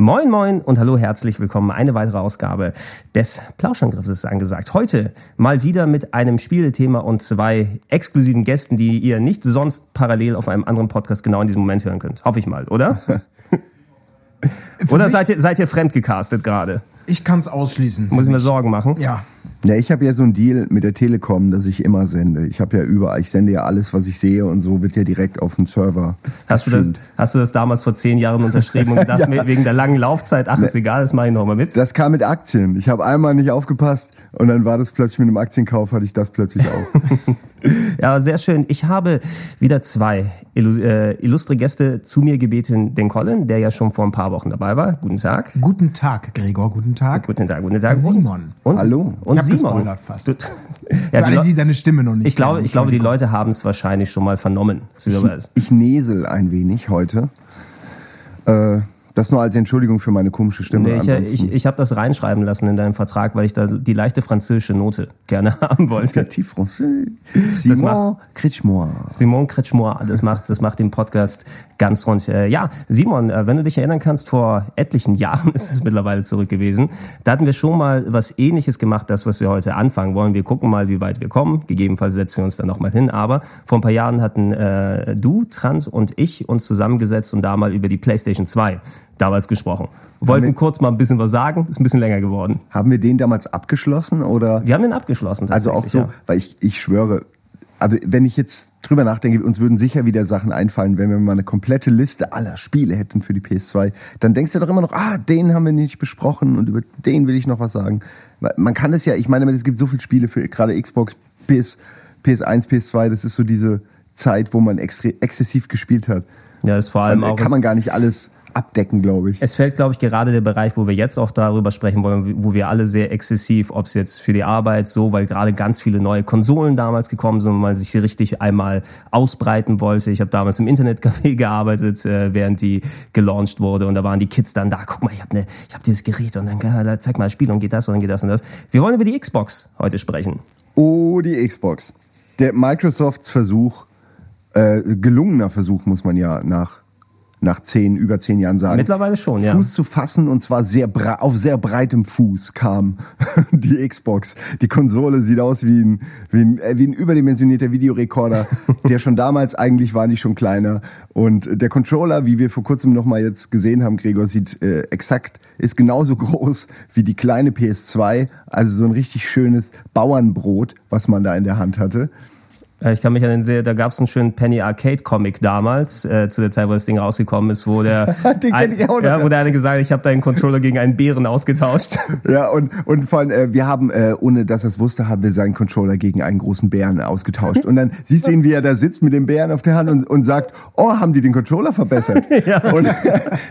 Moin Moin und hallo, herzlich willkommen. Eine weitere Ausgabe des Plauschangriffs ist angesagt. Heute mal wieder mit einem Spielethema und zwei exklusiven Gästen, die ihr nicht sonst parallel auf einem anderen Podcast genau in diesem Moment hören könnt. Hoffe ich mal, oder? oder seid ihr, seid ihr fremdgecastet gerade? Ich kann es ausschließen. Muss ich mir Sorgen machen? Ja. Ja, ich habe ja so einen Deal mit der Telekom, dass ich immer sende. Ich habe ja überall, ich sende ja alles, was ich sehe und so wird ja direkt auf den Server. Hast du, das, hast du das damals vor zehn Jahren unterschrieben und gedacht, Ja. wegen der langen Laufzeit, ach, ist egal, das mache ich nochmal mit? Das kam mit Aktien. Ich habe einmal nicht aufgepasst und dann war das plötzlich mit einem Aktienkauf, hatte ich das plötzlich auch. Ja, sehr schön. Ich habe wieder zwei äh, illustre Gäste zu mir gebeten. Den Colin, der ja schon vor ein paar Wochen dabei war. Guten Tag. Guten Tag, Gregor. Guten Tag. Guten Tag, guten Tag. Simon. Und, Hallo. Und Ich hab Simon. gespoilert fast. Du, Für ja, die alle, die deine Stimme noch nicht ich glaube, kennen, ich glaube, die. Leute haben es wahrscheinlich schon mal vernommen. Das- Ich nesel ein wenig heute. Äh, das nur als Entschuldigung für meine komische Stimme. Nee, ich Ansonsten- ich, ich habe das reinschreiben lassen in deinem Vertrag, weil ich da die leichte französische Note gerne haben wollte. Petit Français. Simon macht- Kretschmoir. Simon Kretschmoir, das macht, das macht den Podcast ganz rund. Äh, ja, Simon, äh, wenn du dich erinnern kannst, vor etlichen Jahren ist es mittlerweile zurück gewesen. Da hatten wir schon mal was ähnliches gemacht, das, was wir heute anfangen wollen. Wir gucken mal, wie weit wir kommen. Gegebenenfalls setzen wir uns dann nochmal hin. Aber vor ein paar Jahren hatten äh, du, Trans und ich uns zusammengesetzt und da mal über die PlayStation 2 damals gesprochen. Wollten wir- kurz mal ein bisschen was sagen, ist ein bisschen länger geworden. Haben wir den damals abgeschlossen oder? Wir haben den abgeschlossen. Also auch so, weil ich, ich schwöre, also wenn ich jetzt drüber nachdenke, uns würden sicher wieder Sachen einfallen, wenn wir mal eine komplette Liste aller Spiele hätten für die PS2, dann denkst du doch immer noch, ah, den haben wir nicht besprochen und über den will ich noch was sagen. Man kann es ja, ich meine, es gibt so viele Spiele für gerade Xbox, PS, PS1, PS2, das ist so diese Zeit, wo man exzessiv gespielt hat. Ja, ist vor allem Dann auch kann man gar nicht alles abdecken, glaube ich. Es fällt, glaube ich, gerade der Bereich, wo wir jetzt auch darüber sprechen wollen, wo wir alle sehr exzessiv, ob es jetzt für die Arbeit so, weil gerade ganz viele neue Konsolen damals gekommen sind und man sich richtig einmal ausbreiten wollte. Ich habe damals im Internetcafé gearbeitet, äh, während die gelauncht wurde und da waren die Kids dann da, guck mal, ich habe ne, ich hab dieses Gerät und dann äh, zeig mal das Spiel und geht das und dann geht das und das. Wir wollen über die Xbox heute sprechen. Oh, die Xbox. Der Microsofts Versuch, äh, gelungener Versuch, muss man ja nach, nach zehn, über zehn Jahren sagen. Mittlerweile schon, ja. Fuß zu fassen und zwar sehr bra auf sehr breitem Fuß kam die Xbox. Die Konsole sieht aus wie ein, wie ein, äh, wie ein überdimensionierter Videorekorder, der schon damals eigentlich war nicht schon kleiner. Und der Controller, wie wir vor kurzem nochmal jetzt gesehen haben, Gregor, sieht äh, exakt, ist genauso groß wie die kleine PS2. Also so ein richtig schönes Bauernbrot, was man da in der Hand hatte. Äh, Ich kann mich an den sehr, da gab es einen schönen Penny Arcade Comic damals, äh, zu der Zeit, wo das Ding rausgekommen ist, wo der, noch, ja, wo ja. der eine gesagt hat, ich habe deinen Controller gegen einen Bären ausgetauscht. Ja, und, und vor allem, äh, wir haben, äh, ohne dass er es wusste, haben wir seinen Controller gegen einen großen Bären ausgetauscht. Und dann siehst du ihn, wie er da sitzt mit dem Bären auf der Hand und, und sagt, oh, haben die den Controller verbessert? Und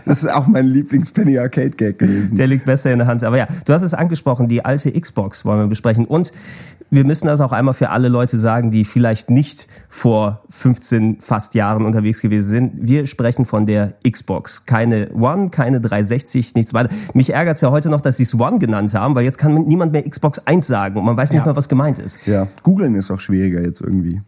das ist auch mein Lieblings-Penny Arcade-Gag gewesen. Der liegt besser in der Hand. Aber ja, du hast es angesprochen, die alte Xbox wollen wir besprechen. Und wir müssen das auch einmal für alle Leute sagen, die vielleicht nicht vor 15 fast Jahren unterwegs gewesen sind. Wir sprechen von der Xbox. Keine One, keine 360, nichts weiter. Mich ärgert es ja heute noch, dass sie es One genannt haben, weil jetzt kann niemand mehr Xbox 1 sagen und man weiß nicht Ja. mehr, was gemeint ist. ja, googeln ist auch schwieriger jetzt irgendwie.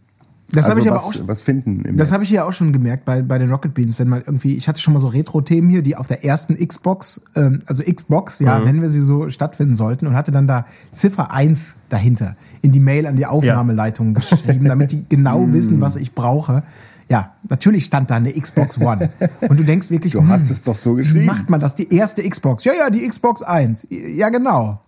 Das habe Also ich aber was, auch. was finden im Das habe ich ja auch schon gemerkt bei, bei den Rocket Beans, wenn mal irgendwie, ich hatte schon mal so Retro-Themen hier, die auf der ersten Xbox, ähm, also Xbox, ja, Mhm. nennen wir sie so, stattfinden sollten und hatte dann da Ziffer 1 dahinter in die Mail an die Aufnahmeleitung geschrieben, damit die genau wissen, was ich brauche. Ja, natürlich stand da eine Xbox One. Und du denkst wirklich, Du hast hm, es doch so geschrieben. macht man das? Die erste Xbox. Ja, ja, die Xbox 1. Ja, genau.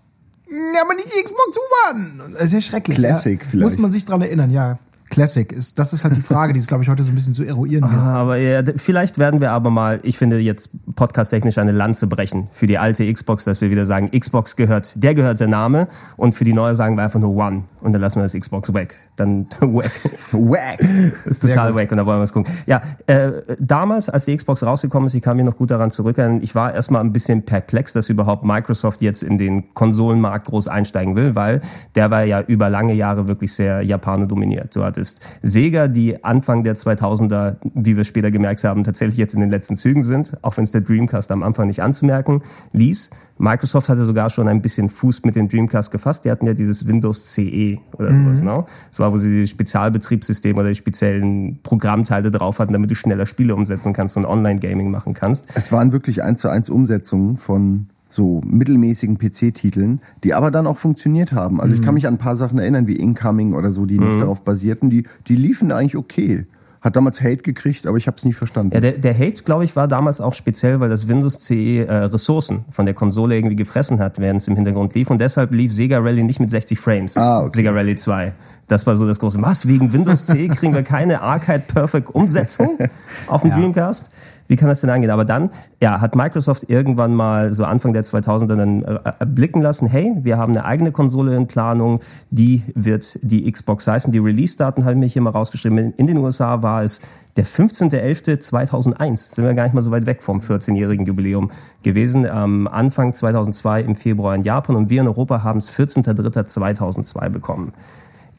Ja, aber nicht die Xbox One. Das ist ja schrecklich. Classic ja. vielleicht. Muss man sich dran erinnern, ja. Classic ist, das ist halt die Frage, die es, glaube ich, heute so ein bisschen zu eruieren gilt. Ah, Aber ja, vielleicht werden wir aber mal, ich finde jetzt podcast-technisch eine Lanze brechen für die alte Xbox, dass wir wieder sagen, Xbox gehört, der gehört der Name und für die neue sagen wir einfach nur One und dann lassen wir das Xbox weg. Dann wack. Wack. ist total wack und da wollen wir es gucken. Ja, äh, damals, als die Xbox rausgekommen ist, ich kann mich noch gut daran zurück, ich war erstmal ein bisschen perplex, dass überhaupt Microsoft jetzt in den Konsolenmarkt groß einsteigen will, weil der war ja über lange Jahre wirklich sehr Japaner dominiert. Du hattest Sega, die Anfang der 2000er, wie wir später gemerkt haben, tatsächlich jetzt in den letzten Zügen sind, auch wenn es der Dreamcast am Anfang nicht anzumerken ließ. Microsoft hatte sogar schon ein bisschen Fuß mit dem Dreamcast gefasst. Die hatten ja dieses Windows CE oder mhm. sowas, ne? Das war, wo sie die Spezialbetriebssysteme oder die speziellen Programmteile drauf hatten, damit du schneller Spiele umsetzen kannst und Online-Gaming machen kannst. Es waren wirklich eins zu eins Umsetzungen von so mittelmäßigen PC-Titeln, die aber dann auch funktioniert haben. Also mhm. ich kann mich an ein paar Sachen erinnern, wie Incoming oder so, die mhm. nicht darauf basierten, die, die liefen eigentlich okay. Hat damals Hate gekriegt, aber ich habe es nicht verstanden. Ja, der, der Hate, glaube ich, war damals auch speziell, weil das Windows CE äh, Ressourcen von der Konsole irgendwie gefressen hat, während es im Hintergrund lief. Und deshalb lief Sega Rally nicht mit 60 Frames. Ah, okay. Sega Rally 2. Das war so das große. Was? Wegen Windows CE kriegen wir keine Arcade Perfect Umsetzung auf dem ja. Dreamcast? Wie kann das denn angehen? Aber dann, ja, hat Microsoft irgendwann mal so Anfang der 2000er dann äh, blicken lassen, hey, wir haben eine eigene Konsole in Planung, die wird die Xbox heißen. Die Release-Daten habe ich mir hier mal rausgeschrieben. In den USA war es der 15.11.2001. Sind wir gar nicht mal so weit weg vom 14-jährigen Jubiläum gewesen. Am Anfang 2002 im Februar in Japan und wir in Europa haben es 14.03.2002 bekommen.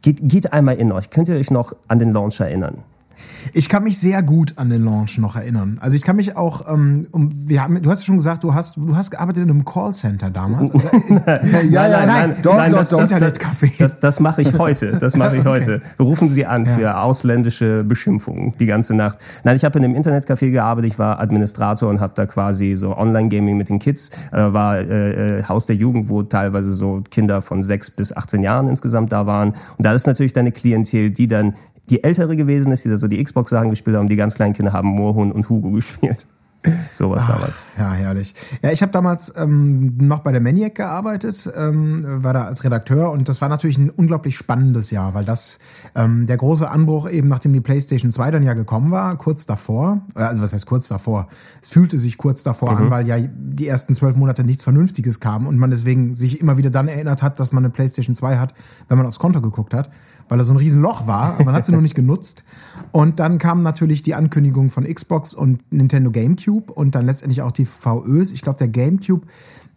Geht, geht einmal in euch. Könnt ihr euch noch an den Launch erinnern? Ich kann mich sehr gut an den Launch noch erinnern. Also ich kann mich auch, ähm, um, wir haben, du hast schon gesagt, du hast, du hast gearbeitet in einem Callcenter damals. Also, ja, ja, nein, nein, doch, nein, doch, das, Internetcafé. Das, das mache ich heute. Das mache ich okay. heute. Rufen Sie an für ja. ausländische Beschimpfungen die ganze Nacht. Nein, ich habe in einem Internetcafé gearbeitet. Ich war Administrator und habe da quasi so Online-Gaming mit den Kids. Äh, war äh, äh, Haus der Jugend, wo teilweise so Kinder von sechs bis 18 Jahren insgesamt da waren. Und da ist natürlich deine Klientel, die dann die ältere gewesen ist, die da so die Xbox-Sachen gespielt haben. Die ganz kleinen Kinder haben Moorhuhn und Hugo gespielt. Sowas Ach, damals. Ja, herrlich. Ja, ich habe damals ähm, noch bei der Maniac gearbeitet, ähm, war da als Redakteur und das war natürlich ein unglaublich spannendes Jahr, weil das ähm, der große Anbruch eben, nachdem die PlayStation 2 dann ja gekommen war, kurz davor, äh, also was heißt kurz davor? Es fühlte sich kurz davor mhm. an, weil ja die ersten zwölf Monate nichts Vernünftiges kam und man deswegen sich immer wieder dann erinnert hat, dass man eine PlayStation 2 hat, wenn man aufs Konto geguckt hat weil er so ein Riesenloch war. Man hat sie nur nicht genutzt. Und dann kam natürlich die Ankündigung von Xbox und Nintendo GameCube und dann letztendlich auch die VÖs. Ich glaube, der GameCube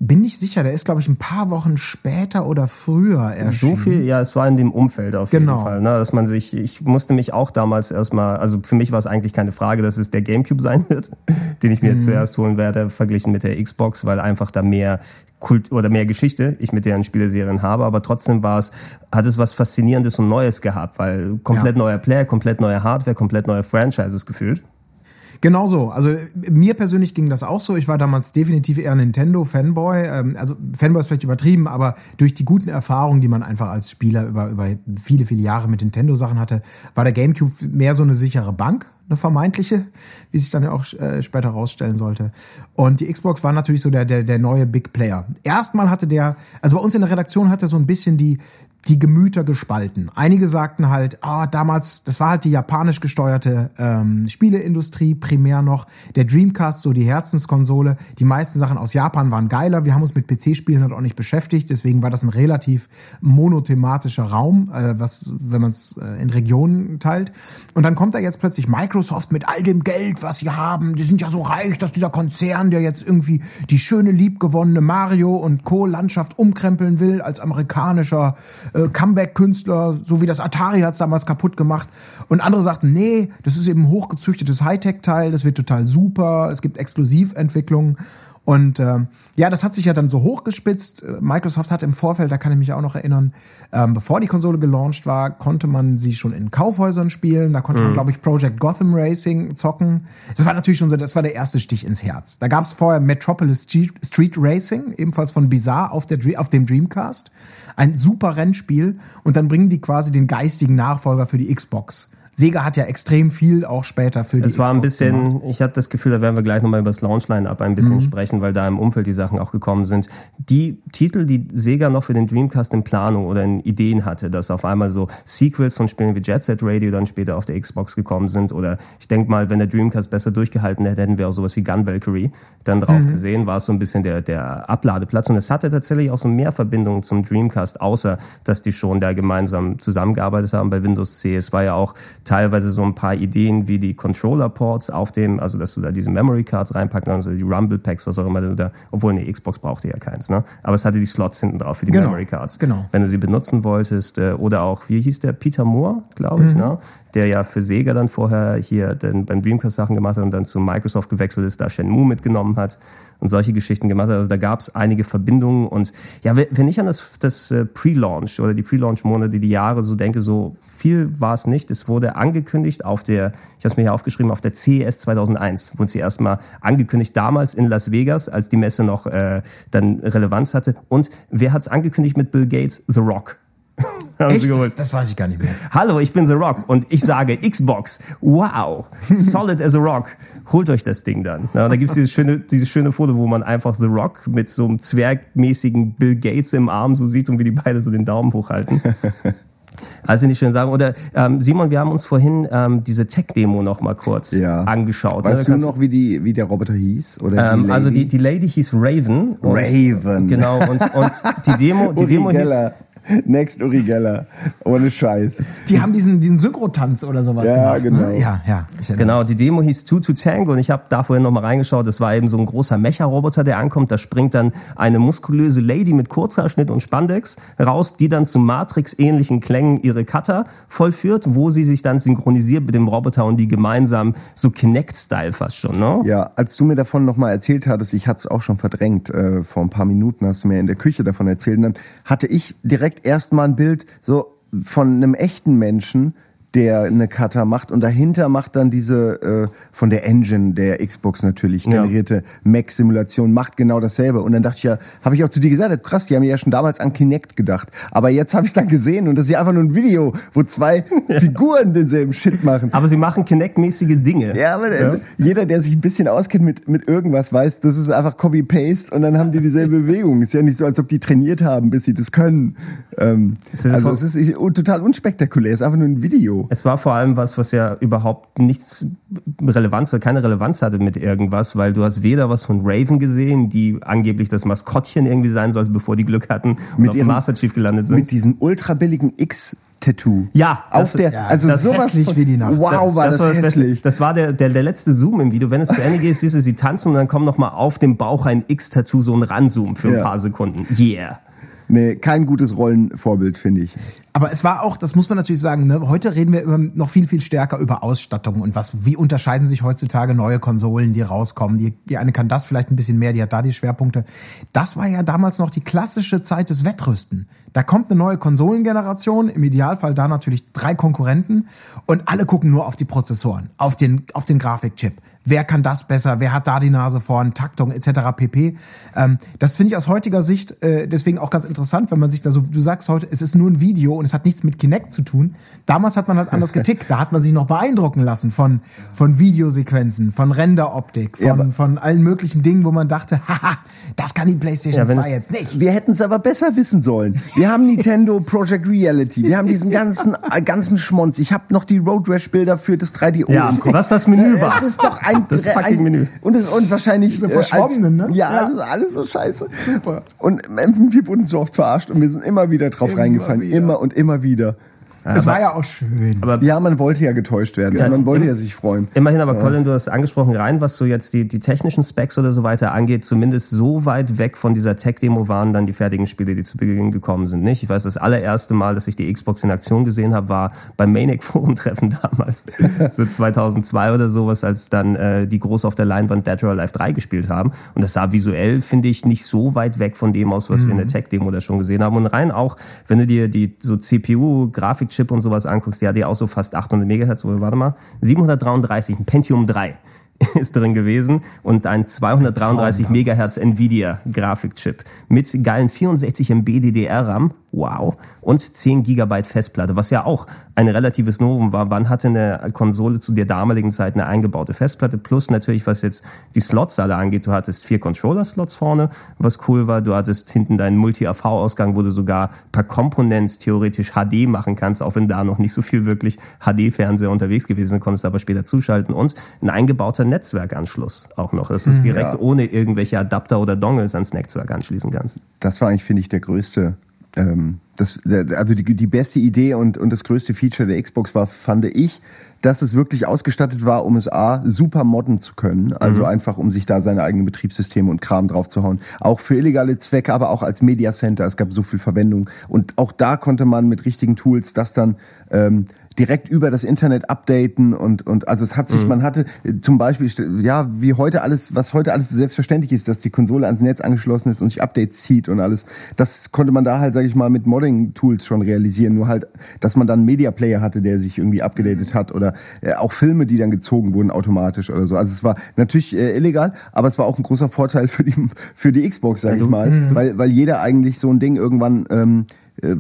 bin nicht sicher, der ist, glaube ich, ein paar Wochen später oder früher erschienen. So viel, ja, es war in dem Umfeld auf genau. jeden Fall. Ne? Dass man sich, ich musste mich auch damals erstmal, also für mich war es eigentlich keine Frage, dass es der Gamecube sein wird, den ich mir mhm. zuerst holen werde, verglichen mit der Xbox, weil einfach da mehr Kult oder mehr Geschichte ich mit deren Spieleserien habe, aber trotzdem war es, hat es was Faszinierendes und Neues gehabt, weil komplett ja. neuer Player, komplett neue Hardware, komplett neue Franchises gefühlt. Genau so. Also mir persönlich ging das auch so. Ich war damals definitiv eher Nintendo-Fanboy. Ähm, also Fanboy ist vielleicht übertrieben, aber durch die guten Erfahrungen, die man einfach als Spieler über, über viele, viele Jahre mit Nintendo-Sachen hatte, war der GameCube mehr so eine sichere Bank eine vermeintliche, wie sich dann ja auch äh, später rausstellen sollte. Und die Xbox war natürlich so der, der, der neue Big Player. Erstmal hatte der, also bei uns in der Redaktion hat er so ein bisschen die, die Gemüter gespalten. Einige sagten halt, ah, damals, das war halt die japanisch gesteuerte ähm, Spieleindustrie primär noch. Der Dreamcast, so die Herzenskonsole. Die meisten Sachen aus Japan waren geiler. Wir haben uns mit PC-Spielen halt auch nicht beschäftigt. Deswegen war das ein relativ monothematischer Raum, äh, was, wenn man es äh, in Regionen teilt. Und dann kommt da jetzt plötzlich Microsoft mit all dem Geld, was sie haben. Die sind ja so reich, dass dieser Konzern, der jetzt irgendwie die schöne, liebgewonnene Mario und Co-Landschaft umkrempeln will als amerikanischer äh, Comeback-Künstler, so wie das Atari hat es damals kaputt gemacht. Und andere sagten, nee, das ist eben hochgezüchtetes Hightech-Teil, das wird total super, es gibt Exklusiventwicklungen. Und äh, ja, das hat sich ja dann so hochgespitzt. Microsoft hat im Vorfeld, da kann ich mich auch noch erinnern, ähm, bevor die Konsole gelauncht war, konnte man sie schon in Kaufhäusern spielen. Da konnte mhm. man, glaube ich, Project Gotham Racing zocken. Das war natürlich schon so, das war der erste Stich ins Herz. Da gab es vorher Metropolis Street Racing, ebenfalls von Bizarre auf, der, auf dem Dreamcast. Ein super Rennspiel. Und dann bringen die quasi den geistigen Nachfolger für die Xbox Sega hat ja extrem viel auch später für die Es war ein Xbox gemacht. bisschen, ich habe das Gefühl, da werden wir gleich nochmal über das Launch-Line-Up ein Mhm. bisschen sprechen, weil da im Umfeld die Sachen auch gekommen sind. Die Titel, die Sega noch für den Dreamcast in Planung oder in Ideen hatte, dass auf einmal so Sequels von Spielen wie Jet Set Radio dann später auf der Xbox gekommen sind oder ich denke mal, wenn der Dreamcast besser durchgehalten hätte, hätten wir auch sowas wie Gun Valkyrie dann drauf Mhm. gesehen, war es so ein bisschen der, der Abladeplatz und es hatte tatsächlich auch so mehr Verbindungen zum Dreamcast, außer dass die schon da gemeinsam zusammengearbeitet haben bei Windows C. Es war ja auch teilweise so ein paar Ideen wie die Controller-Ports auf dem, also dass du da diese Memory Cards reinpacken kannst, oder die Rumble Packs, was auch immer du da, obwohl eine Xbox brauchte ja keins, ne? Aber es hatte die Slots hinten drauf für die Genau, Memory Cards. genau. Wenn du sie benutzen wolltest, äh, oder auch, wie hieß der, Peter Moore, glaube ich, ne? Der ja für Sega dann vorher hier den, beim Dreamcast Sachen gemacht hat und dann zu Microsoft gewechselt ist, da Shenmue mitgenommen hat und solche Geschichten gemacht hat. Also da gab es einige Verbindungen und ja, wenn wenn ich an das, das äh, Pre-Launch oder die Pre-Launch-Monate, die Jahre so denke, so viel war es nicht. Es wurde angekündigt auf der, ich habe es mir hier aufgeschrieben, auf der CES 2001 wurde sie erstmal angekündigt, damals in Las Vegas, als die Messe noch äh, dann Relevanz hatte. Und wer hat es angekündigt mit Bill Gates? The Rock. Haben sie Echt? geholt. Das, das weiß ich gar nicht mehr. Hallo, ich bin The Rock und ich sage Xbox. Wow, solid as a Rock. Holt euch das Ding dann. Ja, da gibt's dieses schöne, dieses schöne Foto, wo man einfach The Rock mit so einem zwergmäßigen Bill Gates im Arm so sieht und wie die beide so den Daumen hochhalten. Also nicht schön sagen. Oder ähm, Simon, wir haben uns vorhin ähm, diese Tech-Demo noch mal kurz Ja. angeschaut. ne? Weißt Da du noch, wie, die, wie der Roboter hieß? Oder die ähm, also Lady? die, die Lady hieß Raven. Und, Raven. Genau, und, und die Demo, die Demo hieß... Next Uri Geller. Ohne Scheiß. Die haben diesen, diesen Synchrotanz oder sowas Ja, gemacht. genau. Ne? Ja, ja. Genau, die Demo hieß Two to Tango und ich habe da vorhin nochmal reingeschaut. Das war eben so ein großer Mecha-Roboter, der ankommt. Da springt dann eine muskulöse Lady mit Kurzhaarschnitt und Spandex raus, die dann zu Matrix-ähnlichen Klängen ihre Cutter vollführt, wo sie sich dann synchronisiert mit dem Roboter und die gemeinsam so Kinect-Style fast schon, ne? Ja, als du mir davon nochmal erzählt hattest, ich hatte es auch schon verdrängt, äh, vor ein paar Minuten hast du mir in der Küche davon erzählt, und dann hatte ich direkt erstmal ein Bild so von einem echten Menschen, der eine Cutter macht und dahinter macht dann diese äh, von der Engine der Xbox natürlich Ja. generierte Mac-Simulation, macht genau dasselbe. Und dann dachte ich ja, habe ich auch zu dir gesagt, krass, die haben ja schon damals an Kinect gedacht. Aber jetzt habe ich es dann gesehen und das ist ja einfach nur ein Video, wo zwei Figuren denselben Shit machen. Aber sie machen Kinect-mäßige Dinge. Ja, aber äh, jeder, der sich ein bisschen auskennt mit, mit irgendwas, weiß, das ist einfach Copy-Paste und dann haben die dieselbe Bewegung. Ist ja nicht so, als ob die trainiert haben, bis sie das können. Ähm, also es ist total unspektakulär, es ist einfach nur ein Video. Es war vor allem was, was ja überhaupt nichts Relevanz oder keine Relevanz hatte mit irgendwas, weil du hast weder was von Raven gesehen, die angeblich das Maskottchen irgendwie sein sollte, bevor die Glück hatten und Mit auf dem ihrem- Master Chief gelandet sind. Mit diesem ultra billigen X-Tattoo. Ja, Auf das- der, ja, also das sowas hässlich von- wie die Nacht. Wow, war das, war Beste. hässlich. Das war der, der, der letzte Zoom im Video. Wenn es zu Ende geht, siehst du sie tanzen und dann kommt noch mal auf dem Bauch ein X-Tattoo, so ein Ranzoom für ein Ja. paar Sekunden. Yeah. Nee, kein gutes Rollenvorbild, finde ich. Aber es war auch, das muss man natürlich sagen, ne, heute reden wir immer noch viel, viel stärker über Ausstattung und was, wie unterscheiden sich heutzutage neue Konsolen, die rauskommen. Die, die eine kann das vielleicht ein bisschen mehr, die hat da die Schwerpunkte. Das war ja damals noch die klassische Zeit des Wettrüsten. Da kommt eine neue Konsolengeneration, im Idealfall da natürlich drei Konkurrenten und alle gucken nur auf die Prozessoren, auf den, auf den Grafikchip. Wer kann das besser? Wer hat da die Nase vorn? Taktung etc. pp. Ähm, das finde ich aus heutiger Sicht äh, deswegen auch ganz interessant, wenn man sich da so, du sagst heute, es ist nur ein Video und es hat nichts mit Kinect zu tun. Damals hat man halt anders getickt. Da hat man sich noch beeindrucken lassen von, von Videosequenzen, von Renderoptik, von, Ja, von allen möglichen Dingen, wo man dachte, haha, das kann die PlayStation Ja, wenn 2 es- jetzt nicht. Wir hätten es aber besser wissen sollen. Wir haben Nintendo Project Reality. Wir haben diesen ganzen äh, ganzen Schmonz. Ich habe noch die Road Rash Bilder für das 3DO Ja, im Kopf. was das Menü Äh, war. Es ist doch ein Das äh, fucking ein, Menü. Und, und wahrscheinlich Diese äh, verschwommenen, als, ne? Ja, Ja. Das ist alles so scheiße. Super. Und im MP4 wurden so oft verarscht und wir sind immer wieder drauf Immer reingefallen. wieder. Immer und immer wieder. Es war ja auch schön. Aber Ja, man wollte ja getäuscht werden. Ja, man wollte im- ja sich freuen. Immerhin aber, Colin, du hast angesprochen, rein, was so jetzt die, die technischen Specs oder so weiter angeht, zumindest so weit weg von dieser Tech-Demo waren dann die fertigen Spiele, die zu Beginn gekommen sind, nicht? Ich weiß, das allererste Mal, dass ich die Xbox in Aktion gesehen habe, war beim Maniac-Forum-Treffen damals, so 2002 oder sowas, als dann äh, die groß auf der Leinwand Dead or Alive 3 gespielt haben. Und das sah visuell, finde ich, nicht so weit weg von dem aus, was wir in der Tech-Demo da schon gesehen haben. Und rein auch, wenn du dir die so CPU, Grafikchip und sowas anguckst, die hat ja auch so fast 800 Megahertz, warte mal, 733, ein Pentium 3 ist drin gewesen und ein 233 Megahertz Nvidia Grafikchip mit geilen 64 MB DDR-RAM, wow, und 10 Gigabyte Festplatte, was ja auch ein relatives Novum war. Wann hatte eine Konsole zu der damaligen Zeit eine eingebaute Festplatte? Plus natürlich, was jetzt die Slots alle angeht, du hattest vier Controller-Slots vorne, was cool war. Du hattest hinten deinen Multi-AV-Ausgang, wo du sogar per Komponent theoretisch HD machen kannst, auch wenn da noch nicht so viel wirklich HD-Fernseher unterwegs gewesen sind, konntest aber später zuschalten und ein eingebauter Netzwerkanschluss auch noch, dass du es direkt ja. ohne irgendwelche Adapter oder Dongles ans Netzwerk anschließen kannst. Das war eigentlich, finde ich, der größte ähm, das, also die, die beste Idee und, und das größte Feature der Xbox war, fand ich, dass es wirklich ausgestattet war, um es A, super modden zu können. Also mhm. einfach, um sich da seine eigenen Betriebssysteme und Kram draufzuhauen. Auch für illegale Zwecke, aber auch als Media Center. Es gab so viel Verwendung. Und auch da konnte man mit richtigen Tools das dann ähm, direkt über das Internet updaten und, und also es hat sich, mhm. man hatte zum Beispiel, ja, wie heute alles, was heute alles selbstverständlich ist, dass die Konsole ans Netz angeschlossen ist und sich Updates zieht und alles, das konnte man da halt, sage ich mal, mit Modding-Tools schon realisieren, nur halt, dass man dann einen Media Player hatte, der sich irgendwie abgedatet hat oder äh, auch Filme, die dann gezogen wurden automatisch oder so. Also es war natürlich äh, illegal, aber es war auch ein großer Vorteil für die, für die Xbox, sage ich mal, mhm. weil, weil jeder eigentlich so ein Ding irgendwann ähm, äh,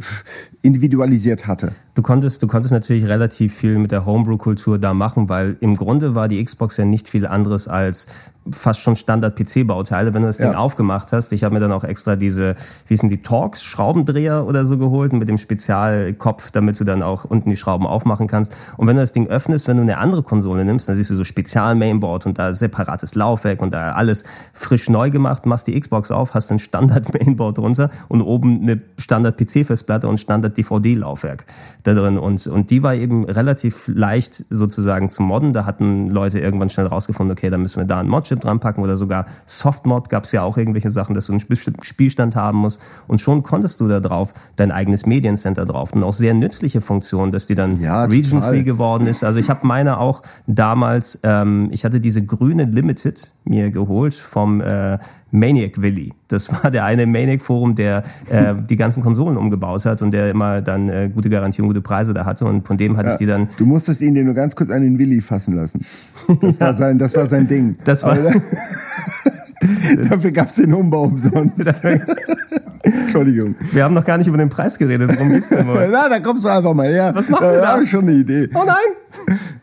individualisiert hatte. Du konntest, du konntest natürlich relativ viel mit der Homebrew-Kultur da machen, weil im Grunde war die Xbox ja nicht viel anderes als fast schon Standard-PC-Bauteile, wenn du das ja. Ding aufgemacht hast. Ich habe mir dann auch extra diese, wie sind die Torx, Schraubendreher oder so geholt mit dem Spezialkopf, damit du dann auch unten die Schrauben aufmachen kannst. Und wenn du das Ding öffnest, wenn du eine andere Konsole nimmst, dann siehst du so Spezial-Mainboard und da separates Laufwerk und da alles frisch neu gemacht, machst die Xbox auf, hast ein Standard-Mainboard drunter und oben eine Standard-PC-Festplatte und Standard-DVD-Laufwerk da drin. Und, und die war eben relativ leicht sozusagen zu modden. Da hatten Leute irgendwann schnell rausgefunden, okay, dann müssen wir da einen Modchip dran packen oder sogar Softmod gab es ja auch irgendwelche Sachen, dass du einen Spielstand haben musst. Und schon konntest du da drauf dein eigenes Mediencenter drauf. Und auch sehr nützliche Funktion, dass die dann ja, region-free geworden ist. Also ich habe meine auch damals, ähm, ich hatte diese grüne Limited mir geholt vom äh, Maniac Willy. Das war der eine Maniac-Forum, der äh, die ganzen Konsolen umgebaut hat und der immer dann äh, gute Garantie und gute Preise da hatte. Und von dem hatte ja, ich die dann. Du musstest ihn dir nur ganz kurz an den Willy fassen lassen. Das, war, sein, das war sein Ding. Das war. Dafür gab es den Umbau umsonst. Entschuldigung. Wir haben noch gar nicht über den Preis geredet. Worum geht's denn mal? Na, da kommst du einfach mal her. Was macht da, da? Da habe ich schon eine Idee. Oh nein!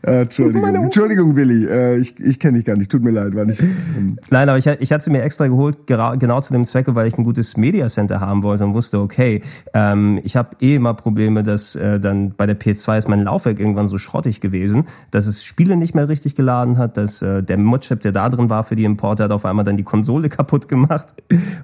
Äh, Entschuldigung, Entschuldigung, Willi. Äh, ich ich kenne dich gar nicht. Tut mir leid. War nicht, ähm Nein, aber ich, ich hatte sie mir extra geholt, genau zu dem Zwecke, weil ich ein gutes Media Center haben wollte und wusste, okay, ähm, ich habe eh immer Probleme, dass äh, dann bei der PS2 ist mein Laufwerk irgendwann so schrottig gewesen, dass es Spiele nicht mehr richtig geladen hat, dass äh, der Modchip, der da drin war für die Importe, hat auf einmal dann die Konsole kaputt gemacht.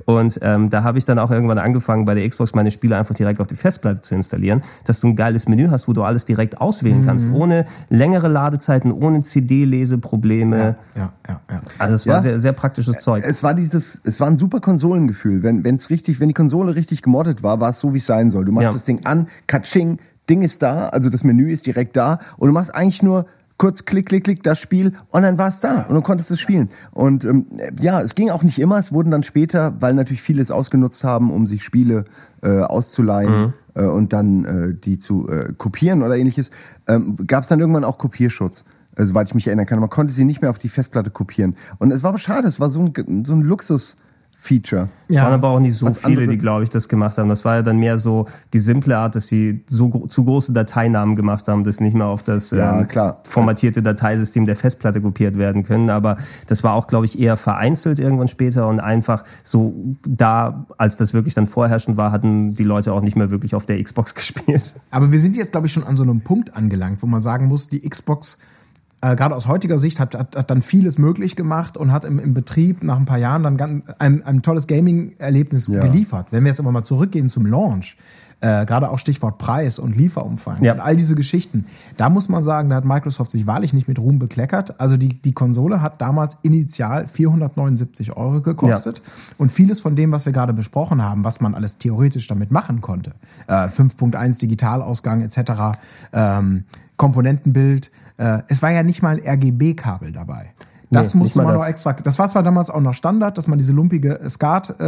Und ähm, da habe ich dann auch irgendwann angefangen, bei der Xbox meine Spiele einfach direkt auf die Festplatte zu installieren, dass du ein geiles Menü hast, wo du alles direkt auswählen kannst, mhm. ohne längere Ladezeiten, ohne CD-Leseprobleme. Ja, ja, ja, ja. Also es war ja. sehr, sehr praktisches Zeug. Es war dieses, es war ein super Konsolengefühl. Wenn, wenn's richtig, wenn die Konsole richtig gemoddet war, war es so, wie es sein soll. Du machst ja. das Ding an, katsching, Ding ist da, also das Menü ist direkt da und du machst eigentlich nur kurz klick, klick, klick, das Spiel und dann war es da und du konntest es spielen. Und ähm, ja, es ging auch nicht immer, es wurden dann später, weil natürlich viele es ausgenutzt haben, um sich Spiele äh, auszuleihen, mhm äh, und dann äh, die zu äh, kopieren oder ähnliches, ähm, gab es dann irgendwann auch Kopierschutz. Äh, soweit ich mich erinnern kann. Man konnte sie nicht mehr auf die Festplatte kopieren. Und es war aber schade, es war so ein, so ein Luxus. Feature. Es ja. waren aber auch nicht so Was viele, die, glaube ich, das gemacht haben. Das war ja dann mehr so die simple Art, dass sie so zu große Dateinamen gemacht haben, dass nicht mehr auf das ja, ähm, formatierte Dateisystem der Festplatte kopiert werden können. Aber das war auch, glaube ich, eher vereinzelt irgendwann später und einfach so da, als das wirklich dann vorherrschend war, hatten die Leute auch nicht mehr wirklich auf der Xbox gespielt. Aber wir sind jetzt, glaube ich, schon an so einem Punkt angelangt, wo man sagen muss, die Xbox äh, gerade aus heutiger Sicht hat, hat, hat dann vieles möglich gemacht und hat im, im Betrieb nach ein paar Jahren dann ganz, ein, ein tolles Gaming-Erlebnis ja. geliefert. Wenn wir jetzt aber mal zurückgehen zum Launch, äh, gerade auch Stichwort Preis und Lieferumfang ja. und all diese Geschichten, da muss man sagen, da hat Microsoft sich wahrlich nicht mit Ruhm bekleckert. Also die, die Konsole hat damals initial 479 Euro gekostet ja. und vieles von dem, was wir gerade besprochen haben, was man alles theoretisch damit machen konnte, äh, 5.1 Digitalausgang etc., ähm, Komponentenbild, es war ja nicht mal RGB-Kabel dabei. Das Nee, musste man das. noch extra. Das war zwar damals auch noch Standard, dass man diese lumpige Skat äh,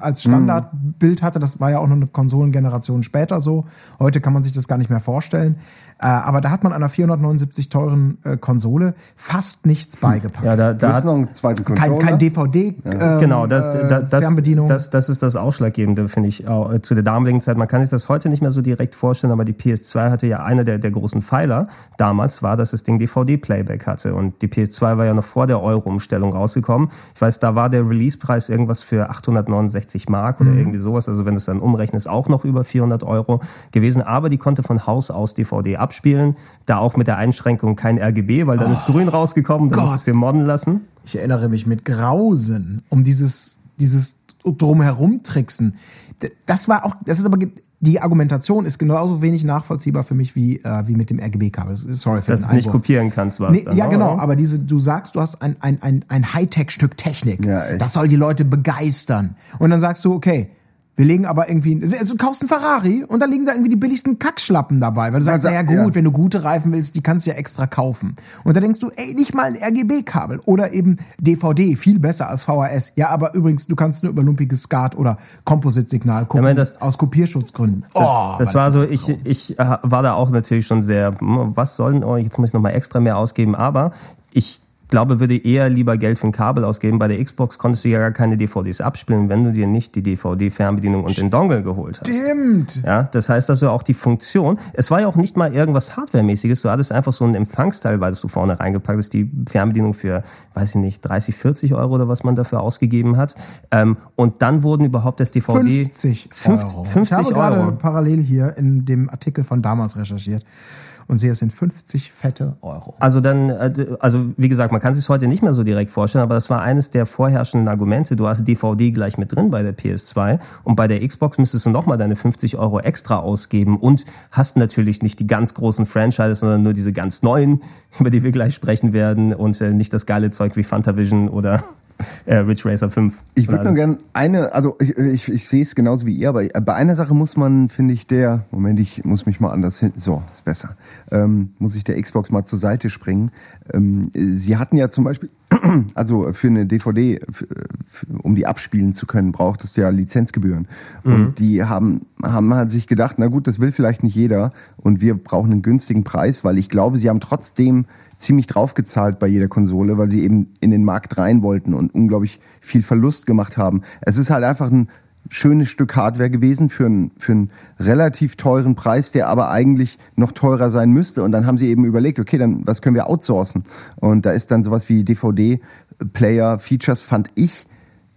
als Standardbild hatte. Das war ja auch noch eine Konsolengeneration später so. Heute kann man sich das gar nicht mehr vorstellen. Äh, aber da hat man einer 479 teuren äh, Konsole fast nichts beigepackt. Ja, da, Da hat noch einen zweiten Controller. kein, kein DVD, ähm, Genau, das, äh, das, das, Fernbedienung. das, das ist das Ausschlaggebende, finde ich, auch, äh, zu der damaligen Zeit. Man kann sich das heute nicht mehr so direkt vorstellen, aber die PS2 hatte ja einer der, der großen Pfeiler damals, war, dass das Ding DVD-Playback hatte. Und die PS2 war ja noch vor der Euro-Umstellung rausgekommen. Ich weiß, da war der Release-Preis irgendwas für 869 Mark oder irgendwie sowas. Also wenn du es dann umrechnest, auch noch über 400 Euro gewesen. Aber die konnte von Haus aus DVD abspielen. Da auch mit der Einschränkung kein RGB, weil dann ist grün rausgekommen, dann Gott. musst du es modden lassen. Ich erinnere mich mit Grausen um dieses, dieses drumherum tricksen. Das war auch, das ist aber, die Argumentation ist genauso wenig nachvollziehbar für mich wie, äh, wie mit dem RGB-Kabel. Sorry für Dass den du es nicht kopieren kannst, was Nee, dann. ja, ne, genau, oder? aber diese, du sagst, du hast ein, ein, ein, ein Hightech-Stück Technik. Ja, echt. das soll die Leute begeistern. Und dann sagst du, okay, wir legen aber irgendwie, also du kaufst einen Ferrari und da liegen da irgendwie die billigsten Kackschlappen dabei, weil du sagst, Also, naja gut, ja. wenn du gute Reifen willst, die kannst du ja extra kaufen. Und da denkst du, ey, nicht mal ein RGB-Kabel oder eben DVD, viel besser als VHS. Ja, aber übrigens, du kannst nur über lumpiges Skat oder Kompositsignal gucken, Ja, ich meine, das- aus Kopierschutzgründen. Das, Oh, das war so, ich, ich äh, war da auch natürlich schon sehr, hm, was soll denn, oh, jetzt muss ich nochmal extra mehr ausgeben, aber ich glaube, würde eher lieber Geld für ein Kabel ausgeben. Bei der Xbox konntest du ja gar keine DVDs abspielen, wenn du dir nicht die DVD-Fernbedienung und den Dongle geholt hast. Stimmt. Ja, das heißt also auch die Funktion. Es war ja auch nicht mal irgendwas Hardware-mäßiges. Du hattest einfach so ein Empfangsteil, weil du vorne reingepackt hast, die Fernbedienung für, weiß ich nicht, 30, 40 Euro oder was man dafür ausgegeben hat. Ähm, und dann wurden überhaupt das DVD 50 50, Euro. 50 ich habe gerade Euro. parallel hier in dem Artikel von damals recherchiert und sehe, es sind 50 fette Euro. Also dann, äh, also wie gesagt, man kann sich heute nicht mehr so direkt vorstellen, aber das war eines der vorherrschenden Argumente. Du hast DVD gleich mit drin bei der PS2 und bei der Xbox müsstest du nochmal deine 50 Euro extra ausgeben und hast natürlich nicht die ganz großen Franchises, sondern nur diese ganz neuen, über die wir gleich sprechen werden und äh, nicht das geile Zeug wie Fantavision oder äh, Ridge Racer 5. Ich würde nur gerne eine, also ich, ich, ich sehe es genauso wie ihr, aber bei einer Sache muss man, finde ich, der, Moment, ich muss mich mal anders hin, so, ist besser, ähm, muss ich der Xbox mal zur Seite springen. Ähm, sie hatten ja zum Beispiel, also für eine DVD, um die abspielen zu können, braucht es ja Lizenzgebühren. Und die haben, haben halt sich gedacht, na gut, das will vielleicht nicht jeder und wir brauchen einen günstigen Preis, weil ich glaube, sie haben trotzdem ziemlich draufgezahlt bei jeder Konsole, weil sie eben in den Markt rein wollten und unglaublich viel Verlust gemacht haben. Es ist halt einfach ein schönes Stück Hardware gewesen für einen, für einen relativ teuren Preis, der aber eigentlich noch teurer sein müsste. Und dann haben sie eben überlegt, okay, dann was können wir outsourcen? Und da ist dann sowas wie DVD-Player-Features, fand ich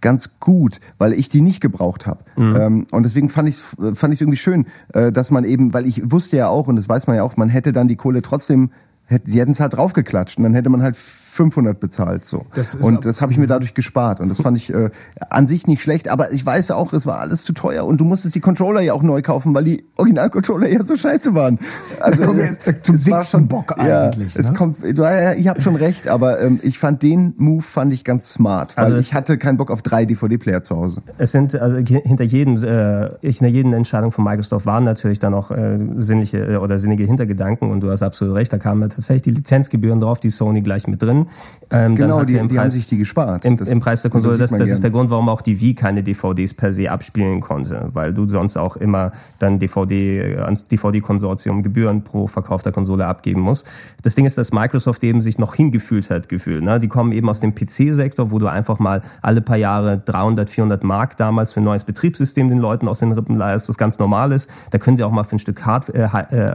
ganz gut, weil ich die nicht gebraucht habe. Ähm, und deswegen fand ich fand ich irgendwie schön, äh, dass man eben, weil ich wusste ja auch und das weiß man ja auch, man hätte dann die Kohle trotzdem, hätte, sie hätten es halt draufgeklatscht und dann hätte man halt 500 bezahlt so. Das und das habe ich mir dadurch gespart und das fand ich äh, an sich nicht schlecht, aber ich weiß auch, es war alles zu teuer und du musstest die Controller ja auch neu kaufen, weil die Original-Controller ja so scheiße waren. Also wir es- jetzt zum es war dicksten Bock ja, eigentlich, Es ne? kommt, du, ja, ihr habt schon recht, aber ähm, ich fand den Move fand ich ganz smart, weil Also ich hatte keinen Bock auf drei DVD-Player zu Hause. Es sind also hinter jedem äh, hinter jeden Entscheidung von Microsoft waren natürlich dann auch äh, sinnliche äh, oder sinnige Hintergedanken und du hast absolut recht, da kamen ja tatsächlich die Lizenzgebühren drauf, die Sony gleich mit drin. Ähm, Genau, die- im die haben Preis, sich die gespart. Im, Das- im Preis der Konsole, das, das ist der Grund, warum auch die Wii keine DVDs per se abspielen konnte, weil du sonst auch immer dann DVD äh, ans DVD-Konsortium Gebühren pro verkaufter Konsole abgeben musst. Das Ding ist, dass Microsoft eben sich noch hingefühlt hat, gefühlt. Ne? Die kommen eben aus dem PC-Sektor, wo du einfach mal alle paar Jahre 300, 400 Mark damals für ein neues Betriebssystem den Leuten aus den Rippen leihst, was ganz normal ist. Da können sie auch mal für ein Stück Hard äh, äh,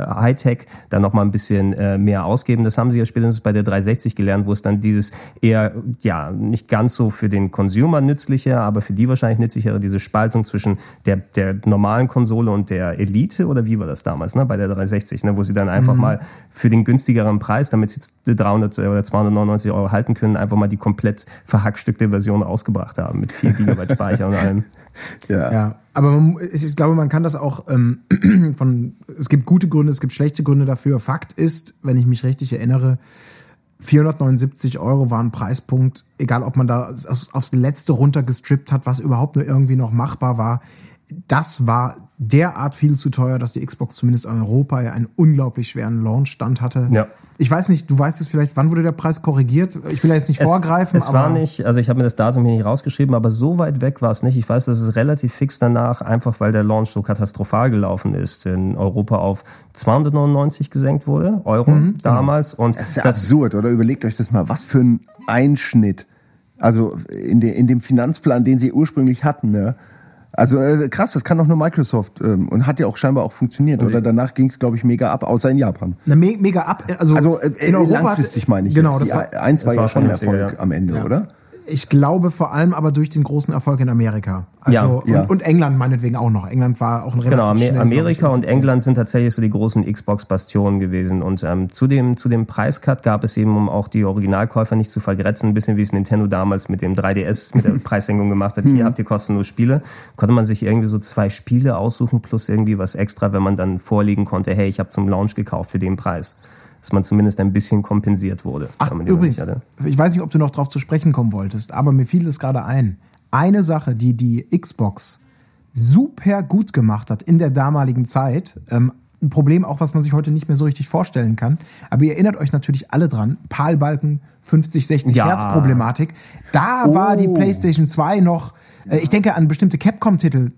Hightech dann noch mal ein bisschen äh, mehr ausgeben. Das haben sie ja spätestens bei der 360 gelernt, wo es dann dieses eher, ja, nicht ganz so für den Consumer nützliche, aber für die wahrscheinlich nützlichere, diese Spaltung zwischen der, der normalen Konsole und der Elite, oder wie war das damals, ne, bei der 360, ne, wo sie dann einfach mal für den günstigeren Preis, damit sie 300 oder 299 Euro halten können, einfach mal die komplett verhackstückte Version ausgebracht haben, mit 4 Gigabyte Speicher und allem. Ja. Ja, aber man, ich, ich glaube, man kann das auch ähm, von. Es gibt gute Gründe, es gibt schlechte Gründe dafür. Fakt ist, wenn ich mich richtig erinnere, 479 Euro war ein Preispunkt, egal ob man da aufs, letzte runtergestrippt hat, was überhaupt nur irgendwie noch machbar war. Das war derart viel zu teuer, dass die Xbox zumindest in Europa ja einen unglaublich schweren Launchstand hatte. Ja. Ich weiß nicht, du weißt es vielleicht, wann wurde der Preis korrigiert? Ich will jetzt nicht Es, vorgreifen, es aber war nicht, also ich habe mir das Datum hier nicht rausgeschrieben, aber so weit weg war es nicht. Ich weiß, dass es relativ fix danach, einfach weil der Launch so katastrophal gelaufen ist, in Europa auf 299 gesenkt wurde, Euro Mhm, damals. Und Das ist ja absurd, oder? Überlegt euch das mal, was für ein Einschnitt. Also in, de, in dem Finanzplan, den sie ursprünglich hatten, ne? Also äh, krass, das kann doch nur Microsoft ähm, und hat ja auch scheinbar auch funktioniert. Oder danach ging es, glaube ich, mega ab, außer in Japan. eine me mega ab. Also, Also äh, in Europa langfristig meine ich. Genau, jetzt. das war, eins war das ja war schon ein Erfolg ja. am Ende, Ja. oder? Ich glaube vor allem aber durch den großen Erfolg in Amerika. Also, Ja, ja. Und, und England meinetwegen auch noch. England war auch ein relativ Genau, Amer schnell, Amerika und England sind tatsächlich so die großen Xbox-Bastionen gewesen. Und ähm, zu, dem, zu dem Preiscut gab es eben, um auch die Originalkäufer nicht zu vergrätzen, ein bisschen wie es Nintendo damals mit dem 3DS mit der Preissenkung gemacht hat. Hier habt ihr kostenlos Spiele. Konnte man sich irgendwie so zwei Spiele aussuchen plus irgendwie was extra, wenn man dann vorlegen konnte, hey, ich habe zum Launch gekauft für den Preis. Dass man zumindest ein bisschen kompensiert wurde. Ach, übrigens, hatte. ich weiß nicht, ob du noch drauf zu sprechen kommen wolltest, aber mir fiel es gerade ein. Eine Sache, die die Xbox super gut gemacht hat in der damaligen Zeit, ähm, ein Problem auch, was man sich heute nicht mehr so richtig vorstellen kann, aber ihr erinnert euch natürlich alle dran, PAL-Balken 50, 60 Ja. Hertz Problematik. Da war die Oh. PlayStation 2 noch äh, ich denke an bestimmte Capcom-Titel.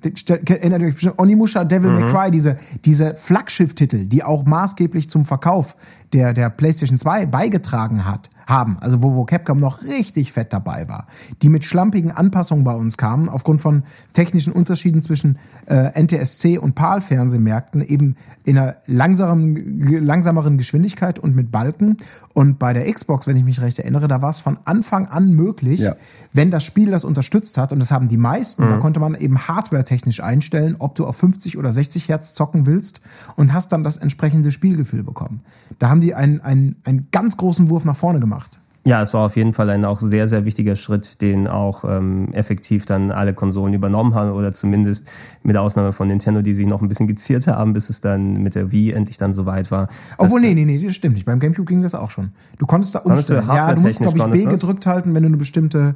Erinnert euch bestimmt Onimusha, Devil May Cry, diese, diese Flaggschiff-Titel, die auch maßgeblich zum Verkauf der, der PlayStation 2 beigetragen hat, haben. Also wo, wo Capcom noch richtig fett dabei war. Die mit schlampigen Anpassungen bei uns kamen, aufgrund von technischen Unterschieden zwischen äh, NTSC und PAL-Fernsehmärkten, eben in einer langsameren, ge- langsameren Geschwindigkeit und mit Balken. Und bei der Xbox, wenn ich mich recht erinnere, da war es von Anfang an möglich, Ja. wenn das Spiel das unterstützt hat, und das haben die meisten, da konnte man eben hardware-technisch einstellen, ob du auf 50 oder 60 Hertz zocken willst und hast dann das entsprechende Spielgefühl bekommen. Da haben die einen, einen, einen ganz großen Wurf nach vorne gemacht. Ja, es war auf jeden Fall ein auch sehr, sehr wichtiger Schritt, den auch ähm, effektiv dann alle Konsolen übernommen haben oder zumindest mit Ausnahme von Nintendo, die sich noch ein bisschen geziert haben, bis es dann mit der Wii endlich dann soweit war. Obwohl, nee, nee, nee, das stimmt nicht. Beim Gamecube ging das auch schon. Du konntest da Konntest du umstellen. Ja, du musst, glaube ich, B gedrückt halten, wenn du eine bestimmte,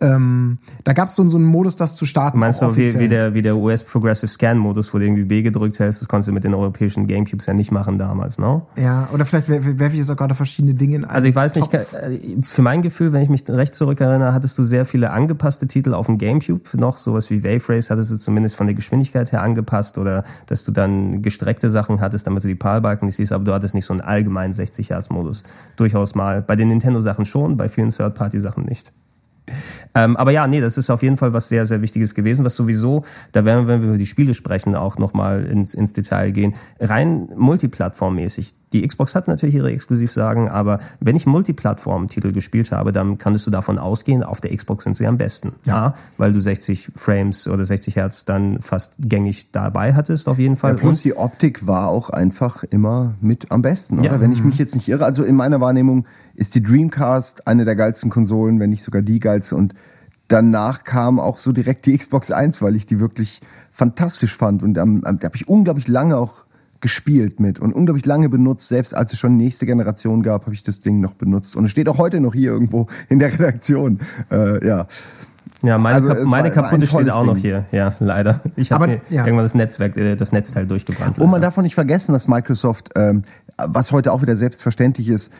ähm, da gab es so, so einen Modus, das zu starten. Meinst du, wie, wie der, wie der US Progressive Scan Modus, wo du irgendwie B gedrückt hast, das konntest du mit den europäischen Gamecubes ja nicht machen damals, ne? Ja, oder vielleicht wer- werfe ich jetzt auch gerade verschiedene Dinge in einen Also ich weiß nicht, Topf. äh, für mein Gefühl, wenn ich mich recht zurückerinnere, hattest du sehr viele angepasste Titel auf dem Gamecube noch, sowas wie Wave Race hattest du zumindest von der Geschwindigkeit her angepasst oder dass du dann gestreckte Sachen hattest, damit du die PAL-Balken nicht siehst, aber du hattest nicht so einen allgemeinen 60 Hertz Modus. Durchaus mal. Bei den Nintendo-Sachen schon, bei vielen Third-Party-Sachen nicht. Ähm, aber ja, nee, das ist auf jeden Fall was sehr, sehr Wichtiges gewesen, was sowieso, da werden wir, wenn wir über die Spiele sprechen, auch nochmal ins, ins Detail gehen, rein multiplattformmäßig. Die Xbox hat natürlich ihre Exklusivsagen, aber wenn ich Multiplattform-Titel gespielt habe, dann kannst du davon ausgehen, auf der Xbox sind sie am besten. Ja. weil du 60 Frames oder 60 Hertz dann fast gängig dabei hattest, auf jeden Fall. Ja, plus Und- die Optik war auch einfach immer mit am besten, oder? Ja. Wenn ich mich jetzt nicht irre. Also in meiner Wahrnehmung ist die Dreamcast eine der geilsten Konsolen, wenn nicht sogar die geilste. Und danach kam auch so direkt die Xbox 1, weil ich die wirklich fantastisch fand. Und ähm, da habe ich unglaublich lange auch gespielt mit und unglaublich lange benutzt. Selbst als es schon nächste Generation gab, habe ich das Ding noch benutzt. Und es steht auch heute noch hier irgendwo in der Redaktion. Äh, ja. Ja, meine, Also, Kap meine kaputte steht auch noch Ding. hier. Ja, leider. Ich habe ja. irgendwann das Netzwerk, äh, das Netzteil durchgebrannt. Und man darf auch nicht vergessen, dass Microsoft, ähm, was heute auch wieder selbstverständlich ist,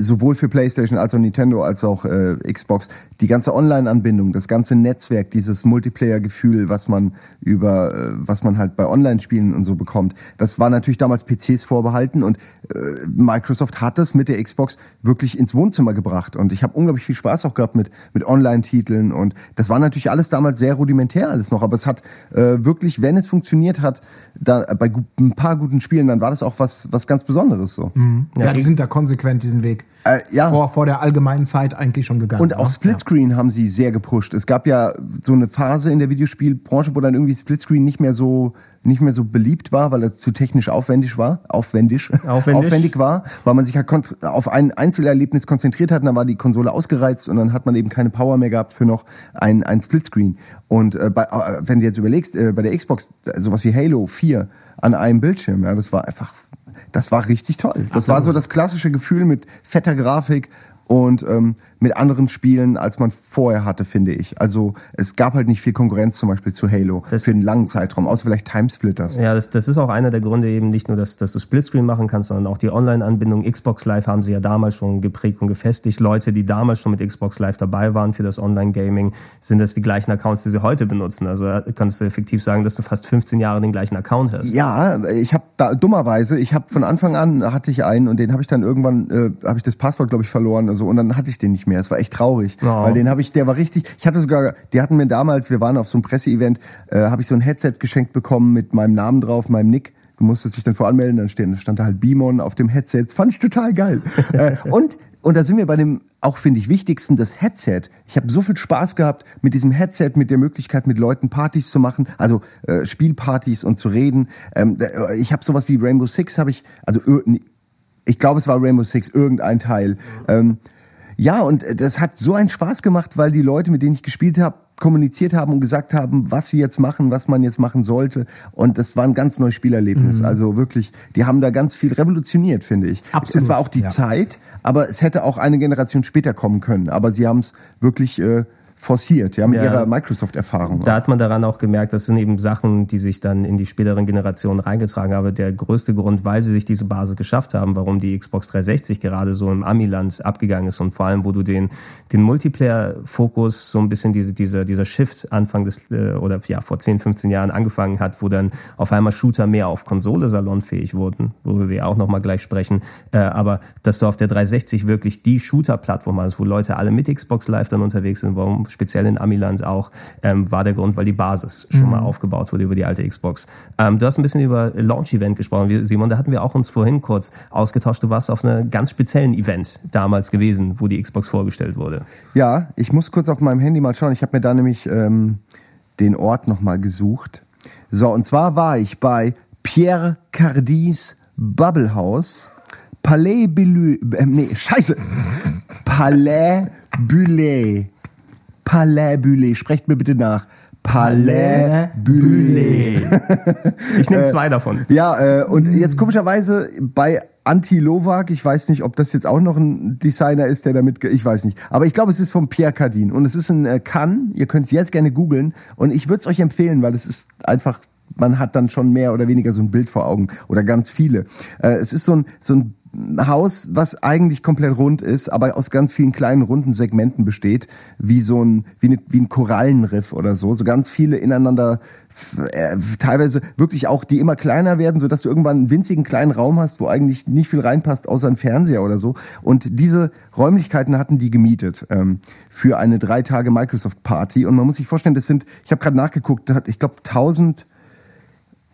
sowohl für PlayStation als auch Nintendo als auch äh, Xbox, die ganze Online-Anbindung, das ganze Netzwerk, dieses Multiplayer-Gefühl, was man über, äh, was man halt bei Online-Spielen und so bekommt, das war natürlich damals PCs vorbehalten und äh, Microsoft hat es mit der Xbox wirklich ins Wohnzimmer gebracht und ich habe unglaublich viel Spaß auch gehabt mit mit Online-Titeln und das war natürlich alles damals sehr rudimentär alles noch, aber es hat äh, wirklich, wenn es funktioniert hat, da bei ein paar guten Spielen, dann war das auch was was ganz Besonderes so. Ja, die sind da konsequent diesen Weg. Äh, ja. Vor, vor der allgemeinen Zeit eigentlich schon gegangen. Und auch ne? Splitscreen haben sie sehr gepusht. Es gab ja so eine Phase in der Videospielbranche, wo dann irgendwie Splitscreen nicht mehr so nicht mehr so beliebt war, weil es zu technisch aufwendig war, aufwendig, Aufwendig. aufwendig war, weil man sich halt auf ein Einzelerlebnis konzentriert hat, und dann war die Konsole ausgereizt und dann hat man eben keine Power mehr gehabt für noch ein, ein Splitscreen. Und äh, bei, äh, wenn du jetzt überlegst, äh, bei der Xbox äh, sowas wie Halo 4 an einem Bildschirm, ja, das war einfach, das war richtig toll. Das war so das klassische Gefühl mit fetter Grafik und ähm, mit anderen Spielen, als man vorher hatte, finde ich. Also es gab halt nicht viel Konkurrenz zum Beispiel zu Halo Das- für einen langen Zeitraum, außer vielleicht Timesplitters. Ja, das, das ist auch einer der Gründe eben nicht nur, dass, dass du Splitscreen machen kannst, sondern auch die Online-Anbindung. Xbox Live haben sie ja damals schon geprägt und gefestigt. Leute, die damals schon mit Xbox Live dabei waren für das Online-Gaming, sind das die gleichen Accounts, die sie heute benutzen. Also da kannst du effektiv sagen, dass du fast 15 Jahre den gleichen Account hast. Ja, ich habe da dummerweise, ich habe von Anfang an hatte ich einen und den habe ich dann irgendwann äh, habe ich das Passwort glaube ich verloren also und dann hatte ich den nicht mehr. Es war echt traurig, Oh. weil den habe ich, der war richtig. Ich hatte sogar, die hatten mir damals, wir waren auf so einem Presseevent, äh, habe ich so ein Headset geschenkt bekommen mit meinem Namen drauf, meinem Nick. Du musstest dich dann voranmelden, dann stehen, stand da halt Beamon auf dem Headset. Das fand ich total geil. äh, und und da sind wir bei dem auch finde ich wichtigsten das Headset. Ich habe so viel Spaß gehabt mit diesem Headset, mit der Möglichkeit mit Leuten Partys zu machen, also äh, Spielpartys und zu reden. Ähm, da- ich habe sowas wie Rainbow Six habe ich also ich glaube, es war Rainbow Six, irgendein Teil. Ähm, ja, und äh, das hat so einen Spaß gemacht, weil die Leute, mit denen ich gespielt habe, kommuniziert haben und gesagt haben, was sie jetzt machen, was man jetzt machen sollte. Und das war ein ganz neues Spielerlebnis. Also wirklich, die haben da ganz viel revolutioniert, finde ich. Absolut, Es war auch die ja. Zeit, aber es hätte auch eine Generation später kommen können. Aber sie haben es wirklich äh, forciert, ja, mit Ja. ihrer Microsoft-Erfahrung. Da hat man daran auch gemerkt, das sind eben Sachen, die sich dann in die späteren Generationen reingetragen haben. Der größte Grund, weil sie sich diese Basis geschafft haben, warum die Xbox 360 gerade so im Amiland abgegangen ist und vor allem, wo du den, den Multiplayer-Fokus, so ein bisschen diese, dieser, dieser Shift Anfang des, äh, oder ja, vor 10, 15 Jahren angefangen hat, wo dann auf einmal Shooter mehr auf Konsole salonfähig wurden, worüber wir auch nochmal gleich sprechen. Äh, aber dass du auf der 360 wirklich die Shooter-Plattform hast, wo Leute alle mit Xbox Live dann unterwegs sind, warum speziell in Amiland auch, ähm, war der Grund, weil die Basis schon mal aufgebaut wurde über die alte Xbox. Ähm, du hast ein bisschen über Launch-Event gesprochen, Wir- Simon, da hatten wir auch uns vorhin kurz ausgetauscht. Du warst auf einem ganz speziellen Event damals gewesen, wo die Xbox vorgestellt wurde. Ja, ich muss kurz auf meinem Handy mal schauen. Ich habe mir da nämlich ähm, den Ort nochmal gesucht. So, und zwar war ich bei Pierre Cardis Bubble House, Palais Bulu, äh, nee, scheiße, Palais Bullet, Palais Bullet, sprecht mir bitte nach. Palais Bullet. Ich nehme zwei davon. Ja, äh, und jetzt komischerweise bei Anti Lovak, ich weiß nicht, ob das jetzt auch noch ein Designer ist, der damit, ich weiß nicht. Aber ich glaube, es ist von Pierre Cardin und es ist ein äh, Cannes. Ihr könnt es jetzt gerne googeln und ich würde es euch empfehlen, weil es ist einfach, man hat dann schon mehr oder weniger so ein Bild vor Augen oder ganz viele. Äh, es ist so ein, so ein Haus, was eigentlich komplett rund ist, aber aus ganz vielen kleinen runden Segmenten besteht, wie so ein wie, eine, wie ein Korallenriff oder so, so ganz viele ineinander äh, teilweise wirklich auch die immer kleiner werden, so dass du irgendwann einen winzigen kleinen Raum hast, wo eigentlich nicht viel reinpasst außer ein Fernseher oder so. Und diese Räumlichkeiten hatten die gemietet ähm, für eine drei Tage Microsoft Party. Und man muss sich vorstellen, das sind, ich habe gerade nachgeguckt, ich glaube 1000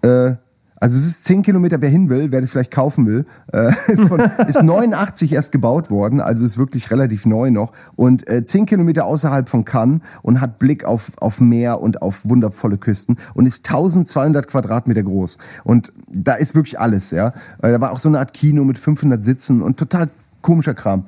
äh, also es ist 10 Kilometer, wer hin will, wer das vielleicht kaufen will, äh, ist, von, ist 89 erst gebaut worden, also ist wirklich relativ neu noch und äh, 10 Kilometer außerhalb von Cannes und hat Blick auf, auf Meer und auf wundervolle Küsten und ist 1200 Quadratmeter groß und da ist wirklich alles, ja. Äh, Da war auch so eine Art Kino mit 500 Sitzen und total komischer Kram.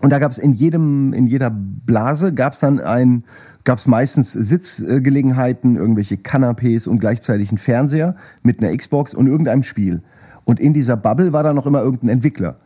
Und da gab es in jedem, in jeder Blase gab es dann ein, gab es meistens Sitzgelegenheiten, irgendwelche Canapés und gleichzeitig einen Fernseher mit einer Xbox und irgendeinem Spiel. Und in dieser Bubble war da noch immer irgendein Entwickler.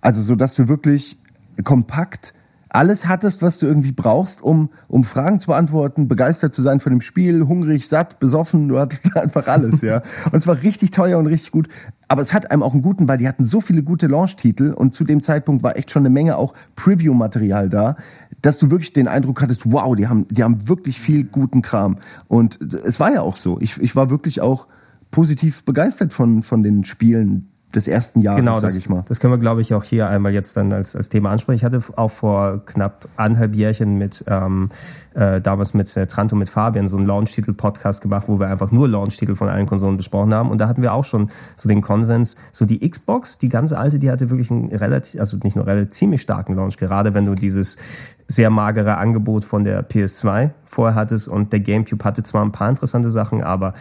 Also so, dass du wirklich kompakt alles hattest, was du irgendwie brauchst, um, um Fragen zu beantworten, begeistert zu sein von dem Spiel, hungrig, satt, besoffen, du hattest einfach alles, ja. Und es war richtig teuer und richtig gut. Aber es hat einem auch einen guten, weil die hatten so viele gute Launch-Titel und zu dem Zeitpunkt war echt schon eine Menge auch Preview-Material da, dass du wirklich den Eindruck hattest, wow, die haben, die haben wirklich viel guten Kram. Und es war ja auch so. Ich, ich war wirklich auch positiv begeistert von, von den Spielen des ersten Jahres, Genau, sag das, ich mal. das können wir, glaube ich, auch hier einmal jetzt dann als, als Thema ansprechen. Ich hatte auch vor knapp anderthalb Jährchen mit ähm, äh, damals mit äh, Tranto mit Fabian so einen Launch-Titel-Podcast gemacht, wo wir einfach nur Launch-Titel von allen Konsolen besprochen haben. Und da hatten wir auch schon so den Konsens, so die Xbox, die ganz alte, die hatte wirklich einen relativ, also nicht nur relativ ziemlich starken Launch, gerade wenn du dieses sehr magere Angebot von der PS2 vorher hattest und der GameCube hatte zwar ein paar interessante Sachen, aber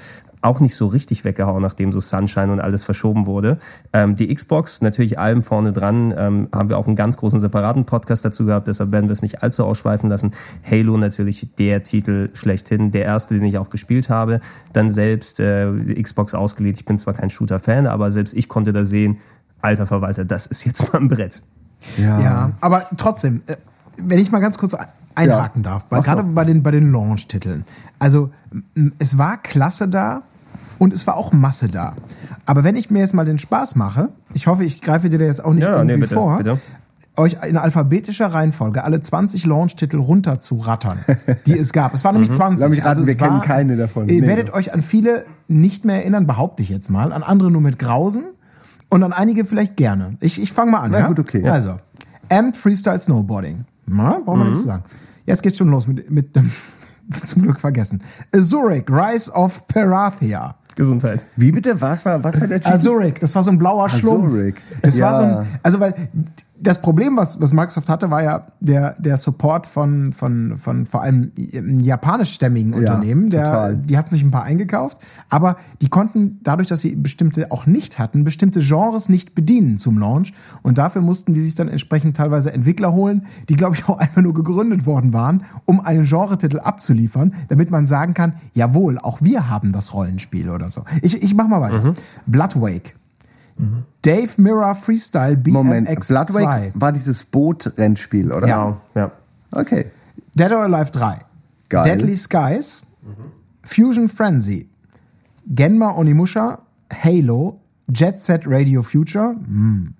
auch nicht so richtig weggehauen, nachdem so Sunshine und alles verschoben wurde. Ähm, die Xbox, natürlich allem vorne dran, ähm, haben wir auch einen ganz großen separaten Podcast dazu gehabt, deshalb werden wir es nicht allzu ausschweifen lassen. Halo natürlich der Titel schlechthin, der erste, den ich auch gespielt habe. Dann selbst äh, die Xbox ausgelegt. Ich bin zwar kein Shooter-Fan, aber selbst ich konnte da sehen, alter Verwalter, das ist jetzt mal ein Brett. Ja, aber trotzdem, äh, wenn ich mal ganz kurz einhaken Ja. darf, Mach gerade doch. bei den, bei den Launch-Titeln. Also, es war Klasse da und es war auch Masse da. Aber wenn ich mir jetzt mal den Spaß mache, ich hoffe, ich greife dir da jetzt auch nicht Ja, irgendwie nee, bitte, vor, bitte. euch in alphabetischer Reihenfolge alle 20 Launch-Titel runter zu rattern, die es gab. Es waren nämlich 20. Mhm. Lass mich raten, es wir kennen keine davon. Ihr Nee. werdet euch an viele nicht mehr erinnern, behaupte ich jetzt mal, an andere nur mit Grausen und an einige vielleicht gerne. Ich, ich fange mal an. Na ja? gut, okay. Also, Amped Freestyle Snowboarding. Na, brauchen wir Mhm. nichts zu sagen. Jetzt geht's schon los mit, mit dem, zum Glück vergessen. Azuric, Rise of Parathia. Gesundheit. Wie bitte? Was war, was war der Titel? Azuric, das war so ein blauer Schlumpf. Azuric. Das war so Ja. ein, also weil das Problem, was, was Microsoft hatte, war ja der, der Support von, von, von vor allem japanischstämmigen Ja, Unternehmen. Der, total. die hatten sich ein paar eingekauft, aber die konnten dadurch, dass sie bestimmte auch nicht hatten, bestimmte Genres nicht bedienen zum Launch. Und dafür mussten die sich dann entsprechend teilweise Entwickler holen, die, glaube ich, auch einfach nur gegründet worden waren, um einen Genretitel abzuliefern, damit man sagen kann, jawohl, auch wir haben das Rollenspiel oder so. Ich, ich mach mal weiter. Mhm. Bloodwake. Dave Mirror Freestyle BMX Moment, 2. Bloodwake war dieses Boot-Rennspiel, oder? Ja. Genau, ja. Okay. Dead or Alive 3. Geil. Deadly Skies. Fusion Frenzy. Genma Onimusha. Halo. Jet Set Radio Future. mm.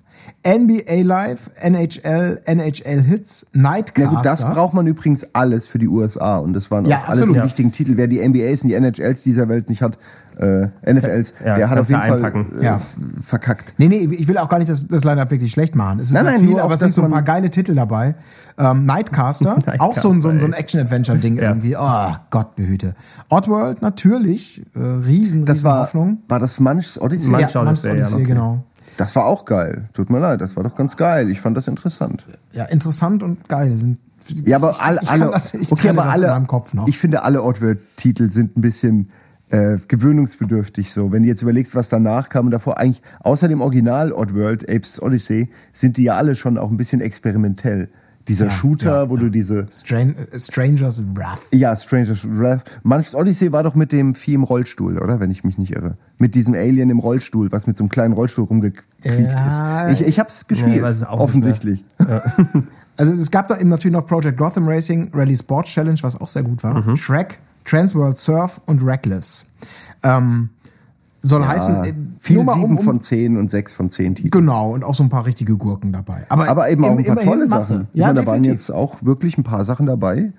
NBA Live. NHL. NHL Hits. Ja Nightcaster. gut, das braucht man übrigens alles für die USA und das waren Ja, auch alles die Ja. wichtigen Titel. Wer die NBAs und die NHLs dieser Welt nicht hat, äh, NFLs, Ja, der hat auf jeden Fall äh, Ja. verkackt. Nee, nee, ich will auch gar nicht das, das Line-Up wirklich schlecht machen. Es ist Nein, nein, nein, viel, nur aber es sind so ein paar geile Titel dabei. Ähm, Nightcaster, auch so ein, so ein, so ein. Action-Adventure-Ding Ja. irgendwie. Oh, Gott behüte. Oddworld, natürlich. Äh, riesen, Das riesen war, Hoffnung. war das Manchs Odyssey? Manch- ja, Odyssey, Manch's ja, Odyssey, okay. genau. Das war auch geil. Tut mir leid, das war doch ganz geil. Ich fand das interessant. Ja, interessant und geil. Sind, Ja, aber alle, alle, das, ich okay, aber alle, in meinem Kopf noch. ich finde alle Oddworld-Titel sind ein bisschen äh, gewöhnungsbedürftig so. Wenn du jetzt überlegst, was danach kam und davor eigentlich, außer dem Original Oddworld, Apes Odyssey, sind die ja alle schon auch ein bisschen experimentell. Dieser Ja, Shooter, ja, wo ja. du diese, Stran äh, Strangers Wrath. ja, Stranger's Wrath. Manches Odyssey war doch mit dem Vieh im Rollstuhl, oder? Wenn ich mich nicht irre. Mit diesem Alien im Rollstuhl, was mit so einem kleinen Rollstuhl rumgequiekt Ja. ist. Ich, ich hab's gespielt, offensichtlich. Also es gab da eben natürlich noch Project Gotham Racing, Rally Sports Challenge, was auch sehr gut war. Mhm. Shrek, Transworld Surf und Reckless. Ähm, soll heißen, Ja, äh, viel nur mal sieben um, um, von zehn und sechs von zehn Titeln. Genau, und auch so ein paar richtige Gurken dabei. Aber, Aber eben auch ein paar tolle Masse. Sachen. Ja, meine, da waren jetzt auch wirklich ein paar Sachen dabei.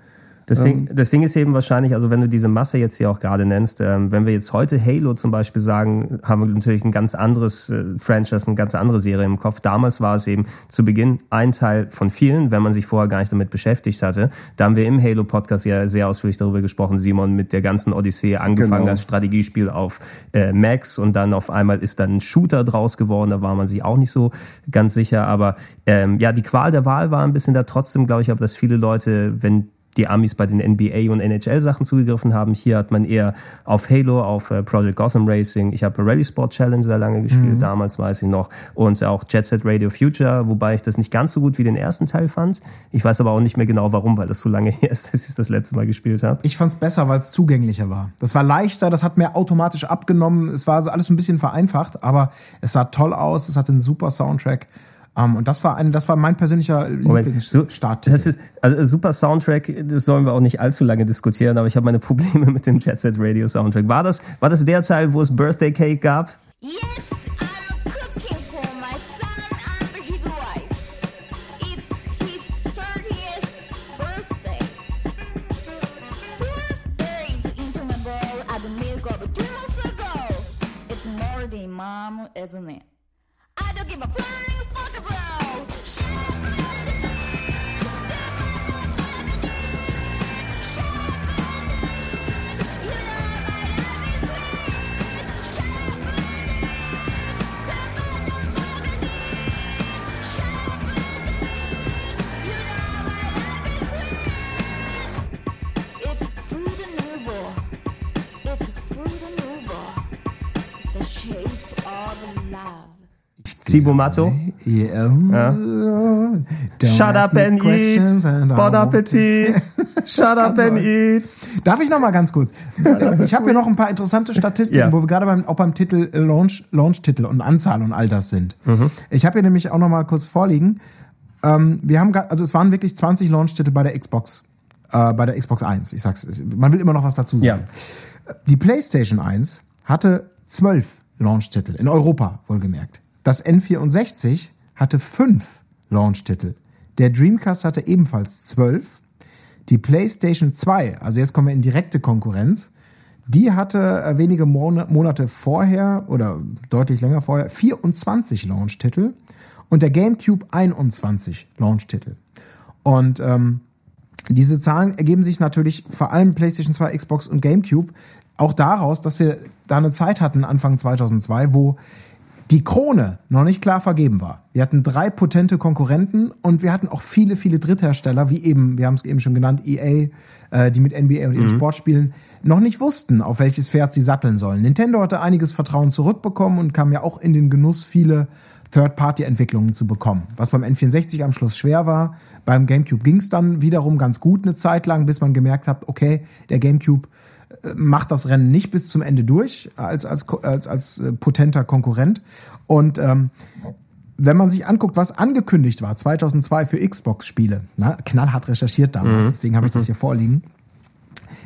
Das Ding, das Ding ist eben wahrscheinlich, also wenn du diese Masse jetzt hier auch gerade nennst, ähm, wenn wir jetzt heute Halo zum Beispiel sagen, haben wir natürlich ein ganz anderes äh, Franchise, eine ganz andere Serie im Kopf. Damals war es eben zu Beginn ein Teil von vielen, wenn man sich vorher gar nicht damit beschäftigt hatte. Da haben wir im Halo-Podcast ja sehr ausführlich darüber gesprochen, Simon, mit der ganzen Odyssee, angefangen Genau. als Strategiespiel auf äh, Max und dann auf einmal ist dann ein Shooter draus geworden, da war man sich auch nicht so ganz sicher. Aber ähm, ja, die Qual der Wahl war ein bisschen da trotzdem, glaube ich, aber dass viele Leute, wenn die Amis bei den NBA und NHL Sachen zugegriffen haben. Hier hat man eher auf Halo, auf äh, Project Gotham Racing. Ich habe Rally Sport Challenge sehr lange gespielt, damals weiß ich noch. Und auch Jet Set Radio Future, wobei ich das nicht ganz so gut wie den ersten Teil fand. Ich weiß aber auch nicht mehr genau warum, weil das so lange her ist, dass ich das letzte Mal gespielt habe. Ich fand's besser, weil es zugänglicher war. Das war leichter, das hat mir automatisch abgenommen. Es war alles ein bisschen vereinfacht, aber es sah toll aus, es hatte einen super Soundtrack. Um, und das war ein, das war mein persönlicher Lieblingsstarttitel. das ist also super Soundtrack, das sollen wir auch nicht allzu lange diskutieren, aber ich habe meine Probleme mit dem Jet Set Radio Soundtrack. War das, war das der Teil, wo es Birthday Cake gab? Yes, I'm cooking for my son and his wife. It's his 30th birthday. Two berries into my bowl at the milk of two months ago. It's more than mom, isn't it? I don't give a flying Sibo Matto? Yeah. Don't Shut up and eat. Bon Appetit. Shut up and eat. Darf ich noch mal ganz kurz? Ich habe hier noch ein paar interessante Statistiken, Ja. wo wir gerade beim, auch beim Titel äh, Launch, Launch-Titel und Anzahl und all das sind. Mhm. Ich habe hier nämlich auch noch mal kurz vorliegen. ähm, wir haben, also es waren wirklich 20 Launch-Titel bei der Xbox, äh, bei der Xbox 1. Ich sag's, man will immer noch was dazu sagen. Die PlayStation 1 hatte 12 Launch-Titel, in Europa wohlgemerkt. Das N64 hatte 5 Launch-Titel. Der Dreamcast hatte ebenfalls 12. Die PlayStation 2, also jetzt kommen wir in direkte Konkurrenz, die hatte äh, wenige Mon Monate vorher oder deutlich länger vorher 24 Launch-Titel und der GameCube 21 Launch-Titel. Und ähm, diese Zahlen ergeben sich natürlich vor allem PlayStation 2, Xbox und GameCube auch daraus, dass wir da eine Zeit hatten, Anfang 2002, wo die Krone noch nicht klar vergeben war. Wir hatten drei potente Konkurrenten und wir hatten auch viele, viele Dritthersteller, wie eben, wir haben es eben schon genannt, EA, äh, die mit NBA und ihren Sportspielen noch nicht wussten, auf welches Pferd sie satteln sollen. Nintendo hatte einiges Vertrauen zurückbekommen und kam ja auch in den Genuss, viele Third-Party-Entwicklungen zu bekommen. Was beim N64 am Schluss schwer war. Beim GameCube ging es dann wiederum ganz gut eine Zeit lang, bis man gemerkt hat, okay, der GameCube macht das Rennen nicht bis zum Ende durch als, als, als, als äh, potenter Konkurrent. Und ähm, wenn man sich anguckt, was angekündigt war 2002 für Xbox-Spiele, na, knallhart recherchiert damals, deswegen habe ich das hier vorliegen.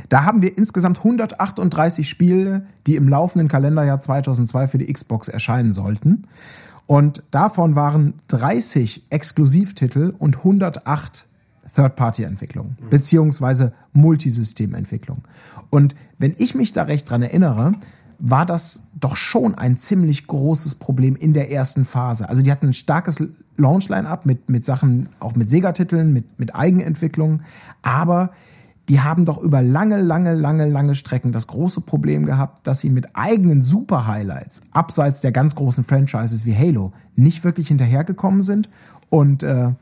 Da haben wir insgesamt 138 Spiele, die im laufenden Kalenderjahr 2002 für die Xbox erscheinen sollten. Und davon waren 30 Exklusivtitel und 108 Third-Party-Entwicklung, beziehungsweise Multisystementwicklung. Und wenn ich mich da recht dran erinnere, war das doch schon ein ziemlich großes Problem in der ersten Phase. Also die hatten ein starkes Launch-Line-Up mit, mit Sachen, auch mit Sega-Titeln, mit, mit Eigenentwicklungen, aber die haben doch über lange, lange, lange, lange Strecken das große Problem gehabt, dass sie mit eigenen Super-Highlights, abseits der ganz großen Franchises wie Halo, nicht wirklich hinterhergekommen sind und äh,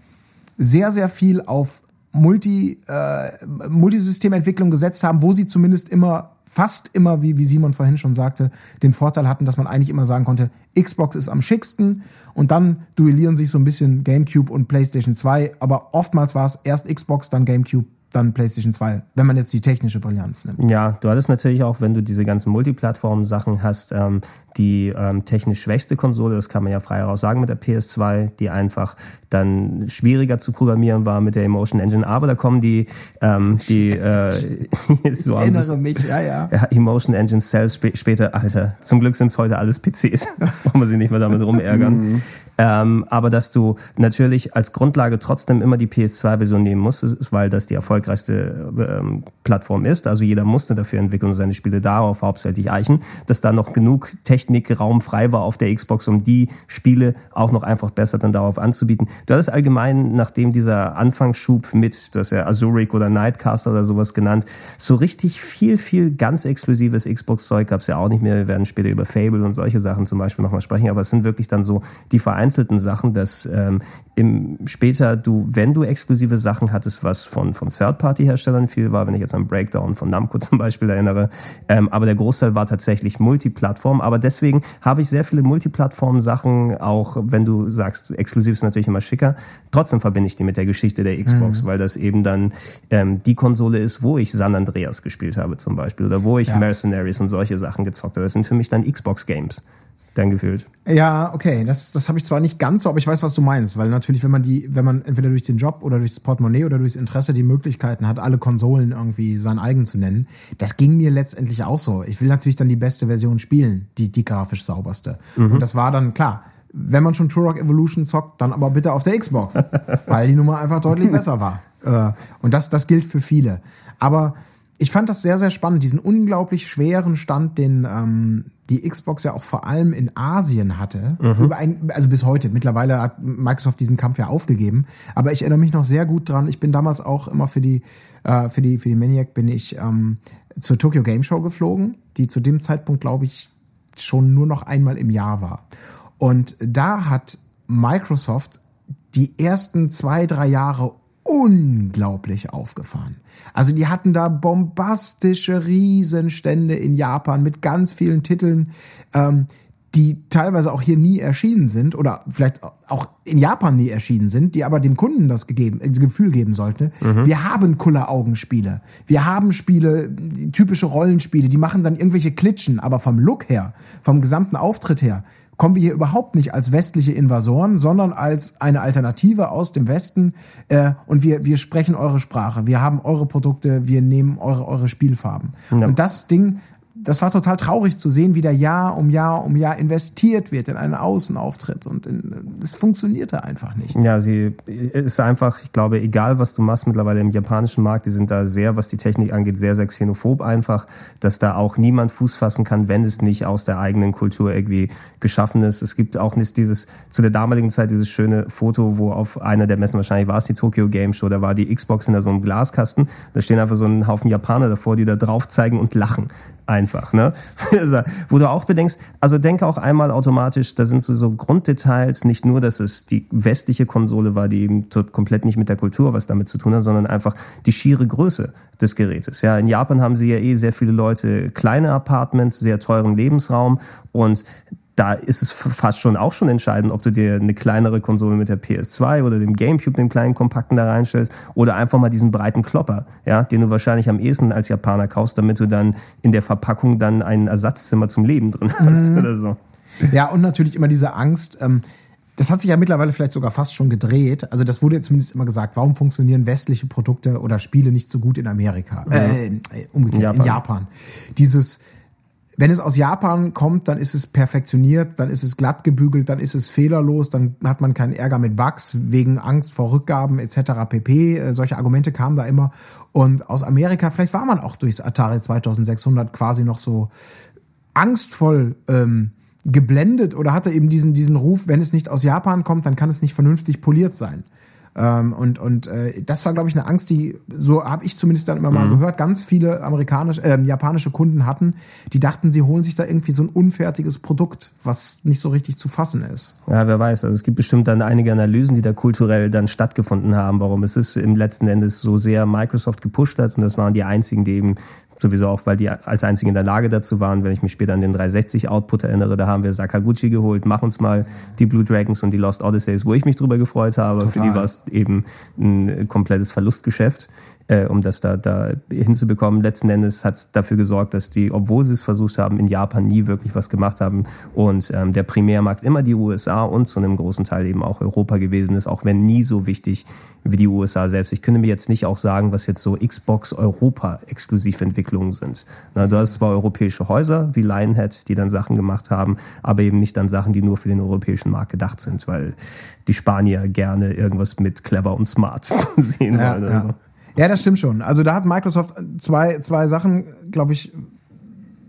sehr, sehr viel auf Multi, äh, Multisystementwicklung gesetzt haben, wo sie zumindest immer, fast immer, wie, wie Simon vorhin schon sagte, den Vorteil hatten, dass man eigentlich immer sagen konnte, Xbox ist am schicksten und dann duellieren sich so ein bisschen GameCube und PlayStation 2, aber oftmals war es erst Xbox, dann GameCube, dann PlayStation 2, wenn man jetzt die technische Brillanz nimmt. Ja, du hattest natürlich auch, wenn du diese ganzen Multiplattform-Sachen hast, ähm, die ähm, technisch schwächste Konsole, das kann man ja frei heraus sagen mit der PS2, die einfach dann schwieriger zu programmieren war mit der Emotion Engine. Aber da kommen die, ähm, die äh, so sie's- Erinnere mich, ja, ja. Emotion Engine Cells spä später, Alter. Zum Glück sind es heute alles PCs. Brauchen wir sie nicht mehr damit rumärgern. Ähm, aber dass du natürlich als Grundlage trotzdem immer die PS2-Version nehmen musstest, weil das die erfolgreichste ähm, Plattform ist. Also jeder musste dafür entwickeln und seine Spiele darauf hauptsächlich eichen, dass da noch genug Technikraum frei war auf der Xbox, um die Spiele auch noch einfach besser dann darauf anzubieten. Du hattest allgemein, nachdem dieser Anfangsschub mit, du hast ja Azuric oder Nightcaster oder sowas genannt, so richtig viel, viel ganz exklusives Xbox-Zeug gab es ja auch nicht mehr. Wir werden später über Fable und solche Sachen zum Beispiel nochmal sprechen, aber es sind wirklich dann so die vereinzelten Sachen, dass ähm, im, später du, wenn du exklusive Sachen hattest, was von, von Third-Party-Herstellern viel war, wenn ich jetzt an Breakdown von Namco zum Beispiel erinnere, ähm, aber der Großteil war tatsächlich Multiplattform, aber deswegen habe ich sehr viele Multiplattform-Sachen, auch wenn du sagst, exklusiv ist natürlich immer schicker, trotzdem verbinde ich die mit der Geschichte der Xbox, weil das eben dann ähm, die Konsole ist, wo ich San Andreas gespielt habe zum Beispiel oder wo ich Ja. Mercenaries und solche Sachen gezockt habe. Das sind für mich dann Xbox-Games, dann gefühlt. Ja, okay, das, das habe ich zwar nicht ganz so, aber ich weiß, was du meinst, weil natürlich, wenn man die, wenn man entweder durch den Job oder durchs Portemonnaie oder durchs Interesse die Möglichkeiten hat, alle Konsolen irgendwie sein eigen zu nennen, das ging mir letztendlich auch so. Ich will natürlich dann die beste Version spielen, die, die grafisch sauberste. Und das war dann klar. Wenn man schon Turok Evolution zockt, dann aber bitte auf der Xbox, weil die Nummer einfach deutlich besser war. Äh, Und das, das gilt für viele. Aber ich fand das sehr, sehr spannend, diesen unglaublich schweren Stand, den ähm, die Xbox ja auch vor allem in Asien hatte. Über ein, also bis heute. Mittlerweile hat Microsoft diesen Kampf ja aufgegeben. Aber ich erinnere mich noch sehr gut dran. Ich bin damals auch immer für die, äh, für die, für die Maniac bin ich ähm, zur Tokyo Game Show geflogen, die zu dem Zeitpunkt, glaube ich, schon nur noch einmal im Jahr war. Und da hat Microsoft die ersten zwei, drei Jahre unglaublich aufgefahren. Also die hatten da bombastische Riesenstände in Japan mit ganz vielen Titeln, ähm, die teilweise auch hier nie erschienen sind oder vielleicht auch in Japan nie erschienen sind, die aber dem Kunden das gegeben, äh, Gefühl geben sollte. Wir haben Kuller-Augenspiele. Wir haben Spiele, typische Rollenspiele, die machen dann irgendwelche Klitschen, aber vom Look her, vom gesamten Auftritt her, kommen wir hier überhaupt nicht als westliche Invasoren, sondern als eine Alternative aus dem Westen. Äh, und wir, wir sprechen eure Sprache, wir haben eure Produkte, wir nehmen eure, eure Spielfarben. Ja. Und das Ding das war total traurig zu sehen, wie da Jahr um Jahr um Jahr investiert wird in einen Außenauftritt und es funktionierte einfach nicht. Ja, sie ist einfach, ich glaube, egal was du machst mittlerweile im japanischen Markt, die sind da sehr, was die Technik angeht, sehr, sehr xenophob einfach, dass da auch niemand Fuß fassen kann, wenn es nicht aus der eigenen Kultur irgendwie geschaffen ist. Es gibt auch nicht dieses, zu der damaligen Zeit dieses schöne Foto, wo auf einer der Messen, wahrscheinlich war es die Tokyo Game Show, da war die Xbox in so einem Glaskasten, da stehen einfach so ein Haufen Japaner davor, die da drauf zeigen und lachen einfach, ne? Wo du auch bedenkst, also denke auch einmal automatisch, da sind so, so Grunddetails, nicht nur, dass es die westliche Konsole war, die eben komplett nicht mit der Kultur was damit zu tun hat, sondern einfach die schiere Größe des Gerätes. Ja, in Japan haben sie ja eh sehr viele Leute kleine Apartments, sehr teuren Lebensraum und da ist es fast schon auch schon entscheidend, ob du dir eine kleinere Konsole mit der PS2 oder dem GameCube, dem kleinen kompakten da reinstellst oder einfach mal diesen breiten Klopper, ja, den du wahrscheinlich am ehesten als Japaner kaufst, damit du dann in der Verpackung dann ein Ersatzzimmer zum Leben drin hast mhm. oder so. Ja, und natürlich immer diese Angst, ähm, das hat sich ja mittlerweile vielleicht sogar fast schon gedreht. Also das wurde ja zumindest immer gesagt, warum funktionieren westliche Produkte oder Spiele nicht so gut in Amerika? Mhm. Äh, umgekehrt, Japan. in Japan. Dieses wenn es aus Japan kommt, dann ist es perfektioniert, dann ist es glatt gebügelt, dann ist es fehlerlos, dann hat man keinen Ärger mit Bugs wegen Angst vor Rückgaben etc. pp. Äh, solche Argumente kamen da immer. Und aus Amerika, vielleicht war man auch durchs Atari 2600 quasi noch so angstvoll ähm, geblendet oder hatte eben diesen, diesen Ruf, wenn es nicht aus Japan kommt, dann kann es nicht vernünftig poliert sein. Ähm, und und äh, das war, glaube ich, eine Angst, die, so habe ich zumindest dann immer mal mhm. gehört, ganz viele amerikanische, äh, japanische Kunden hatten, die dachten, sie holen sich da irgendwie so ein unfertiges Produkt, was nicht so richtig zu fassen ist. Ja, wer weiß. Also es gibt bestimmt dann einige Analysen, die da kulturell dann stattgefunden haben, warum es ist im letzten Endes so sehr Microsoft gepusht hat. Und das waren die einzigen, die eben Sowieso auch, weil die als einzige in der Lage dazu waren. Wenn ich mich später an den 360 Output erinnere, da haben wir Sakaguchi geholt, mach uns mal die Blue Dragons und die Lost Odysseys, wo ich mich drüber gefreut habe. Total. Für die war es eben ein komplettes Verlustgeschäft äh, um das da, da hinzubekommen. Letzten Endes hat es dafür gesorgt, dass die, obwohl sie es versucht haben, in Japan nie wirklich was gemacht haben und ähm, der Primärmarkt immer die USA und zu einem großen Teil eben auch Europa gewesen ist, auch wenn nie so wichtig wie die USA selbst. Ich könnte mir jetzt nicht auch sagen, was jetzt so Xbox Europa Exklusiventwicklungen sind. Na, du hast zwar europäische Häuser wie Lionhead, die dann Sachen gemacht haben, aber eben nicht dann Sachen, die nur für den europäischen Markt gedacht sind, weil die Spanier gerne irgendwas mit clever und smart sehen ja, wollen. Also. Ja, das stimmt schon. Also da hat Microsoft zwei, zwei Sachen, glaube ich,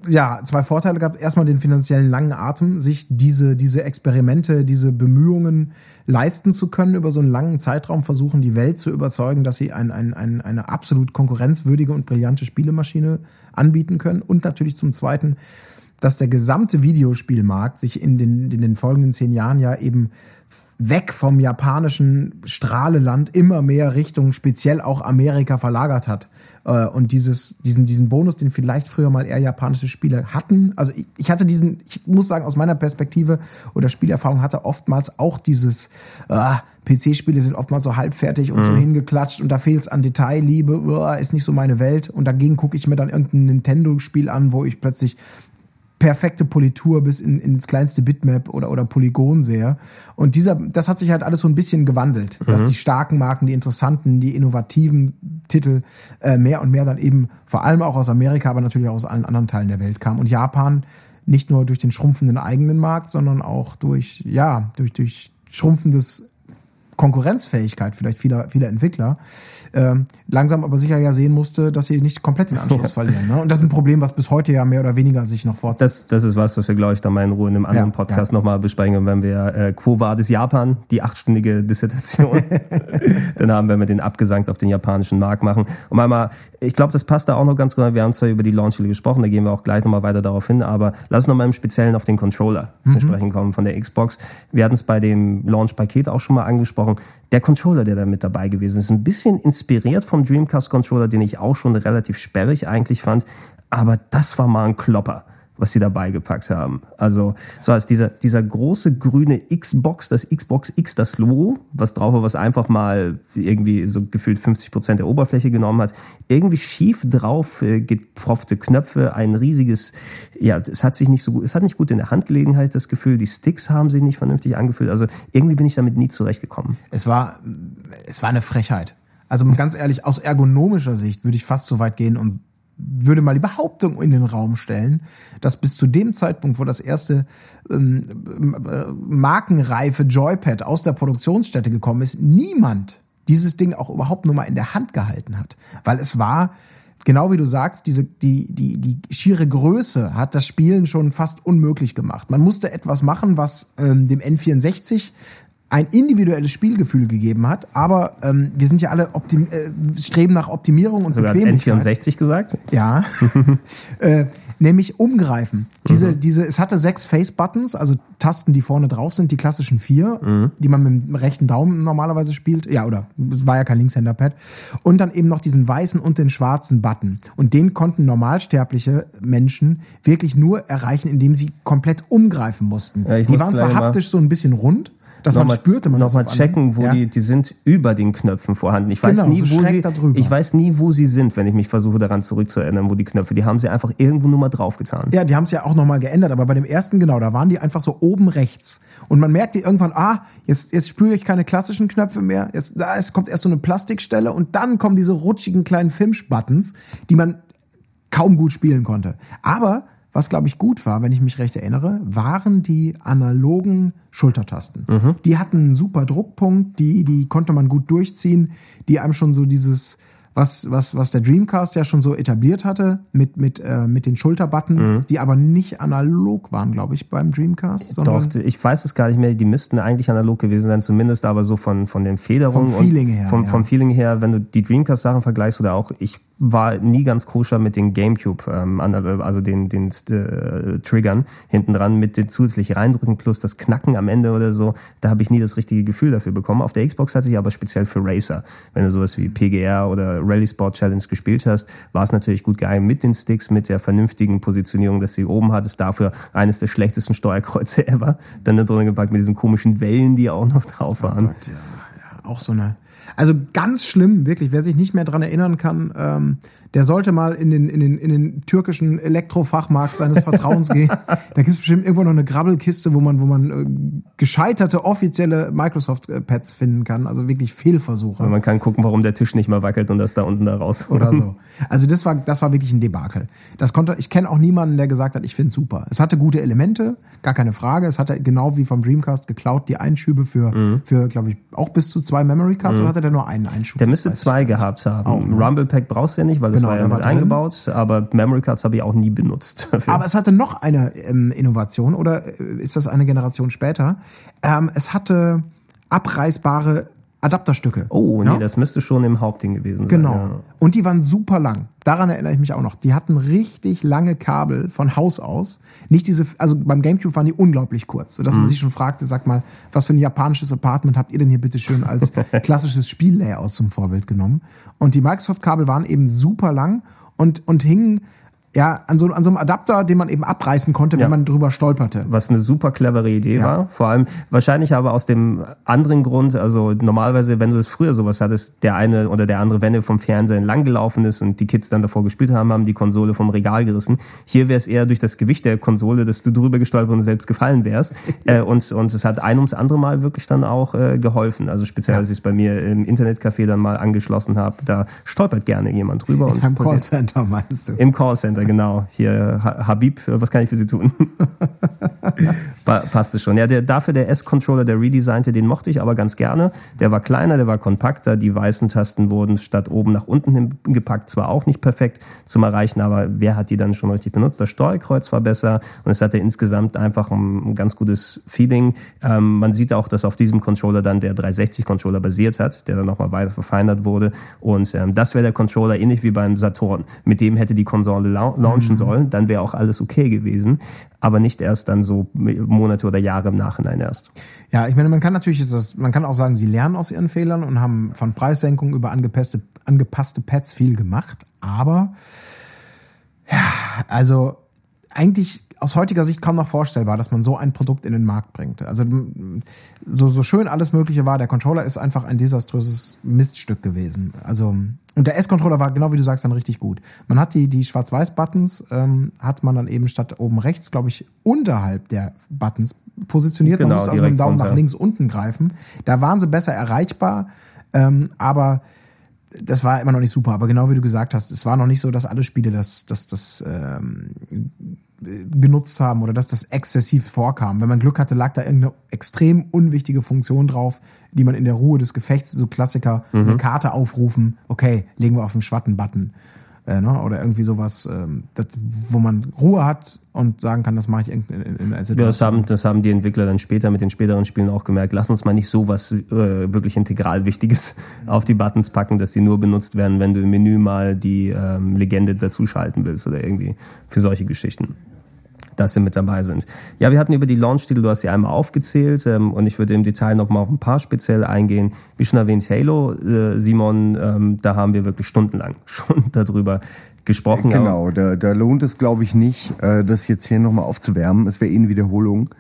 ja, zwei Vorteile gehabt. Erstmal den finanziellen langen Atem, sich diese, diese Experimente, diese Bemühungen leisten zu können, über so einen langen Zeitraum versuchen, die Welt zu überzeugen, dass sie ein, ein, ein, eine absolut konkurrenzwürdige und brillante Spielemaschine anbieten können. Und natürlich zum Zweiten, dass der gesamte Videospielmarkt sich in den, in den folgenden zehn Jahren ja eben weg vom japanischen Strahleland immer mehr Richtung speziell auch Amerika verlagert hat. Äh, und dieses, diesen, diesen Bonus, den vielleicht früher mal eher japanische Spiele hatten. Also ich, ich hatte diesen, ich muss sagen, aus meiner Perspektive oder Spielerfahrung hatte oftmals auch dieses, äh, PC-Spiele sind oftmals so halbfertig und mhm. so hingeklatscht und da fehlt es an Detailliebe, uh, ist nicht so meine Welt. Und dagegen gucke ich mir dann irgendein Nintendo-Spiel an, wo ich plötzlich perfekte Politur bis in, ins kleinste Bitmap oder, oder Polygon sehe. Und dieser, das hat sich halt alles so ein bisschen gewandelt, mhm. dass die starken Marken, die interessanten, die innovativen Titel äh, mehr und mehr dann eben vor allem auch aus Amerika, aber natürlich auch aus allen anderen Teilen der Welt kamen. Und Japan nicht nur durch den schrumpfenden eigenen Markt, sondern auch durch, ja, durch, durch schrumpfendes Konkurrenzfähigkeit vielleicht vieler, vieler Entwickler, ähm, langsam aber sicher ja sehen musste, dass sie nicht komplett den Anschluss verlieren. Ne? Und das ist ein Problem, was bis heute ja mehr oder weniger sich noch fortsetzt. Das, das ist was, was wir, glaube ich, dann mal in Ruhe in einem anderen ja, Podcast ja. nochmal besprechen, wenn wir äh, Quo Vadis Japan, die achtstündige Dissertation, dann haben, wenn wir den abgesankt auf den japanischen Markt machen. Und mal, ich glaube, das passt da auch noch ganz gut. Wir haben zwar über die Launchspiele gesprochen, da gehen wir auch gleich nochmal weiter darauf hin, aber lass uns nochmal im Speziellen auf den Controller mhm. zu sprechen kommen von der Xbox. Wir hatten es bei dem Launch-Paket auch schon mal angesprochen. Der Controller, der da mit dabei gewesen ist, ein bisschen inspiriert vom Dreamcast Controller, den ich auch schon relativ sperrig eigentlich fand. Aber das war mal ein Klopper was sie dabei gepackt haben. Also so als dieser, dieser große grüne Xbox, das Xbox X, das Logo, was drauf war, was einfach mal irgendwie so gefühlt 50 Prozent der Oberfläche genommen hat. Irgendwie schief drauf äh, gepfropfte Knöpfe, ein riesiges, ja, es hat sich nicht so gut, es hat nicht gut in der Handgelegenheit das Gefühl, die Sticks haben sich nicht vernünftig angefühlt. Also irgendwie bin ich damit nie zurechtgekommen. Es war, es war eine Frechheit. Also ganz ehrlich, aus ergonomischer Sicht würde ich fast so weit gehen und würde mal die Behauptung in den Raum stellen, dass bis zu dem Zeitpunkt, wo das erste ähm, äh, markenreife Joypad aus der Produktionsstätte gekommen ist, niemand dieses Ding auch überhaupt nur mal in der Hand gehalten hat. Weil es war, genau wie du sagst, diese, die, die, die schiere Größe hat das Spielen schon fast unmöglich gemacht. Man musste etwas machen, was ähm, dem N64 ein individuelles Spielgefühl gegeben hat, aber ähm, wir sind ja alle optim äh, streben nach Optimierung und Sogar Bequemlichkeit. N64 gesagt? Ja. äh, nämlich umgreifen. Diese, diese, es hatte sechs Face-Buttons, also Tasten, die vorne drauf sind, die klassischen vier, die man mit dem rechten Daumen normalerweise spielt. Ja, oder es war ja kein Linkshänder-Pad. Und dann eben noch diesen weißen und den schwarzen Button. Und den konnten normalsterbliche Menschen wirklich nur erreichen, indem sie komplett umgreifen mussten. Ja, die waren zwar gleich mal- haptisch so ein bisschen rund, dass man Nochmal- spürte man Nochmal checken, wo Ja. die, die sind über den Knöpfen vorhanden. Ich weiß Genau, nie, so wo sie, ich weiß nie, wo sie sind, wenn ich mich versuche daran zurückzuerinnern, wo die Knöpfe, die haben sie einfach irgendwo nur mal draufgetan. Ja, die haben es ja auch nochmal geändert, aber bei dem ersten, genau, da waren die einfach so oben rechts. Und man merkte irgendwann, ah, jetzt, jetzt spüre ich keine klassischen Knöpfe mehr. Jetzt, da ist, kommt erst so eine Plastikstelle und dann kommen diese rutschigen kleinen Filmsch-Buttons, die man kaum gut spielen konnte. Aber was, glaube ich, gut war, wenn ich mich recht erinnere, waren die analogen Schultertasten. Die hatten einen super Druckpunkt, die, die konnte man gut durchziehen, die einem schon so dieses, was, was, was der Dreamcast ja schon so etabliert hatte, mit, mit, äh, mit den Schulterbuttons, die aber nicht analog waren, glaube ich, beim Dreamcast, sondern Doch, ich weiß es gar nicht mehr. Die müssten eigentlich analog gewesen sein, zumindest aber so von, von den Federungen. Vom Feeling her, Vom, ja. vom Feeling her, wenn du die Dreamcast-Sachen vergleichst oder auch, ich war nie ganz koscher mit den Gamecube, ähm, also den, den äh, Triggern hinten dran mit den zusätzlich reindrücken plus das Knacken am Ende oder so. Da habe ich nie das richtige Gefühl dafür bekommen. Auf der Xbox hatte ich aber speziell für Racer, wenn du sowas wie PGR oder Rally Sport Challenge gespielt hast, war es natürlich gut geeignet mit den Sticks, mit der vernünftigen Positionierung, dass sie oben hattest. Dafür eines der schlechtesten Steuerkreuze ever. Dann da drin gepackt mit diesen komischen Wellen, die auch noch drauf waren. Gott, ja, ja, auch so eine. Also ganz schlimm, wirklich. Wer sich nicht mehr dran erinnern kann, ähm, der sollte mal in den, in den, in den türkischen Elektrofachmarkt seines Vertrauens gehen. Da gibt es bestimmt irgendwo noch eine Grabbelkiste, wo man, wo man äh, gescheiterte offizielle Microsoft-Pads finden kann. Also wirklich Fehlversuche. Und man kann gucken, warum der Tisch nicht mal wackelt und das da unten da raus. oder so. Also das war, das war wirklich ein Debakel. Das konnte, ich kenne auch niemanden, der gesagt hat, ich finde super. Es hatte gute Elemente, gar keine Frage. Es hatte genau wie vom Dreamcast geklaut die Einschübe für, für glaube ich, auch bis zu zwei Memory Cards oder hatte der nur einen Einschub? Der müsste zwei gehabt haben. Auch, ne? Rumble Pack brauchst du ja nicht, weil das Genau, war ja mit war drin. eingebaut. Aber Memory Cards habe ich auch nie benutzt. Aber es hatte noch eine ähm, Innovation, oder äh, ist das eine Generation später? Ähm, es hatte abreißbare Adapterstücke. oh, nee, Ja? das müsste schon im Hauptding gewesen sein. Genau. Ja. Und die waren super lang. Daran erinnere ich mich auch noch. Die hatten richtig lange Kabel von Haus aus. Nicht diese, also beim Gamecube waren die unglaublich kurz, sodass Mhm. man sich schon fragte, sag mal, was für ein japanisches Apartment habt ihr denn hier bitte schön als klassisches Spiellayout zum Vorbild genommen? Und die Microsoft-Kabel waren eben super lang und, und hingen ja an so, an so einem Adapter, den man eben abreißen konnte, Ja. wenn man drüber stolperte. Was eine super clevere Idee Ja. war. Vor allem wahrscheinlich aber aus dem anderen Grund, also normalerweise, wenn du das früher sowas hattest, der eine oder der andere Wende vom Fernseher entlang gelaufen ist und die Kids dann davor gespielt haben, haben die Konsole vom Regal gerissen. Hier wäre es eher durch das Gewicht der Konsole, dass du drüber gestolpert und selbst gefallen wärst. äh, und, und es hat ein ums andere Mal wirklich dann auch äh, geholfen. Also speziell, als ich es bei mir im Internetcafé dann mal angeschlossen habe, da stolpert gerne jemand drüber. und passiert- Callcenter meinst du? im Callcenter, genau. Hier, Ha- Habib, äh, was kann ich für Sie tun? Pa passte schon. Ja, der, dafür der S-Controller, der redesignte, den mochte ich aber ganz gerne. Der war kleiner, der war kompakter. Die weißen Tasten wurden statt oben nach unten gepackt. Zwar auch nicht perfekt zum Erreichen, aber wer hat die dann schon richtig benutzt? Das Steuerkreuz war besser und es hatte insgesamt einfach ein, ein ganz gutes Feeling. Ähm, man sieht auch, dass auf diesem Controller dann der 360-Controller basiert hat, der dann nochmal weiter verfeinert wurde. Und ähm, das wäre der Controller ähnlich wie beim Saturn. Mit dem hätte die Konsole lau launchen sollen, dann wäre auch alles okay gewesen. Aber nicht erst dann so Monate oder Jahre im Nachhinein erst. Ja, ich meine, man kann natürlich, jetzt das, man kann auch sagen, sie lernen aus ihren Fehlern und haben von Preissenkungen über angepasste, angepasste Pads viel gemacht. Aber ja, also eigentlich aus heutiger Sicht kaum noch vorstellbar, dass man so ein Produkt in den Markt bringt. Also so, so schön alles Mögliche war, der Controller ist einfach ein desaströses Miststück gewesen. Also und der S-Controller war genau wie du sagst dann richtig gut. Man hat die die Schwarz-Weiß-Buttons ähm, hat man dann eben statt oben rechts, glaube ich, unterhalb der Buttons positioniert. Genau, man muss also mit dem Daumen nach links unten greifen. Da waren sie besser erreichbar, ähm, aber das war immer noch nicht super, aber genau wie du gesagt hast, es war noch nicht so, dass alle Spiele das, das, das ähm, genutzt haben oder dass das exzessiv vorkam. Wenn man Glück hatte, lag da irgendeine extrem unwichtige Funktion drauf, die man in der Ruhe des Gefechts, so Klassiker, eine Karte aufrufen, okay, legen wir auf den Schwatten-Button. Äh, ne? Oder irgendwie sowas, ähm, das, wo man Ruhe hat und sagen kann, das mache ich in, in, in einer Ja, Situation. das haben, das haben die Entwickler dann später mit den späteren Spielen auch gemerkt. Lass uns mal nicht so was äh, wirklich integral Wichtiges auf die Buttons packen, dass die nur benutzt werden, wenn du im Menü mal die ähm, Legende dazuschalten willst oder irgendwie für solche Geschichten. Dass sie mit dabei sind. Ja, wir hatten über die Launch-Titel, du hast sie einmal aufgezählt ähm, und ich würde im Detail noch mal auf ein paar speziell eingehen. Wie schon erwähnt, Halo, äh, Simon, ähm, da haben wir wirklich stundenlang schon darüber gesprochen. Genau, da, da lohnt es, glaube ich, nicht, äh, das jetzt hier nochmal aufzuwärmen. Es wäre eh eine Wiederholung.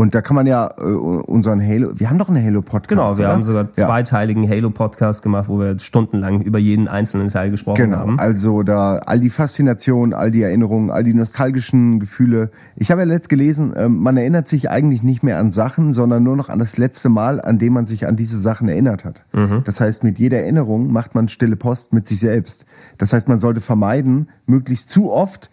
Und da kann man ja äh, unseren Halo, wir haben doch einen Halo-Podcast. Genau, wir oder? haben sogar Ja. zweiteiligen Halo-Podcast gemacht, wo wir stundenlang über jeden einzelnen Teil gesprochen Genau, haben. also da all die Faszination, all die Erinnerungen, all die nostalgischen Gefühle. Ich habe ja letzt gelesen, ähm, man erinnert sich eigentlich nicht mehr an Sachen, sondern nur noch an das letzte Mal, an dem man sich an diese Sachen erinnert hat. Mhm. Das heißt, mit jeder Erinnerung macht man stille Post mit sich selbst. Das heißt, man sollte vermeiden, möglichst zu oft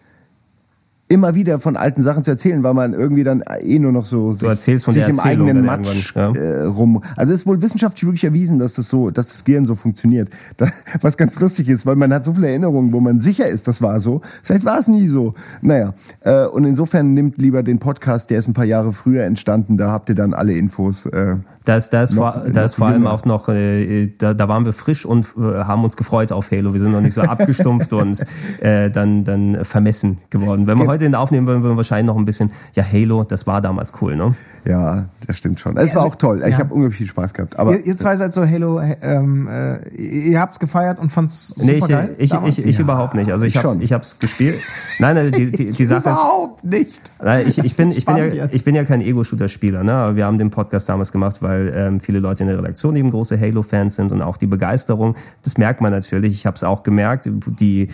immer wieder von alten Sachen zu erzählen, weil man irgendwie dann eh nur noch so sich, erzählst von sich der im eigenen Matsch irgendwann, äh, rum. Also es ist wohl wissenschaftlich wirklich erwiesen, dass das so, dass das Gehirn so funktioniert. Da, was ganz lustig ist, weil man hat so viele Erinnerungen, wo man sicher ist, das war so. Vielleicht war es nie so. Naja, äh, und insofern nimmt lieber den Podcast, der ist ein paar Jahre früher entstanden. Da habt ihr dann alle Infos. Äh, Da ist, da ist, Noch- vor, da ist noch vor allem auch noch, äh, da, da waren wir frisch und äh, haben uns gefreut auf Halo. Wir sind noch nicht so abgestumpft und äh, dann, dann vermessen geworden. Wenn wir Ge- heute den aufnehmen, würden wir wahrscheinlich noch ein bisschen, ja, Halo, das war damals cool, ne? ja, das stimmt schon. Es war also- auch toll. Ich ja. habe unglaublich viel Spaß gehabt. Aber Ihr, ihr zwei seid so Halo, ähm, äh, ihr habt's gefeiert und fand's super Nee, ich, geil. ich, ich, ich Ja. überhaupt nicht. Also ich, ich hab's, ich hab's gespielt. Nein, nein, die, die, die Sache ist, Überhaupt nicht. Nein, ich, ich, bin, ich, bin ja, jetzt. ich bin ja kein Ego-Shooter-Spieler. Ne? Aber Wir haben den Podcast damals gemacht, weil ähm, viele Leute in der Redaktion eben große Halo-Fans sind und auch die Begeisterung. Das merkt man natürlich. Ich habe es auch gemerkt, die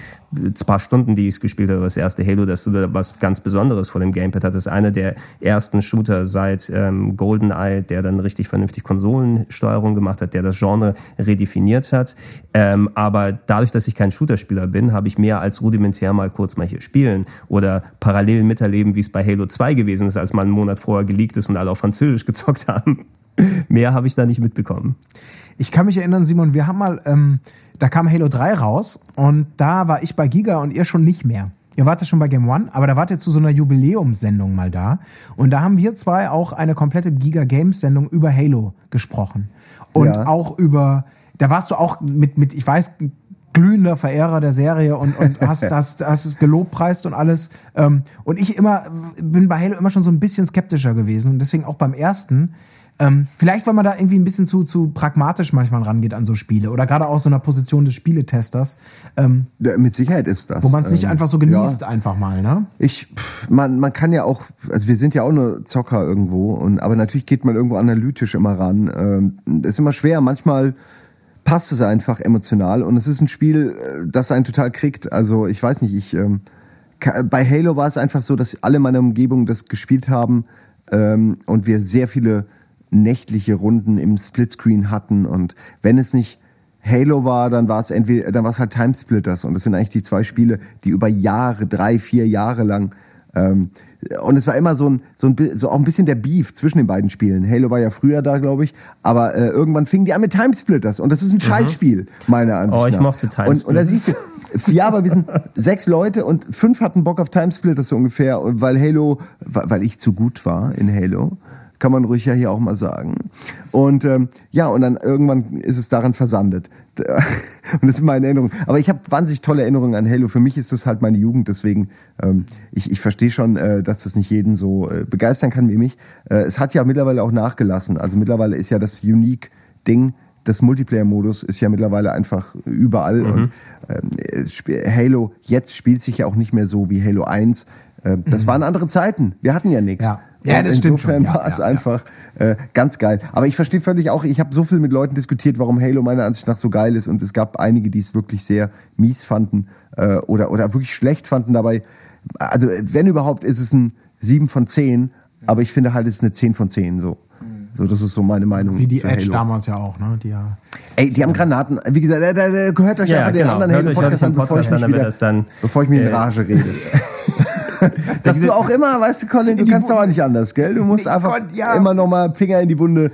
paar Stunden, die ich gespielt habe, das erste Halo, dass du da was ganz Besonderes vor dem Gamepad hattest. Einer der ersten Shooter seit ähm, GoldenEye, der dann richtig vernünftig Konsolensteuerung gemacht hat, der das Genre redefiniert hat. Ähm, aber dadurch, dass ich kein Shooter-Spieler bin, habe ich mehr als rudimentär mal kurz mal hier spielen oder parallel miterleben, wie es bei Halo 2 gewesen ist, als mal einen Monat vorher geleakt ist und alle auf Französisch gezockt haben. Mehr habe ich da nicht mitbekommen. Ich kann mich erinnern, Simon, wir haben mal, ähm, da kam Halo 3 raus und da war ich bei Giga und ihr schon nicht mehr. Ihr wart ja schon bei Game One, aber da wart ihr zu so einer Jubiläumssendung mal da. Und da haben wir zwei auch eine komplette Giga Games Sendung über Halo gesprochen. Und Ja. auch über, da warst du auch mit, mit, ich weiß, glühender Verehrer der Serie und, und hast, hast, hast es gelobpreist und alles. Ähm, und ich immer, bin bei Halo immer schon so ein bisschen skeptischer gewesen. Und deswegen auch beim ersten. Ähm, vielleicht, weil man da irgendwie ein bisschen zu, zu pragmatisch manchmal rangeht an so Spiele. Oder gerade aus so einer Position des Spieletesters, ähm, Ja, mit Sicherheit ist das. wo man es nicht Ähm, einfach so ja. genießt, einfach mal, ne? Ich, man, man kann ja auch, also wir sind ja auch nur Zocker irgendwo, und, aber natürlich geht man irgendwo analytisch immer ran. Ähm, das ist immer schwer, manchmal passt es einfach emotional und es ist ein Spiel, äh, das einen total kriegt. Also ich weiß nicht, ich, ähm, bei Halo war es einfach so, dass alle meiner Umgebung das gespielt haben ähm, und wir sehr viele nächtliche Runden im Splitscreen hatten und wenn es nicht Halo war, dann war es entweder, dann war es halt Timesplitters und das sind eigentlich die zwei Spiele, die über Jahre, drei, vier Jahre lang ähm, und es war immer so ein, so ein, so auch ein bisschen der Beef zwischen den beiden Spielen. Halo war ja früher da, glaube ich, aber äh, irgendwann fingen die an mit Timesplitters und das ist ein Scheißspiel, meiner Ansicht Oh, ich nach. mochte Und, und da Timesplitters. siehst du, ja, aber wir sind sechs Leute und fünf hatten Bock auf Timesplitters so ungefähr, weil Halo, weil ich zu gut war in Halo, kann man ruhig ja hier auch mal sagen. Und ähm, ja, und dann irgendwann ist es daran versandet. Und das ist meine Erinnerung. Aber ich habe wahnsinnig tolle Erinnerungen an Halo. Für mich ist das halt meine Jugend, deswegen ähm, ich, ich verstehe schon, äh, dass das nicht jeden so äh, begeistern kann wie mich. Äh, es hat ja mittlerweile auch nachgelassen. Also mittlerweile ist ja das Unique-Ding des Multiplayer-Modus ist ja mittlerweile einfach überall und ähm, Halo jetzt spielt sich ja auch nicht mehr so wie Halo 1. Äh, das waren andere Zeiten. Wir hatten ja nichts. Ja. Ja, das stimmt insofern schon. Ja, war es ja, ja. einfach äh, ganz geil. Aber ich verstehe völlig auch, ich habe so viel mit Leuten diskutiert, warum Halo meiner Ansicht nach so geil ist. Und es gab einige, die es wirklich sehr mies fanden äh, oder, oder wirklich schlecht fanden dabei. Also wenn überhaupt, ist es ein 7 von 10. Aber ich finde halt, es ist eine 10 von 10 so. So, das ist so meine Meinung. Wie die zu Edge Halo. damals ja auch, ne? Die ja. Ey, die haben Granaten. Wie gesagt, da, da, da gehört euch Ja, einfach den genau. anderen Hört euch- hört Halo-Podcast an, den bevor ich an, wieder, bevor ich mich in äh, Rage rede. Dass du auch immer, weißt du, Colin, du die kannst Wunde- aber nicht anders, gell? Du musst einfach konnt- ja. immer noch mal Finger in die Wunde.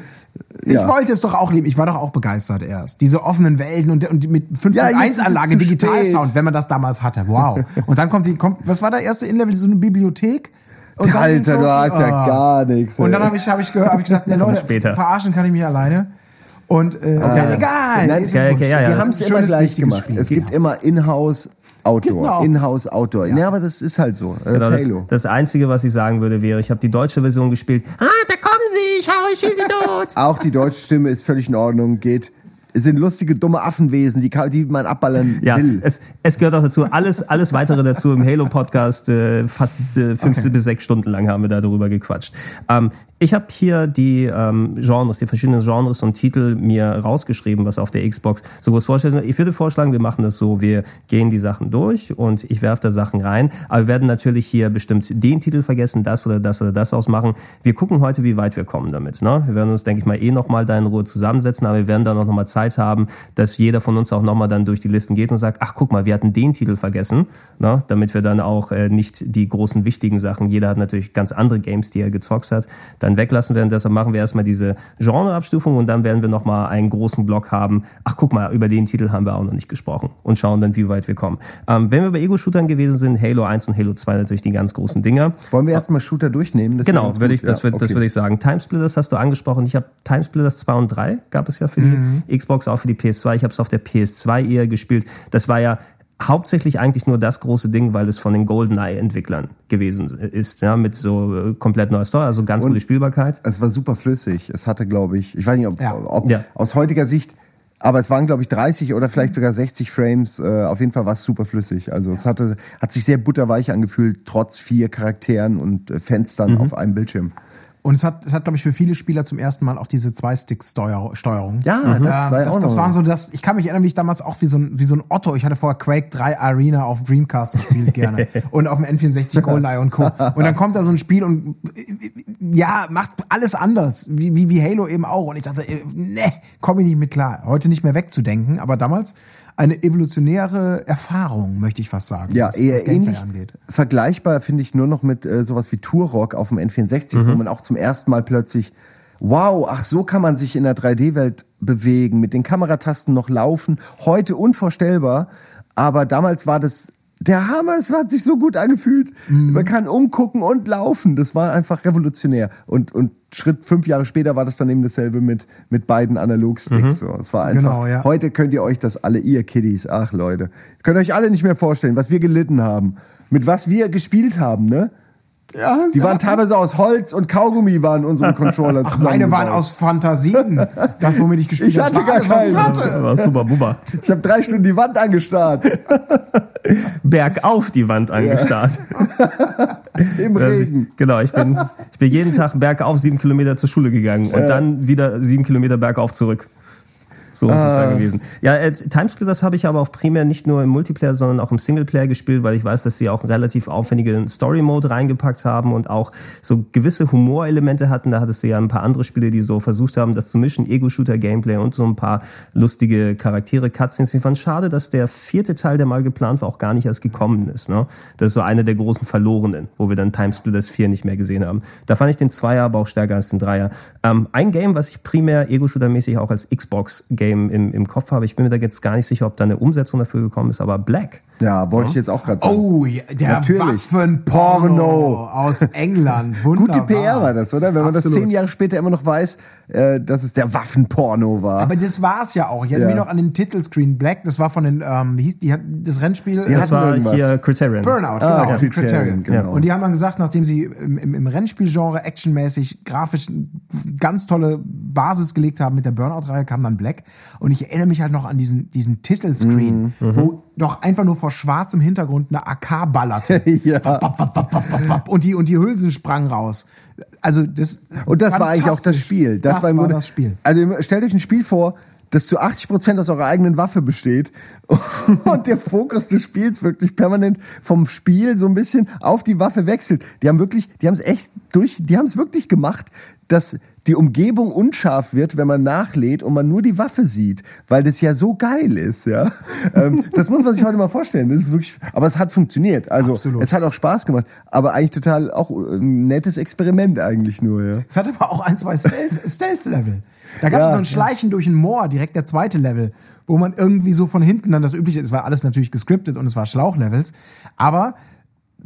Ja. Ich wollte es doch auch lieben. Ich war doch auch begeistert erst. Diese offenen Welten und, und mit Ja, jetzt ist es 5.1-Anlage, zu Digitalsound, wenn man das damals hatte. Wow. Und dann kommt die, kommt, was war der erste Inlevel? So eine Bibliothek? Und Alter, du hast ja Ah. gar nichts. Und dann ey. habe ich, hab ich gehört, habe ich gesagt, ne, Leute, später. verarschen kann ich mich alleine. Und äh, okay, egal. Nein, okay, okay, ja, ja. die haben es immer gleich gemacht. Spiel. Es gibt Genau. immer Inhouse, Outdoor. Genau. Inhouse, Outdoor. Ja. aber das ist halt so. Das Genau, ist das, Halo. das Einzige, was ich sagen würde, wäre, ich habe die deutsche Version gespielt. Ah, da kommen sie, ich hau euch, schieße sie tot. Auch die deutsche Stimme ist völlig in Ordnung. Geht. Es sind lustige, dumme Affenwesen, die, die man abballern Ja, will. es, es gehört auch dazu. Alles, alles weitere dazu im Halo-Podcast. Äh, fast äh, 15 bis 6 Stunden lang haben wir da darüber gequatscht. Ähm, ich habe hier die ähm, Genres, die verschiedenen Genres und Titel mir rausgeschrieben, was auf der Xbox so groß vorstellt. Ich würde vorschlagen, wir machen das so, wir gehen die Sachen durch und ich werfe da Sachen rein. Aber wir werden natürlich hier bestimmt den Titel vergessen, das oder das oder das ausmachen. Wir gucken heute, wie weit wir kommen damit. Ne? Wir werden uns, denke ich mal, eh nochmal da in Ruhe zusammensetzen, aber wir werden dann auch nochmal Zeit haben, dass jeder von uns auch nochmal dann durch die Listen geht und sagt, ach guck mal, wir hatten den Titel vergessen, ne? damit wir dann auch äh, nicht die großen wichtigen Sachen, jeder hat natürlich ganz andere Games, die er gezockt hat, dann weglassen werden. Deshalb machen wir erstmal diese Genreabstufung und dann werden wir nochmal einen großen Block haben, ach guck mal, über den Titel haben wir auch noch nicht gesprochen und schauen dann, wie weit wir kommen. Ähm, wenn wir bei Ego-Shootern gewesen sind, Halo 1 und Halo 2 natürlich die ganz großen Dinger. Wollen wir erstmal Shooter durchnehmen? Das Genau, würde ich, das, Ja, würde, das okay. würde ich sagen. Timesplitters hast du angesprochen. Ich habe Timesplitters 2 und 3 gab es ja für die Xbox, auch für die PS2. Ich habe es auf der PS2 eher gespielt. Das war ja hauptsächlich eigentlich nur das große Ding, weil es von den GoldenEye-Entwicklern gewesen ist, ja, mit so äh, komplett neuer Story, also ganz Und- gute Spielbarkeit. Es war super flüssig. Es hatte, glaube ich, ich weiß nicht, ob, Ja. ob Ja. aus heutiger Sicht, aber es waren, glaube ich, 30 oder vielleicht sogar 60 Frames. Äh, auf jeden Fall war es super flüssig. Also es hatte, hat sich sehr butterweich angefühlt, trotz vier Charakteren und äh, Fenstern Mhm. auf einem Bildschirm. Und es hat, es hat glaube ich, für viele Spieler zum ersten Mal auch diese Zwei-Stick-Steuerung. Ja, das Ähm, war das, das waren so das, ich kann mich erinnern, wie ich damals auch wie so ein, wie so ein Otto, ich hatte vorher Quake 3 Arena auf Dreamcast gespielt gerne und auf dem N64 GoldenEye und Co. Und dann kommt da so ein Spiel und äh, ja, macht alles anders, wie, wie, wie Halo eben auch. Und ich dachte, äh, ne, komme ich nicht mit klar. Heute nicht mehr wegzudenken, aber damals eine evolutionäre Erfahrung, möchte ich fast sagen. Ja, was- eher was ähnlich. angeht. Vergleichbar finde ich nur noch mit äh, sowas wie Turok auf dem N64, Mhm. wo man auch zum ersten Mal plötzlich, wow, ach so kann man sich in der 3D-Welt bewegen, mit den Kameratasten noch laufen. Heute unvorstellbar, aber damals war das der Hammer, es hat sich so gut angefühlt. Mhm. Man kann umgucken und laufen. Das war einfach revolutionär. Und, und Schritt fünf Jahre später war das dann eben dasselbe mit, mit beiden Analogsticks. So, es war einfach, Genau, ja. heute könnt ihr euch das alle, ihr Kiddies, ach Leute, könnt euch alle nicht mehr vorstellen, was wir gelitten haben. Mit was wir gespielt haben, ne? Ja, Die waren teilweise aus Holz und Kaugummi waren unsere Controller Ach, zusammen. meine waren aus Fantasien. Das, womit ich gespielt Ich habe. hatte war gar alles, was ich keinen. hatte. War super Bubba. Ich habe drei Stunden die Wand angestarrt. Bergauf die Wand angestarrt. Im Regen. Genau, ich bin, ich bin jeden Tag bergauf sieben Kilometer zur Schule gegangen und dann wieder sieben Kilometer bergauf zurück. So ist es da gewesen. Ja, äh, Timesplitters habe ich aber auch primär nicht nur im Multiplayer, sondern auch im Singleplayer gespielt, weil ich weiß, dass sie auch einen relativ aufwendigen Story-Mode reingepackt haben und auch so gewisse Humorelemente hatten. Da hattest du ja ein paar andere Spiele, die so versucht haben, das zu mischen, Ego-Shooter-Gameplay und so ein paar lustige Charaktere, Cutscenes. Ich fand schade, dass der vierte Teil, der mal geplant war, auch gar nicht erst gekommen ist. Ne? Das ist so eine der großen Verlorenen, wo wir dann Timesplitters 4 nicht mehr gesehen haben. Da fand ich den Zweier aber auch stärker als den Dreier. Ähm, ein Game, was ich primär Ego-Shooter-mäßig auch als Xbox-Game im, im Kopf habe, ich bin mir da jetzt gar nicht sicher, ob da eine Umsetzung dafür gekommen ist, aber Black. Ja, wollte ich jetzt auch gerade sagen. Oh, ja, der Natürlich. Waffenporno Porno. aus England. Wunderbar. Gute PR war das, oder? Wenn man das Absolut. zehn Jahre später immer noch weiß, äh, dass es der Waffenporno war. Aber das war's ja auch. Ich erinnere Ja. mich noch an den Titelscreen Black. Das war von den, ähm, wie hieß die, hat das Rennspiel? Die Das war irgendwas. hier Criterion. Burnout, genau. Ah, Criterion, Criterion. genau. Und die haben dann gesagt, nachdem sie im, im, im Rennspielgenre actionmäßig, grafisch ganz tolle Basis gelegt haben mit der Burnout-Reihe, kam dann Black. Und ich erinnere mich halt noch an diesen, diesen Titelscreen, wo doch einfach nur vor schwarzem Hintergrund eine AK ballerte. Ja. Wapp, wapp, wapp. Und die, und die Hülsen sprangen raus. Also das Und das war eigentlich auch das. Spiel. Das, im war Grunde- das Spiel. Also stellt euch ein Spiel vor, das zu 80% aus eurer eigenen Waffe besteht und der Fokus des Spiels wirklich permanent vom Spiel so ein bisschen auf die Waffe wechselt. Die haben wirklich, die haben es echt durch, die haben es wirklich gemacht, dass die Umgebung unscharf wird, wenn man nachlädt und man nur die Waffe sieht, weil das ja so geil ist, ja. ähm, das muss man sich heute mal vorstellen. Das ist wirklich, aber es hat funktioniert. Also Absolut. es hat auch Spaß gemacht, aber eigentlich total auch ein nettes Experiment eigentlich nur, ja. Es hatte aber auch ein, zwei Stealth- Stealth-Level. Da gab es Ja, so ein Schleichen durch ein Moor, direkt der zweite Level, wo man irgendwie so von hinten dann das übliche, es war alles natürlich gescriptet und es war Schlauchlevels, aber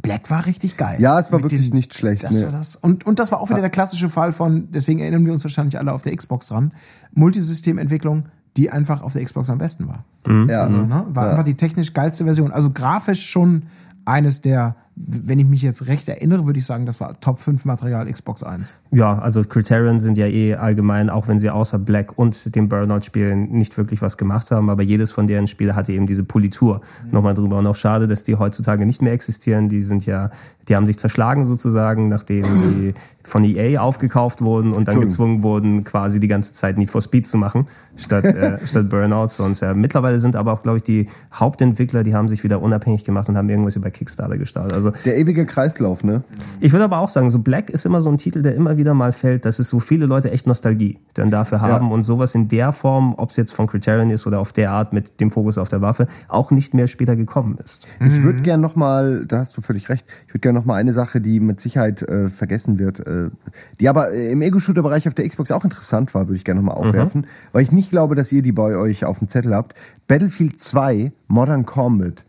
Black war richtig geil. Ja, es war Mit wirklich nicht schlecht, Das nee. war das. Und, und das war auch wieder der klassische Fall von, deswegen erinnern wir uns wahrscheinlich alle auf der Xbox dran, Multisystementwicklung, die einfach auf der Xbox am besten war. Ja. Also, ne, war Ja. einfach die technisch geilste Version. Also grafisch schon eines der, wenn ich mich jetzt recht erinnere, würde ich sagen, das war Top 5 Material Xbox 1. Ja, also Criterion sind ja eh allgemein, auch wenn sie außer Black und dem Burnout-Spielen nicht wirklich was gemacht haben, aber jedes von deren Spiele hatte eben diese Politur nochmal drüber. Und auch schade, dass die heutzutage nicht mehr existieren. Die sind ja, die haben sich zerschlagen sozusagen, nachdem die von EA aufgekauft wurden und dann gezwungen wurden, quasi die ganze Zeit Need for Speed zu machen, statt, äh, statt Burnouts. Und äh, mittlerweile sind aber auch, glaube ich, die Hauptentwickler, die haben sich wieder unabhängig gemacht und haben irgendwas über Kickstarter gestartet. Also Der ewige Kreislauf, ne? ich würde aber auch sagen, so Black ist immer so ein Titel, der immer wieder mal fällt, dass es so viele Leute echt Nostalgie dann dafür haben und sowas in der Form, ob es jetzt von Criterion ist oder auf der Art mit dem Fokus auf der Waffe, auch nicht mehr später gekommen ist. Ich würde gern noch mal, da hast du völlig recht, ich würde gerne noch mal eine Sache, die mit Sicherheit äh, vergessen wird, äh, die aber äh, im Ego-Shooter-Bereich auf der Xbox auch interessant war, würde ich gerne noch mal aufwerfen, weil ich nicht glaube, dass ihr die bei euch auf dem Zettel habt. Battlefield 2 Modern Combat.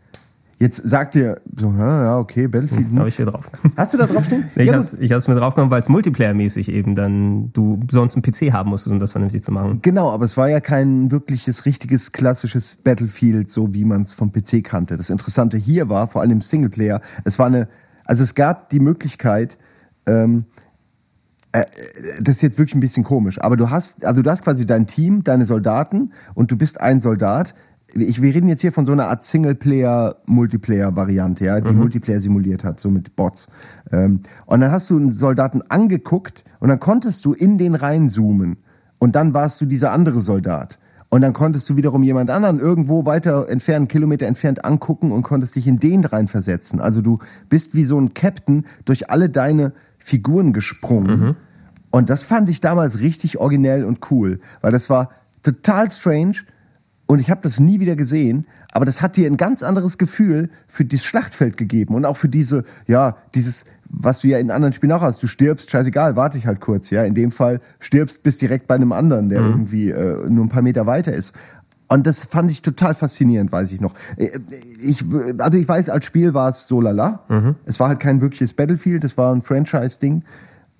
Jetzt sagt ihr so, ja, okay, Battlefield. Da habe ich hier drauf. Hast du da draufstehen? Nee, ich Ja, habe es mir draufgenommen, weil es multiplayer-mäßig eben dann du sonst einen PC haben musstest, um das vernünftig zu machen. Genau, aber es war ja kein wirkliches, richtiges, klassisches Battlefield, so wie man es vom PC kannte. Das Interessante hier war, vor allem im Singleplayer, es war eine, also es gab die Möglichkeit, ähm, äh, das ist jetzt wirklich ein bisschen komisch, aber du hast, also du hast quasi dein Team, deine Soldaten und du bist ein Soldat. Ich, wir reden jetzt hier von so einer Art Singleplayer-Multiplayer-Variante, ja, die Multiplayer simuliert hat, so mit Bots. Ähm, und dann hast du einen Soldaten angeguckt und dann konntest du in den reinzoomen. Und dann warst du dieser andere Soldat. Und dann konntest du wiederum jemand anderen irgendwo weiter entfernt, Kilometer entfernt angucken und konntest dich in den reinversetzen. Also du bist wie so ein Captain durch alle deine Figuren gesprungen. Und das fand ich damals richtig originell und cool, weil das war total strange und ich habe das nie wieder gesehen, aber das hat dir ein ganz anderes Gefühl für dieses Schlachtfeld gegeben und auch für diese, ja, dieses, was du ja in anderen Spielen auch hast. Du stirbst, scheißegal, warte ich halt kurz, ja. In dem Fall stirbst, bist direkt bei einem anderen, der irgendwie äh, nur ein paar Meter weiter ist. Und das fand ich total faszinierend, weiß ich noch. Äh, Ich, also ich weiß, als Spiel war es so lala. Es war halt kein wirkliches Battlefield, es war ein Franchise-Ding.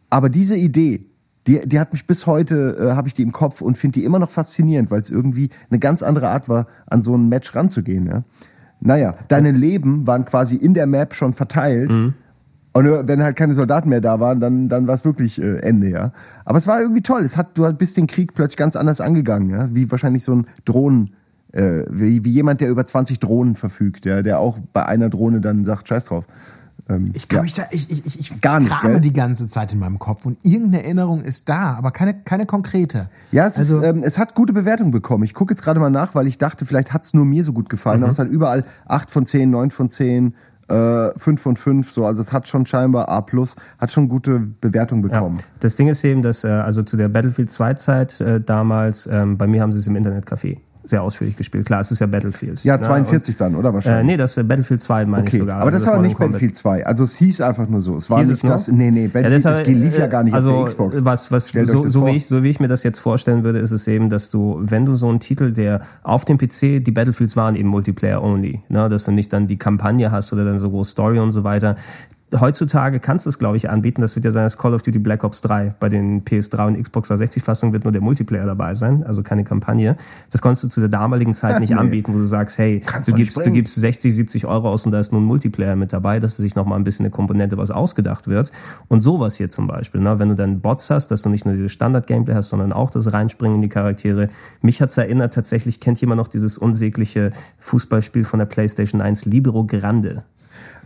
Aber diese Idee, die, die hat mich bis heute, äh, habe ich die im Kopf und finde die immer noch faszinierend, weil es irgendwie eine ganz andere Art war, an so ein Match ranzugehen. Ja? Naja, deine Leben waren quasi in der Map schon verteilt. Und äh, wenn halt keine Soldaten mehr da waren, dann, dann war es wirklich äh, Ende, ja. Aber es war irgendwie toll. Es hat, du bist den Krieg plötzlich ganz anders angegangen, ja. Wie wahrscheinlich so ein Drohnen, äh, wie, wie jemand, der über 20 Drohnen verfügt, ja, der auch bei einer Drohne dann sagt, scheiß drauf. Ähm, Ich glaube, ja. ich, ich, ich, ich Gar nicht, krame gell? die ganze Zeit in meinem Kopf und irgendeine Erinnerung ist da, aber keine, keine konkrete. Ja, es, also, ist, ähm, es hat gute Bewertungen bekommen. Ich gucke jetzt gerade mal nach, weil ich dachte, vielleicht hat es nur mir so gut gefallen. Aber es hat überall 8 von 10, 9 von 10, äh, 5 von 5. So. Also es hat schon scheinbar A+, hat schon gute Bewertungen bekommen. Ja. Das Ding ist eben, dass äh, also zu der Battlefield 2 Zeit äh, damals, ähm, bei mir haben sie es im Internetcafé sehr ausführlich gespielt. Klar, es ist ja Battlefield. Ja, Ne? 42 dann, oder Und, äh, wahrscheinlich? nee, das äh, Battlefield 2 meine ich Okay, sogar. aber das Also war nicht. Battlefield 2. Also es hieß einfach nur so. Es war Hieß nicht das. Nee, nee, Battlefield, Ja, das lief ja gar nicht also, auf der Xbox. Was, was so, so, wie ich, so wie ich mir das jetzt vorstellen würde, ist es eben, dass du, wenn du so einen Titel, der auf dem PC, die Battlefields waren eben Multiplayer only, ne, dass du nicht dann die Kampagne hast oder dann so große Story und so weiter, heutzutage kannst du es, glaube ich, anbieten. Das wird ja sein, das Call of Duty Black Ops 3. Bei den PS3 und Xbox 360-Fassungen wird nur der Multiplayer dabei sein, also keine Kampagne. Das konntest du zu der damaligen Zeit nicht Nee. anbieten, wo du sagst, hey, Kannst du gibst, du gibst 60, 70 Euro aus und da ist nun ein Multiplayer mit dabei, dass sich nochmal ein bisschen eine Komponente was ausgedacht wird. Und sowas hier zum Beispiel, ne? wenn du dann Bots hast, dass du nicht nur dieses Standard-Gameplay hast, sondern auch das Reinspringen in die Charaktere. Mich hat's erinnert, tatsächlich kennt jemand noch dieses unsägliche Fußballspiel von der PlayStation 1, Libero Grande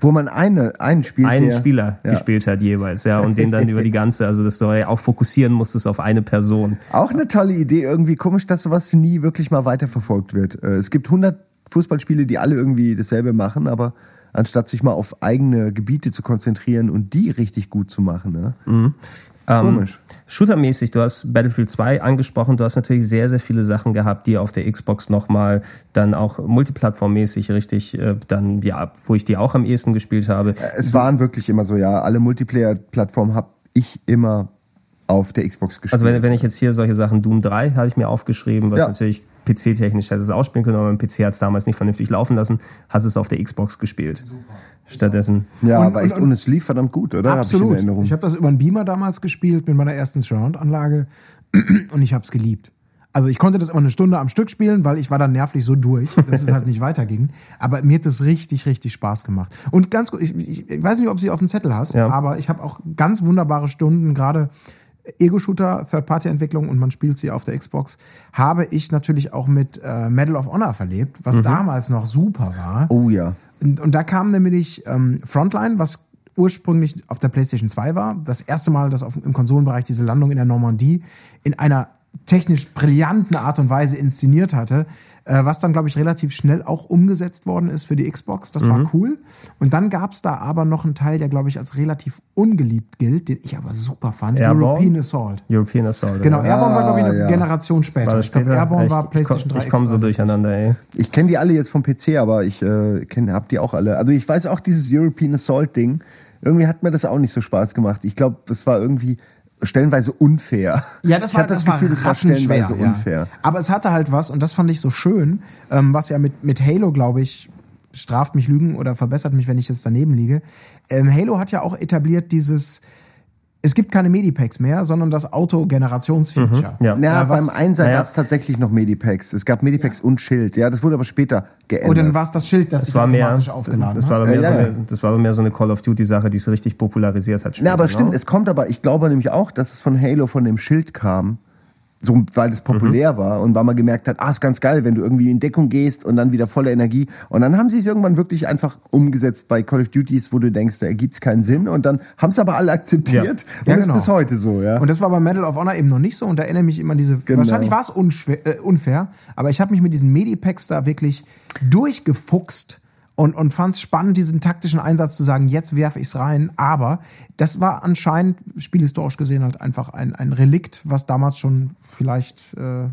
Wo man eine, einen spielt, einen der, Spieler Ja. gespielt hat jeweils, ja, und den dann über die ganze, also dass du auch fokussieren musstest auf eine Person. Auch eine tolle Idee, irgendwie komisch, dass sowas nie wirklich mal weiterverfolgt wird. Äh, Es gibt 100 Fußballspiele, die alle irgendwie dasselbe machen, aber anstatt sich mal auf eigene Gebiete zu konzentrieren und die richtig gut zu machen, ne? Mhm. Komisch. Shootermäßig, du hast Battlefield 2 angesprochen, du hast natürlich sehr, sehr viele Sachen gehabt, die auf der Xbox nochmal dann auch multiplattformmäßig richtig, äh, dann, ja, wo ich die auch am ehesten gespielt habe. Es waren wirklich immer so, ja, alle Multiplayer-Plattformen habe ich immer auf der Xbox gespielt. Also wenn, wenn ich jetzt hier solche Sachen, Doom 3 habe ich mir aufgeschrieben, was Ja. natürlich PC-technisch hätte es ausspielen können, aber mein PC hat es damals nicht vernünftig laufen lassen, hast es auf der Xbox gespielt. Stattdessen. ja, Und- aber echt, und- und, es lief verdammt gut, oder? Hab Absolut. Ich, in Erinnerung. Ich habe das über einen Beamer damals gespielt mit meiner ersten Surround-Anlage und ich habe es geliebt. Also ich konnte das immer eine Stunde am Stück spielen, weil ich war dann nervlich so durch, dass es halt nicht weiterging. Aber mir hat das richtig, richtig Spaß gemacht. Und ganz gut, ich, ich, ich weiß nicht, ob sie auf dem Zettel hast, Ja. aber ich habe auch ganz wunderbare Stunden, gerade Ego-Shooter, Third-Party-Entwicklung und man spielt sie auf der Xbox, habe ich natürlich auch mit äh, Medal of Honor verlebt, was damals noch super war. oh ja. Und, und da kam nämlich ähm, Frontline, was ursprünglich auf der PlayStation 2 war. Das erste Mal, dass auf, im Konsolenbereich diese Landung in der Normandie in einer technisch brillanten Art und Weise inszeniert hatte, äh, was dann, glaube ich, relativ schnell auch umgesetzt worden ist für die Xbox. Das war cool. Und dann gab es da aber noch einen Teil, der, glaube ich, als relativ ungeliebt gilt, den ich aber super fand. Airborne? European Assault. European Assault. Genau? Airborne war, glaube ich, eine ja. Generation später. Das ich glaube, später? Airborne ich, war PlayStation ich, 3. Ich komme so durcheinander, ey. Ich kenne die alle jetzt vom PC, aber ich äh, kenn, hab die auch alle. Also ich weiß auch dieses European Assault Ding. Irgendwie hat mir das auch nicht so Spaß gemacht. Ich glaube, es war irgendwie stellenweise unfair. Ja, das ich war, hatte das, das Gefühl, war das war stellenweise ja. unfair. Aber es hatte halt was, und das fand ich so schön, ähm, was ja mit, mit Halo, glaube ich, straft mich Lügen oder verbessert mich, wenn ich jetzt daneben liege. Ähm, Halo hat ja auch etabliert dieses, es gibt keine Medipacks mehr, sondern das Auto-Generationsfeature. ja. Ja, Äh, beim Einser Naja. gab es tatsächlich noch Medipacks. Es gab Medipacks und Schild. Ja, das wurde aber später geändert. Und dann war es das Schild, das Das sich war mehr, automatisch aufgeladen das war mehr, Ja, so ja. eine, das war doch mehr so eine Call of Duty Sache, die es richtig popularisiert hat. Aber später, stimmt, ne? es kommt aber, ich glaube nämlich auch, dass es von Halo, von dem Schild kam, so, weil es populär war und weil man gemerkt hat, ah, ist ganz geil, wenn du irgendwie in Deckung gehst und dann wieder voller Energie. Und dann haben sie es irgendwann wirklich einfach umgesetzt bei Call of Duties, wo du denkst, da ergibt's keinen Sinn. Und dann haben es aber alle akzeptiert. Und Ja, ist genau. bis heute so, ja. Und das war bei Medal of Honor eben noch nicht so. Und da erinnere mich immer an diese. Genau. Wahrscheinlich war es äh, unfair, aber ich habe mich mit diesen Medipacks da wirklich durchgefuchst und, und fand es spannend, diesen taktischen Einsatz zu sagen, jetzt werfe ich es rein. Aber das war anscheinend, spielhistorisch gesehen, halt einfach ein, ein Relikt, was damals schon vielleicht äh,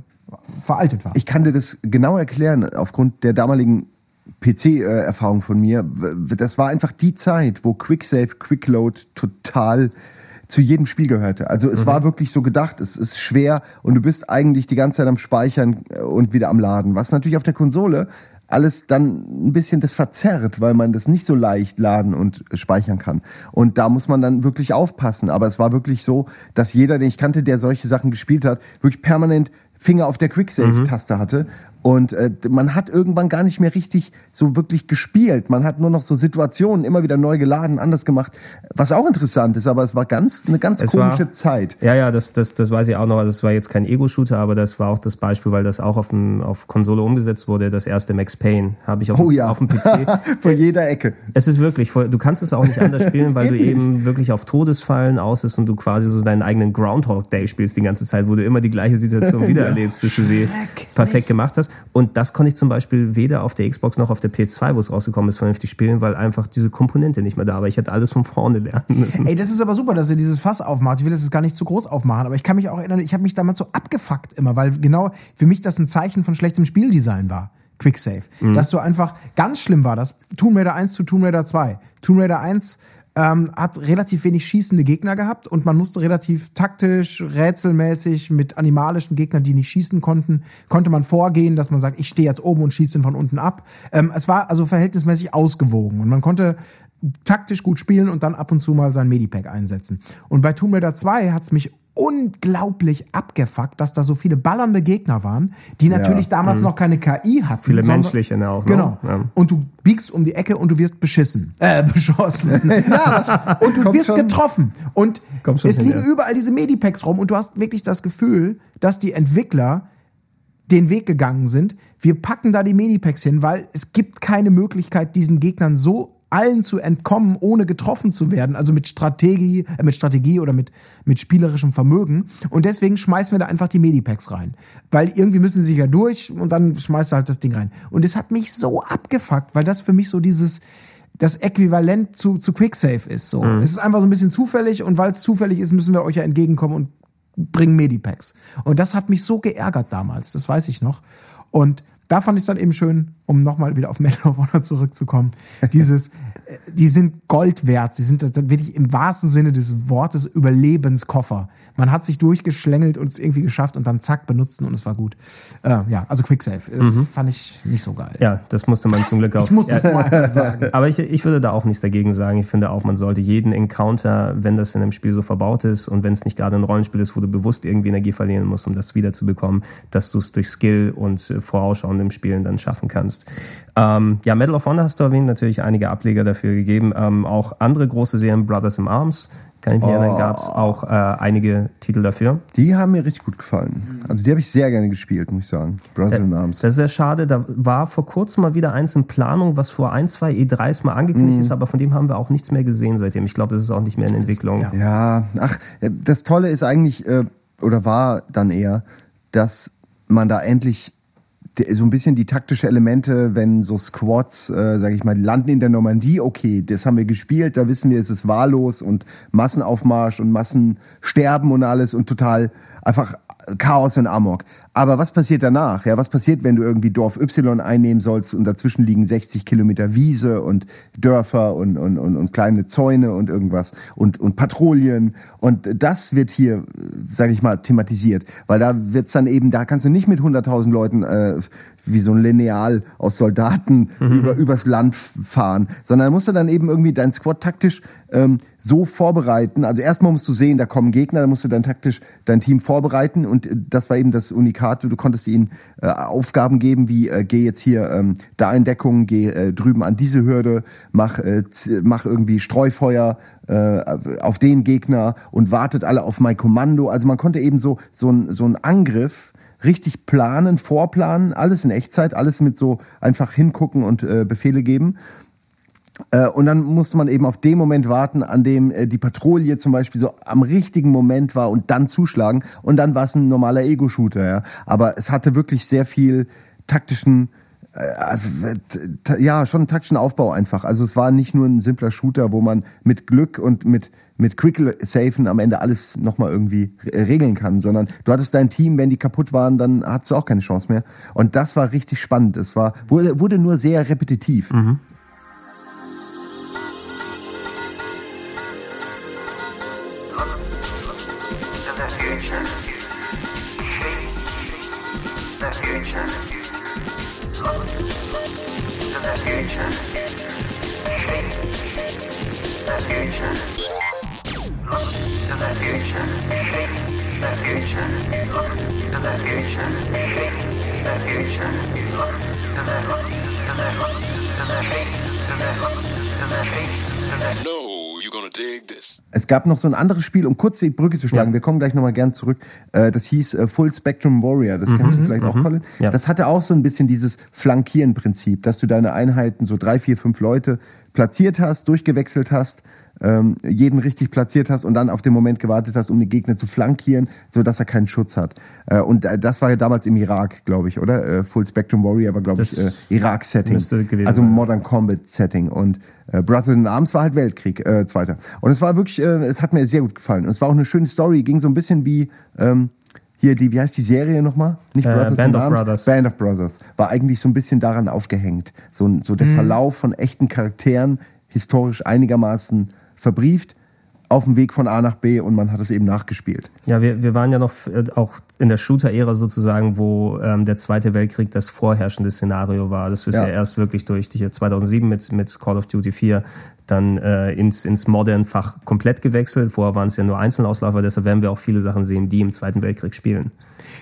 veraltet war. Ich kann dir das genau erklären, aufgrund der damaligen PC-Erfahrung von mir. Das war einfach die Zeit, wo Quicksave, Quickload total zu jedem Spiel gehörte. Also es war wirklich so gedacht, es ist schwer und du bist eigentlich die ganze Zeit am Speichern äh, und wieder am Laden. Was natürlich auf der Konsole alles dann ein bisschen das verzerrt, weil man das nicht so leicht laden und speichern kann. Und da muss man dann wirklich aufpassen. Aber es war wirklich so, dass jeder, den ich kannte, der solche Sachen gespielt hat, wirklich permanent Finger auf der Quicksave-Taste hatte. Und äh, man hat irgendwann gar nicht mehr richtig so wirklich gespielt. Man hat nur noch so Situationen immer wieder neu geladen, anders gemacht. Was auch interessant ist, aber es war ganz eine ganz Es komische war- Zeit. Ja, ja, das, das, das weiß ich auch noch. Also es war jetzt kein Ego-Shooter, aber das war auch das Beispiel, weil das auch auf, dem, auf Konsole umgesetzt wurde. Das erste Max Payne habe ich auf, Oh ja. auf dem PC. Von jeder Ecke. Es ist wirklich, du kannst es auch nicht anders spielen, weil du geht eben wirklich auf Todesfallen aus bist und du quasi so deinen eigenen Groundhog Day spielst die ganze Zeit, wo du immer die gleiche Situation wieder erlebst, bis du sie perfekt gemacht hast. Und das konnte ich zum Beispiel weder auf der Xbox noch auf der PS2, wo es rausgekommen ist, vernünftig spielen, weil einfach diese Komponente nicht mehr da war. Ich hätte alles von vorne lernen müssen. Ey, das ist aber super, dass ihr dieses Fass aufmacht. Ich will das jetzt gar nicht zu groß aufmachen, aber ich kann mich auch erinnern, ich habe mich damals so abgefuckt immer, weil genau für mich das ein Zeichen von schlechtem Spieldesign war. Quicksave. Dass du einfach ganz schlimm war, das Tomb Raider 1 zu Tomb Raider 2. Tomb Raider 1 ähm, hat relativ wenig schießende Gegner gehabt und man musste relativ taktisch, rätselmäßig mit animalischen Gegnern, die nicht schießen konnten, konnte man vorgehen, dass man sagt, ich stehe jetzt oben und schieße den von unten ab. Ähm, es war also verhältnismäßig ausgewogen und man konnte taktisch gut spielen und dann ab und zu mal sein Medipack einsetzen. Und bei Tomb Raider 2 hat's mich unglaublich abgefuckt, dass da so viele ballernde Gegner waren, die natürlich damals noch keine KI hatten. Viele sondern- menschliche ne, auch, ne? Genau. Ja. Und du biegst um die Ecke und du wirst beschissen. Äh, beschossen. ja, und du Kommt wirst schon- getroffen. Und es hin, liegen ja. überall diese Medipacks rum und du hast wirklich das Gefühl, dass die Entwickler den Weg gegangen sind. Wir packen da die Medipacks hin, weil es gibt keine Möglichkeit, diesen Gegnern so allen zu entkommen, ohne getroffen zu werden, also mit Strategie, äh, mit Strategie oder mit, mit spielerischem Vermögen. Und deswegen schmeißen wir da einfach die Medipacks rein. Weil irgendwie müssen sie sich ja durch und dann schmeißt du halt das Ding rein. Und es hat mich so abgefuckt, weil das für mich so dieses, das Äquivalent zu, zu Quicksave ist. So. Es ist einfach so ein bisschen zufällig und weil es zufällig ist, müssen wir euch ja entgegenkommen und bringen Medipacks. Und das hat mich so geärgert damals, das weiß ich noch. Und da fand ich es dann eben schön, um nochmal wieder auf Medal of Honor zurückzukommen. Dieses, äh, die sind Gold wert. Sie sind das wirklich im wahrsten Sinne des Wortes Überlebenskoffer. Man hat sich durchgeschlängelt und es irgendwie geschafft und dann zack benutzen und es war gut. Äh, ja, also Quicksave. Äh, Fand ich nicht so geil. Ja, das musste man zum Glück auch. Ich muss ja, mal sagen. Aber ich, ich würde da auch nichts dagegen sagen. Ich finde auch, man sollte jeden Encounter, wenn das in einem Spiel so verbaut ist und wenn es nicht gerade ein Rollenspiel ist, wo du bewusst irgendwie Energie verlieren musst, um das wiederzubekommen, dass du es durch Skill und äh, vorausschauendem Spielen dann schaffen kannst. Ähm, ja, Medal of Honor hast du erwähnt, natürlich einige Ableger dafür gegeben. Ähm, auch andere große Serien, Brothers in Arms, kann ich mich erinnern, gab es auch äh, einige Titel dafür. Die haben mir richtig gut gefallen. Also die habe ich sehr gerne gespielt, muss ich sagen. Brothers in Arms. Das ist sehr schade. Da war vor kurzem mal wieder eins in Planung, was vor ein, zwei E3s mal angekündigt ist, aber von dem haben wir auch nichts mehr gesehen seitdem. Ich glaube, das ist auch nicht mehr in Entwicklung. Ja. Ja, ach, äh, das Tolle ist eigentlich, äh, oder war dann eher, dass man da endlich so ein bisschen die taktische Elemente, wenn so Squads, äh, sage ich mal, landen in der Normandie, okay, das haben wir gespielt, da wissen wir, es ist wahllos und Massenaufmarsch und Massensterben und alles und total einfach Chaos und Amok. Aber was passiert danach? Ja, was passiert, wenn du irgendwie Dorf Y einnehmen sollst und dazwischen liegen 60 Kilometer Wiese und Dörfer und, und, und, und kleine Zäune und irgendwas und, und Patrouillen. Und das wird hier, sage ich mal, thematisiert. Weil da wird's dann eben, da kannst du nicht mit 100.000 Leuten äh, wie so ein Lineal aus Soldaten über, übers Land fahren, sondern musst du dann eben irgendwie dein Squad taktisch ähm, so vorbereiten. Also erstmal musst du sehen, da kommen Gegner, dann musst du dann taktisch dein Team vorbereiten und das war eben das Unikat. Du konntest ihnen äh, Aufgaben geben, wie äh, geh jetzt hier ähm, da in Deckung, geh äh, drüben an diese Hürde, mach, äh, mach irgendwie Streufeuer äh, auf den Gegner und wartet alle auf mein Kommando. Also man konnte eben so, so, ein, so einen Angriff richtig planen, vorplanen, alles in Echtzeit, alles mit so einfach hingucken und äh, Befehle geben. Äh, und dann musste man eben auf den Moment warten, an dem äh, die Patrouille zum Beispiel so am richtigen Moment war und dann zuschlagen. Und dann war es ein normaler Ego-Shooter. Ja. Aber es hatte wirklich sehr viel taktischen, äh, ja, schon einen taktischen Aufbau einfach. Also es war nicht nur ein simpler Shooter, wo man mit Glück und mit mit Quick-Safen am Ende alles nochmal irgendwie re- regeln kann, sondern du hattest dein Team, wenn die kaputt waren, dann hattest du auch keine Chance mehr. Und das war richtig spannend. Es war, wurde, wurde nur sehr repetitiv. the Es gab noch so ein anderes Spiel, um kurz die Brücke zu schlagen. Wir kommen gleich nochmal gern zurück. Äh, das hieß äh, Full Spectrum Warrior. Das kennst du vielleicht auch, Colin. Ja. Das hatte auch so ein bisschen dieses Flankieren-Prinzip, dass du deine Einheiten, so drei, vier, fünf Leute platziert hast, durchgewechselt hast, ähm, jeden richtig platziert hast und dann auf den Moment gewartet hast, um den Gegner zu flankieren, so dass er keinen Schutz hat. Äh, und äh, das war ja damals im Irak, glaube ich, oder? Äh, Full Spectrum Warrior war, glaube ich, äh, Irak-Setting. Also. Modern Combat Setting und äh, Brothers in Arms war halt Weltkrieg, äh, zweiter. Und es war wirklich, äh, es hat mir sehr gut gefallen. Und es war auch eine schöne Story, ging so ein bisschen wie ähm, hier die, wie heißt die Serie nochmal? Nicht Äh, Brothers Band in of Arms, Brothers. Band of Brothers war eigentlich so ein bisschen daran aufgehängt, so so der Verlauf von echten Charakteren historisch einigermaßen verbrieft. auf dem Weg von A nach B und man hat es eben nachgespielt. Ja, wir, wir waren ja noch äh, auch in der Shooter-Ära sozusagen, wo ähm, der Zweite Weltkrieg das vorherrschende Szenario war. Das ist ja, Ja. erst wirklich durch die 2007 mit, mit Call of Duty 4 dann äh, ins, ins Modern-Fach komplett gewechselt. Vorher waren es ja nur Einzelauslaufer, deshalb werden wir auch viele Sachen sehen, die im Zweiten Weltkrieg spielen.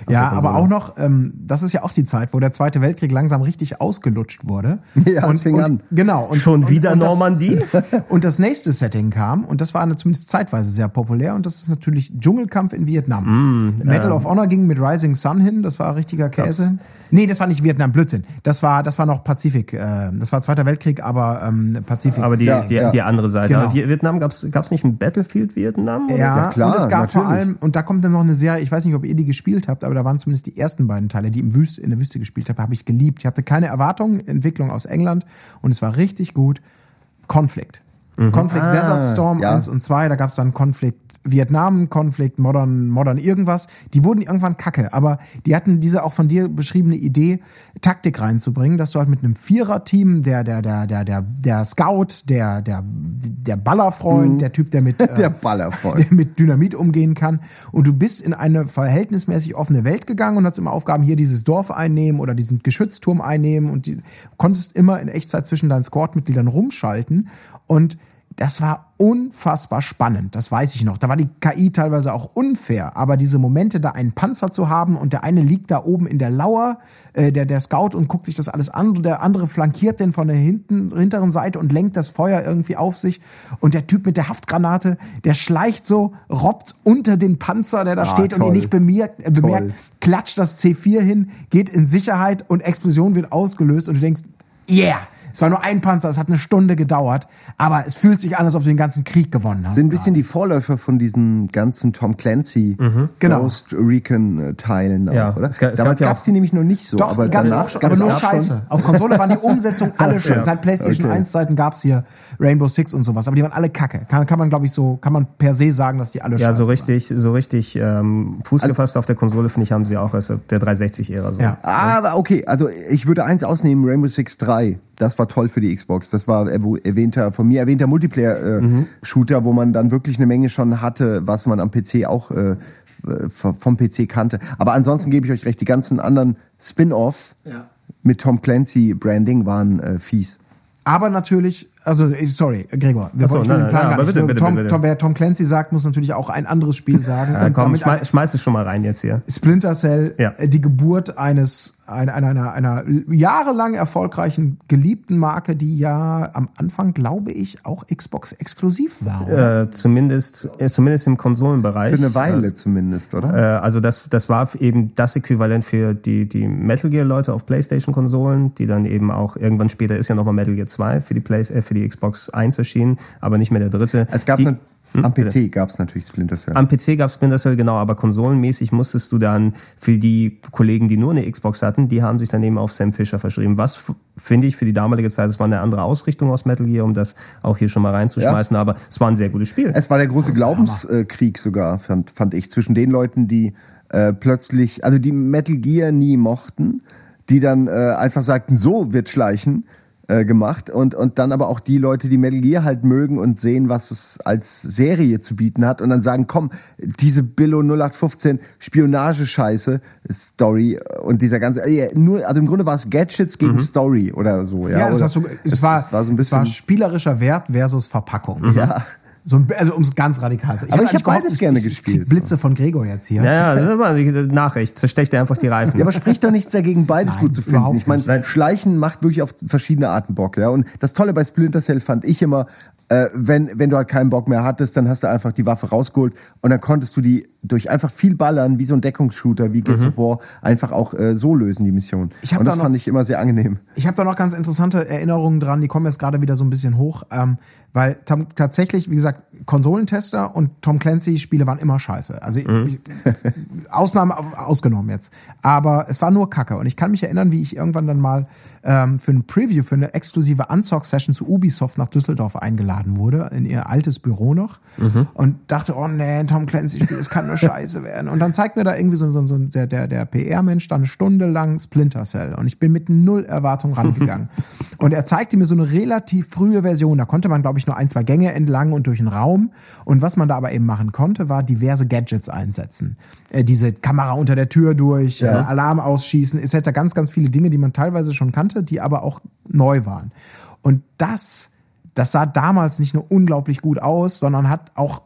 Ja, aber auch noch, ähm, das ist ja auch die Zeit, wo der Zweite Weltkrieg langsam richtig ausgelutscht wurde. Ja, es fing und, an. Genau. Und, Schon und, wieder und das, Normandie? Und das nächste Setting kam, und das war eine, zumindest zeitweise sehr populär, und das ist natürlich Dschungelkampf in Vietnam. Mm, Medal of Honor ging mit Rising Sun hin, das war richtiger Käse. Nee, das war nicht Vietnam, Blödsinn. Das war, das war noch Pazifik. Äh, das war Zweiter Weltkrieg, aber ähm, Pazifik. Aber die, Ja, die, ja. die andere Seite. Genau. Vietnam gab es nicht ein Battlefield Vietnam? Ja, Ja, klar, und es gab vor natürlich. allem, und da kommt dann noch eine Serie, ich weiß nicht, ob ihr die gespielt habt, aber da waren zumindest die ersten beiden Teile, die im Wüste, in der Wüste gespielt habe, habe ich geliebt. Ich hatte keine Erwartungen, Entwicklung aus England und es war richtig gut. Conflict. Conflict Ah, Desert Storm ja. 1 und 2, da gab es dann Conflict Vietnam, Conflict Modern, Modern irgendwas. Die wurden irgendwann kacke, aber die hatten diese auch von dir beschriebene Idee, Taktik reinzubringen, dass du halt mit einem Vierer-Team, der, der, der, der, der, der Scout, der, der, der Ballerfreund, der Typ, der mit, äh, Der Ballerfreund. der mit Dynamit umgehen kann. Und du bist in eine verhältnismäßig offene Welt gegangen und hast immer Aufgaben, hier dieses Dorf einnehmen oder diesen Geschützturm einnehmen und die, konntest immer in Echtzeit zwischen deinen Squad-Mitgliedern rumschalten. Und das war unfassbar spannend, das weiß ich noch. Da war die KI teilweise auch unfair, aber diese Momente, da einen Panzer zu haben und der eine liegt da oben in der Lauer, äh, der, der Scout und guckt sich das alles an und der andere flankiert den von der hinten, hinteren Seite und lenkt das Feuer irgendwie auf sich und der Typ mit der Haftgranate, der schleicht so, robbt unter den Panzer, der da Ah, steht und ihn toll. nicht bemerkt, äh, bemerkt klatscht das C4 hin, geht in Sicherheit und Explosion wird ausgelöst und du denkst, yeah, es war nur ein Panzer, es hat eine Stunde gedauert, aber es fühlt sich an, als ob du den ganzen Krieg gewonnen hast. Sind ein bisschen die Vorläufer von diesen ganzen Tom Clancy Genau. Ghost Recon äh, Teilen Ja, auch, oder? es gab- es Damals gab ja gab es auch- die nämlich noch nicht so, Doch, aber die gab's danach auch schon, gab aber es nur scheiße. schon. Auf Konsole waren die Umsetzungen alle schön. Ja. Seit PlayStation Okay. 1 Zeiten gab's hier Rainbow Six und sowas, aber die waren alle kacke. Kann, kann man, glaube ich, so, kann man per se sagen, dass die alle Ja, scheiße so waren. richtig, so richtig ähm, Fuß gefasst auf der Konsole, finde ich, haben sie auch aus der 360-Ära so. Ja. Aber okay, also ich würde eins ausnehmen, Rainbow Six 3. Das war toll für die Xbox. Das war erwähnter, von mir erwähnter Multiplayer-Shooter, wo man dann wirklich eine Menge schon hatte, was man am PC auch äh, äh, vom PC kannte. Aber ansonsten gebe ich euch recht, die ganzen anderen Spin-Offs Ja. mit Tom Clancy Branding waren äh, fies. Aber natürlich, also äh, sorry, Gregor, wir so, wollen nein, den Plan nein, gar aber nicht. bitte, Nur bitte, Tom, bitte. Tom, wer Tom Clancy sagt, muss natürlich auch ein anderes Spiel sagen. Ja, komm, damit schmeiß, schmeiß es schon mal rein jetzt hier. Splinter Cell, Ja. äh, die Geburt eines einer, einer, einer, einer jahrelang erfolgreichen geliebten Marke, die ja am Anfang, glaube ich, auch Xbox exklusiv war. Äh, zumindest, äh, zumindest im Konsolenbereich. Für eine Weile zumindest, oder? Äh, also das, das war eben das Äquivalent für die, die Metal Gear Leute auf PlayStation-Konsolen, die dann eben auch irgendwann später ist ja nochmal Metal Gear 2 für die, Play, äh, für die Xbox 1 erschienen, aber nicht mehr der dritte. es gab die, eine, am PC gab es natürlich Splinter Cell. Am PC gab es Splinter Cell, genau, aber konsolenmäßig musstest du dann für die Kollegen, die nur eine Xbox hatten, die haben sich dann eben auf Sam Fisher verschrieben. Was finde ich für die damalige Zeit, es war eine andere Ausrichtung aus Metal Gear, um das auch hier schon mal reinzuschmeißen, aber es war ein sehr gutes Spiel. Es war der große Glaubenskrieg sogar, fand, fand ich, zwischen den Leuten, die äh, plötzlich, also die Metal Gear nie mochten, die dann äh, einfach sagten, so wird Schleichen äh, gemacht und, und dann aber auch die Leute, die Metal Gear halt mögen und sehen, was es als Serie zu bieten hat und dann sagen, komm, diese Billo 0815 Spionagescheiße, Story und dieser ganze, äh, nur, also im Grunde war es Gadgets gegen Story oder so. Ja, ja, das oder, hast du, es, war, es war so ein es war bisschen, spielerischer Wert versus Verpackung. ja. So ein, also um es ganz radikal zu Aber ich hatte hab eigentlich beides gerne ich- ich gespielt, Blitze von Gregor jetzt hier. Ja, ja, das ist immer die Nachricht. Zerstecht dir einfach die Reifen. Ja, aber spricht doch nichts dagegen, beides Nein, gut zu finden. Ich meine, Schleichen macht wirklich auf verschiedene Arten Bock, ja. Und das Tolle bei Splinter Cell fand ich immer, äh, wenn, wenn du halt keinen Bock mehr hattest, dann hast du einfach die Waffe rausgeholt und dann konntest du die durch einfach viel Ballern, wie so ein Deckungsshooter, wie Gears of War, einfach auch äh, so lösen, die Mission. Ich und da das noch- fand ich immer sehr angenehm. Ich habe da noch ganz interessante Erinnerungen dran, die kommen jetzt gerade wieder so ein bisschen hoch, ähm, weil tatsächlich, wie gesagt, Konsolentester und Tom Clancy-Spiele waren immer scheiße. Also ich, Ausnahme au- ausgenommen jetzt. Aber es war nur Kacke. Und ich kann mich erinnern, wie ich irgendwann dann mal ähm, für ein Preview, für eine exklusive Unzock-Session zu Ubisoft nach Düsseldorf eingeladen wurde, in ihr altes Büro noch und dachte, oh nee, Tom Clancy-Spiel, es kann nur scheiße werden. Und dann zeigt mir da irgendwie so, so, so der, der, der PR-Mensch da eine Stunde lang Splinter Cell und ich bin mit null Erwartung rangegangen. und er zeigte mir so eine relativ frühe Version, da konnte man, glaube ich, nur ein, zwei Gänge entlang und durch den Raum. Und was man da aber eben machen konnte, war diverse Gadgets einsetzen. Äh, diese Kamera unter der Tür durch, äh, Alarm ausschießen, es hätte ganz, ganz viele Dinge, die man teilweise schon kannte, die aber auch neu waren. Und das, das sah damals nicht nur unglaublich gut aus, sondern hat auch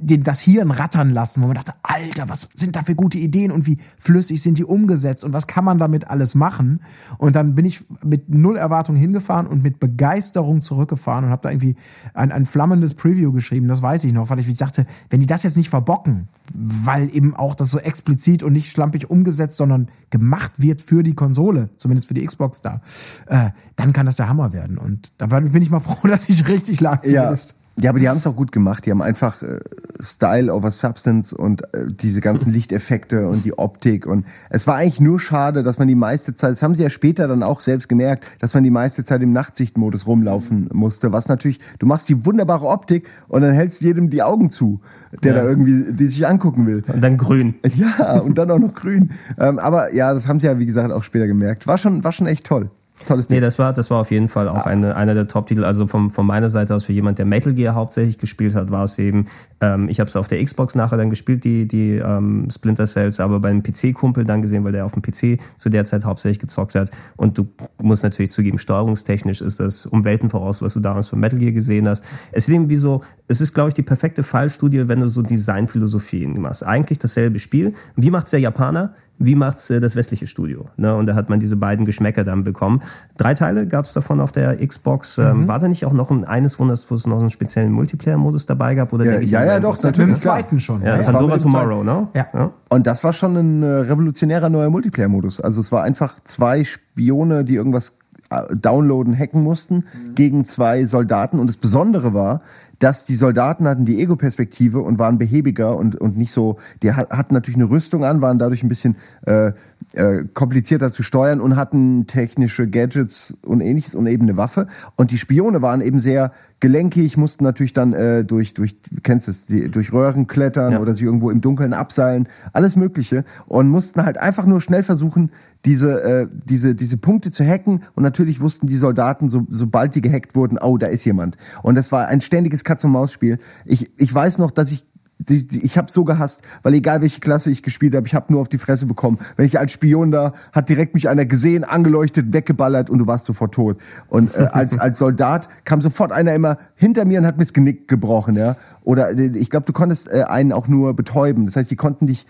das Hirn rattern lassen, wo man dachte, Alter, was sind da für gute Ideen und wie flüssig sind die umgesetzt und was kann man damit alles machen? Und dann bin ich mit null Erwartung hingefahren und mit Begeisterung zurückgefahren und habe da irgendwie ein, ein flammendes Preview geschrieben, das weiß ich noch, weil ich dachte, wenn die das jetzt nicht verbocken, weil eben auch das so explizit und nicht schlampig umgesetzt, sondern gemacht wird für die Konsole, zumindest für die Xbox da, äh, dann kann das der Hammer werden. Und da bin ich mal froh, dass ich richtig lag zumindest. ja, aber die haben es auch gut gemacht. Die haben einfach äh, Style over Substance und äh, diese ganzen Lichteffekte und die Optik. Und es war eigentlich nur schade, dass man die meiste Zeit, das haben sie ja später dann auch selbst gemerkt, dass man die meiste Zeit im Nachtsichtmodus rumlaufen musste. Was natürlich, du machst die wunderbare Optik und dann hältst jedem die Augen zu, der Ja. da irgendwie, die sich angucken will. Und dann grün. Ja, und dann auch noch grün. Ähm, aber ja, das haben sie ja, wie gesagt, auch später gemerkt. War schon, war schon echt toll. Tolles Ding. Nee, das war, das war auf jeden Fall auch eine, einer der Top-Titel. Also vom, von meiner Seite aus, für jemand, der Metal Gear hauptsächlich gespielt hat, war es eben, ähm, ich habe es auf der Xbox nachher dann gespielt, die, die ähm, Splinter Cells, aber beim PC-Kumpel dann gesehen, weil der auf dem PC zu der Zeit hauptsächlich gezockt hat. Und du musst natürlich zugeben, steuerungstechnisch ist das um Welten voraus, was du damals von Metal Gear gesehen hast. Es ist eben wie so, es ist, glaube ich, die perfekte Fallstudie, wenn du so Designphilosophien machst. Eigentlich dasselbe Spiel. Wie macht's der Japaner? Wie macht's äh, das westliche Studio? Ne? Und da hat man diese beiden Geschmäcker dann bekommen. Drei Teile gab's davon auf der Xbox. Ähm, war da nicht auch noch ein eines Wunders, wo es noch einen speziellen Multiplayer-Modus dabei gab? Oder Ja, ja, ja, einen- doch, Mit dem zweiten schon. Ja, Ja, Pandora ja. Tomorrow, ne? Ja. Und das war schon ein äh, revolutionärer neuer Multiplayer-Modus. Also es war einfach zwei Spione, die irgendwas äh, downloaden, hacken mussten, gegen zwei Soldaten. Und das Besondere war, dass die Soldaten hatten die Ego-Perspektive und waren behäbiger und, und nicht so, die hat- hatten natürlich eine Rüstung an, waren dadurch ein bisschen äh, äh, komplizierter zu steuern und hatten technische Gadgets und ähnliches und eben eine Waffe. Und die Spione waren eben sehr gelenkig, mussten natürlich dann äh, durch, durch, du kennst es, die, durch Röhren klettern Ja. oder sich irgendwo im Dunkeln abseilen, alles Mögliche. Und mussten halt einfach nur schnell versuchen, diese, äh, diese, diese Punkte zu hacken. Und natürlich wussten die Soldaten, so, sobald die gehackt wurden, oh, da ist jemand. Und das war ein ständiges Katz-und-Maus-Spiel. Ich, ich weiß noch, dass ich ich habe so gehasst, weil egal welche Klasse ich gespielt habe, ich habe nur auf die Fresse bekommen. Wenn ich als Spion da, hat direkt mich einer gesehen, angeleuchtet, weggeballert und du warst sofort tot. Und äh, als als Soldat kam sofort einer immer hinter mir und hat mir das Genick gebrochen, ja. Oder äh, ich glaube, du konntest äh, einen auch nur betäuben. Das heißt, die konnten dich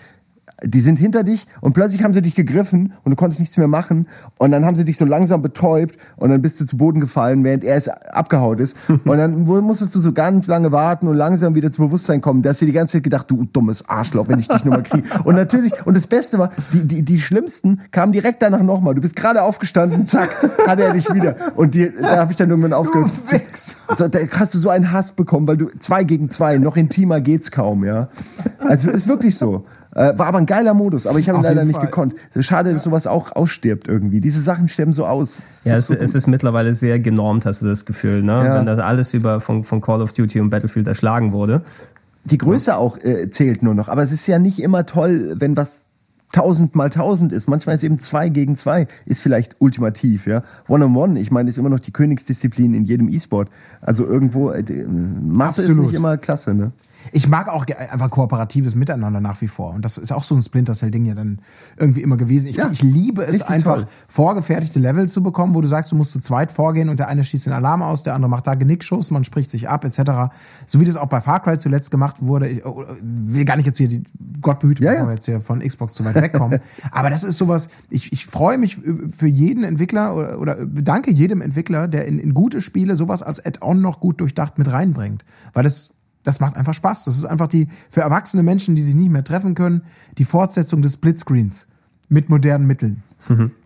die sind hinter dich und plötzlich haben sie dich gegriffen und du konntest nichts mehr machen und dann haben sie dich so langsam betäubt und dann bist du zu Boden gefallen, während er es abgehaut ist und dann musstest du so ganz lange warten und langsam wieder zu Bewusstsein kommen. Da hast du die ganze Zeit gedacht, du dummes Arschloch, wenn ich dich nur mal kriege. Und natürlich, und das Beste war, die, die, die Schlimmsten kamen direkt danach nochmal. Du bist gerade aufgestanden, zack, hatte er dich wieder. Und die, da habe ich dann irgendwann aufgehört. So, da hast du so einen Hass bekommen, weil du zwei gegen zwei, noch intimer geht's kaum, ja. Also ist wirklich so. Äh, war aber ein geiler Modus, aber ich habe ihn leider nicht Fall. gekonnt. Schade, dass sowas auch ausstirbt irgendwie. Diese Sachen sterben so aus. Es Ja, ist es, so es ist mittlerweile sehr genormt, hast du das Gefühl, ne? Ja. Wenn das alles über von, von Call of Duty und Battlefield erschlagen wurde. die Größe auch äh, zählt nur noch. Aber es ist ja nicht immer toll, wenn was tausend mal tausend ist. Manchmal ist eben zwei gegen zwei, ist vielleicht ultimativ, ja. One on one, ich meine, ist immer noch die Königsdisziplin in jedem E-Sport. Also irgendwo, äh, äh, Masse ist Absolut. nicht immer klasse, ne? Ich mag auch einfach kooperatives Miteinander nach wie vor. Und das ist auch so ein Splinter Cell-Ding ja dann irgendwie immer gewesen. Ich, Ja, ich liebe es einfach, toll. vorgefertigte Level zu bekommen, wo du sagst, du musst zu zweit vorgehen und der eine schießt den Alarm aus, der andere macht da Genickschuss, man spricht sich ab, etc. So wie das auch bei Far Cry zuletzt gemacht wurde. Ich oh, will gar nicht jetzt hier, die, Gott behüte, Ja, ja. wir jetzt hier von Xbox zu weit wegkommen. Aber das ist sowas, ich, ich freue mich für jeden Entwickler oder, oder bedanke jedem Entwickler, der in, in gute Spiele sowas als Add-on noch gut durchdacht mit reinbringt. Weil das, das macht einfach Spaß. Das ist einfach die, für erwachsene Menschen, die sich nicht mehr treffen können, die Fortsetzung des Splitscreens mit modernen Mitteln.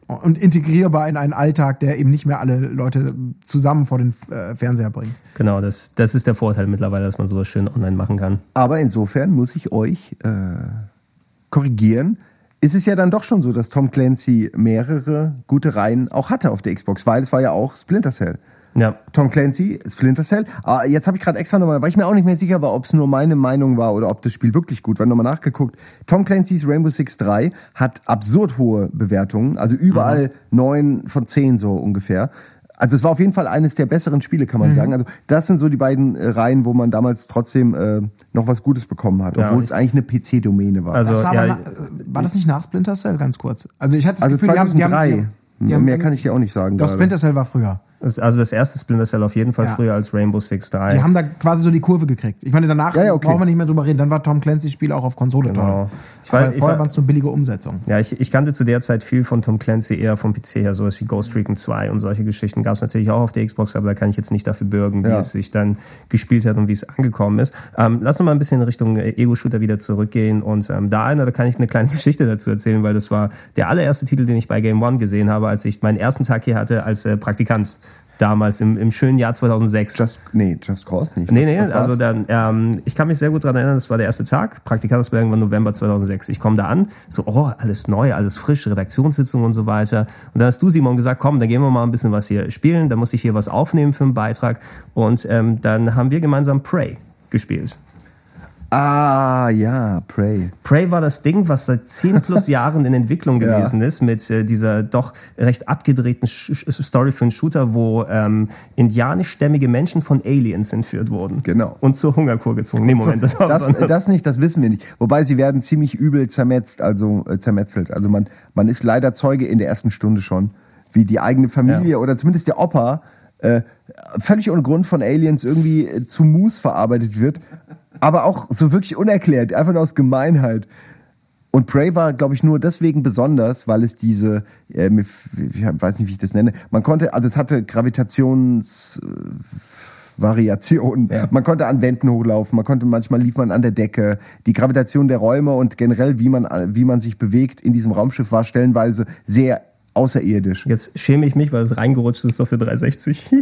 Und integrierbar in einen Alltag, der eben nicht mehr alle Leute zusammen vor den äh, Fernseher bringt. Genau, das, das ist der Vorteil mittlerweile, dass man sowas schön online machen kann. Aber insofern muss ich euch äh, korrigieren. Ist es ja dann doch schon so, dass Tom Clancy mehrere gute Reihen auch hatte auf der Xbox, weil es war ja auch Splinter Cell. Ja. Tom Clancy, Splinter Cell. Ah, jetzt habe ich gerade extra nochmal, weil ich mir auch nicht mehr sicher war, ob es nur meine Meinung war oder ob das Spiel wirklich gut war, nochmal nachgeguckt. Tom Clancy's Rainbow Six 3 hat absurd hohe Bewertungen, also überall neun von zehn so ungefähr. Also es war auf jeden Fall eines der besseren Spiele, kann man Mhm. sagen. Also das sind so die beiden äh, Reihen, wo man damals trotzdem äh, noch was Gutes bekommen hat, Ja, obwohl ich- es eigentlich eine PC-Domäne war. Also, Das war, ja, aber na, äh, war das nicht nach Splinter Cell, ganz kurz? Also ich hatte das also Gefühl, die haben, die 2003. haben, die, die haben mehr kann ich dir auch nicht sagen. Doch, gerade. Splinter Cell war früher. Also das erste Splinter Cell auf jeden Fall Ja. früher als Rainbow Six 3. Die haben da quasi so die Kurve gekriegt. Ich meine, danach Ja, ja, okay. brauchen wir nicht mehr drüber reden. Dann war Tom Clancy's Spiel auch auf Konsole Genau. toll. Ich war- vorher war- waren es nur billige Umsetzungen. Ja, ich, ich kannte zu der Zeit viel von Tom Clancy eher vom PC her, sowas wie Ghost Recon 2 und solche Geschichten gab es natürlich auch auf der Xbox, aber da kann ich jetzt nicht dafür bürgen, wie es sich dann gespielt hat und wie es angekommen ist. Ähm, lass uns mal ein bisschen in Richtung äh, Ego-Shooter wieder zurückgehen und ähm, da einer, da kann ich eine kleine Geschichte dazu erzählen, weil das war der allererste Titel, den ich bei Game One gesehen habe, als ich meinen ersten Tag hier hatte als äh, Praktikant. Damals im, im schönen Jahr 2006. Just, nee, Just Cause nicht. Nee, Was- nee, was war's? also dann, ähm, ich kann mich sehr gut dran erinnern, das war der erste Tag. Praktikantsberg irgendwann November 2006. Ich komme da an, so, oh, alles neu, alles frisch, Redaktionssitzung und so weiter. Und dann hast du, Simon, gesagt, komm, dann gehen wir mal ein bisschen was hier spielen. Da muss ich hier was aufnehmen für einen Beitrag. Und ähm, dann haben wir gemeinsam Prey gespielt. Ah, ja, Prey. Prey war das Ding, was seit 10 plus Jahren in Entwicklung Ja. gewesen ist, mit äh, dieser doch recht abgedrehten Sch Story für einen Shooter, wo ähm, indianischstämmige Menschen von Aliens entführt wurden. Genau. Und zur Hungerkur gezwungen. Nee, Moment, das war das, was das nicht, das wissen wir nicht. Wobei sie werden ziemlich übel zermetzt, also äh, zermetzelt. Also man, man ist leider Zeuge in der ersten Stunde schon, wie die eigene Familie Ja. oder zumindest der Opa äh, völlig ohne Grund von Aliens irgendwie äh, zu Mus verarbeitet wird. Aber auch so wirklich unerklärt, einfach nur aus Gemeinheit. Und Prey war, glaube ich, nur deswegen besonders, weil es diese, äh, ich weiß nicht, wie ich das nenne, man konnte, also es hatte Gravitations... Variationen. Man konnte an Wänden hochlaufen, man konnte manchmal lief man an der Decke. Die Gravitation der Räume und generell wie man wie man sich bewegt in diesem Raumschiff war stellenweise sehr außerirdisch. Jetzt schäme ich mich, weil es reingerutscht ist auf der 360.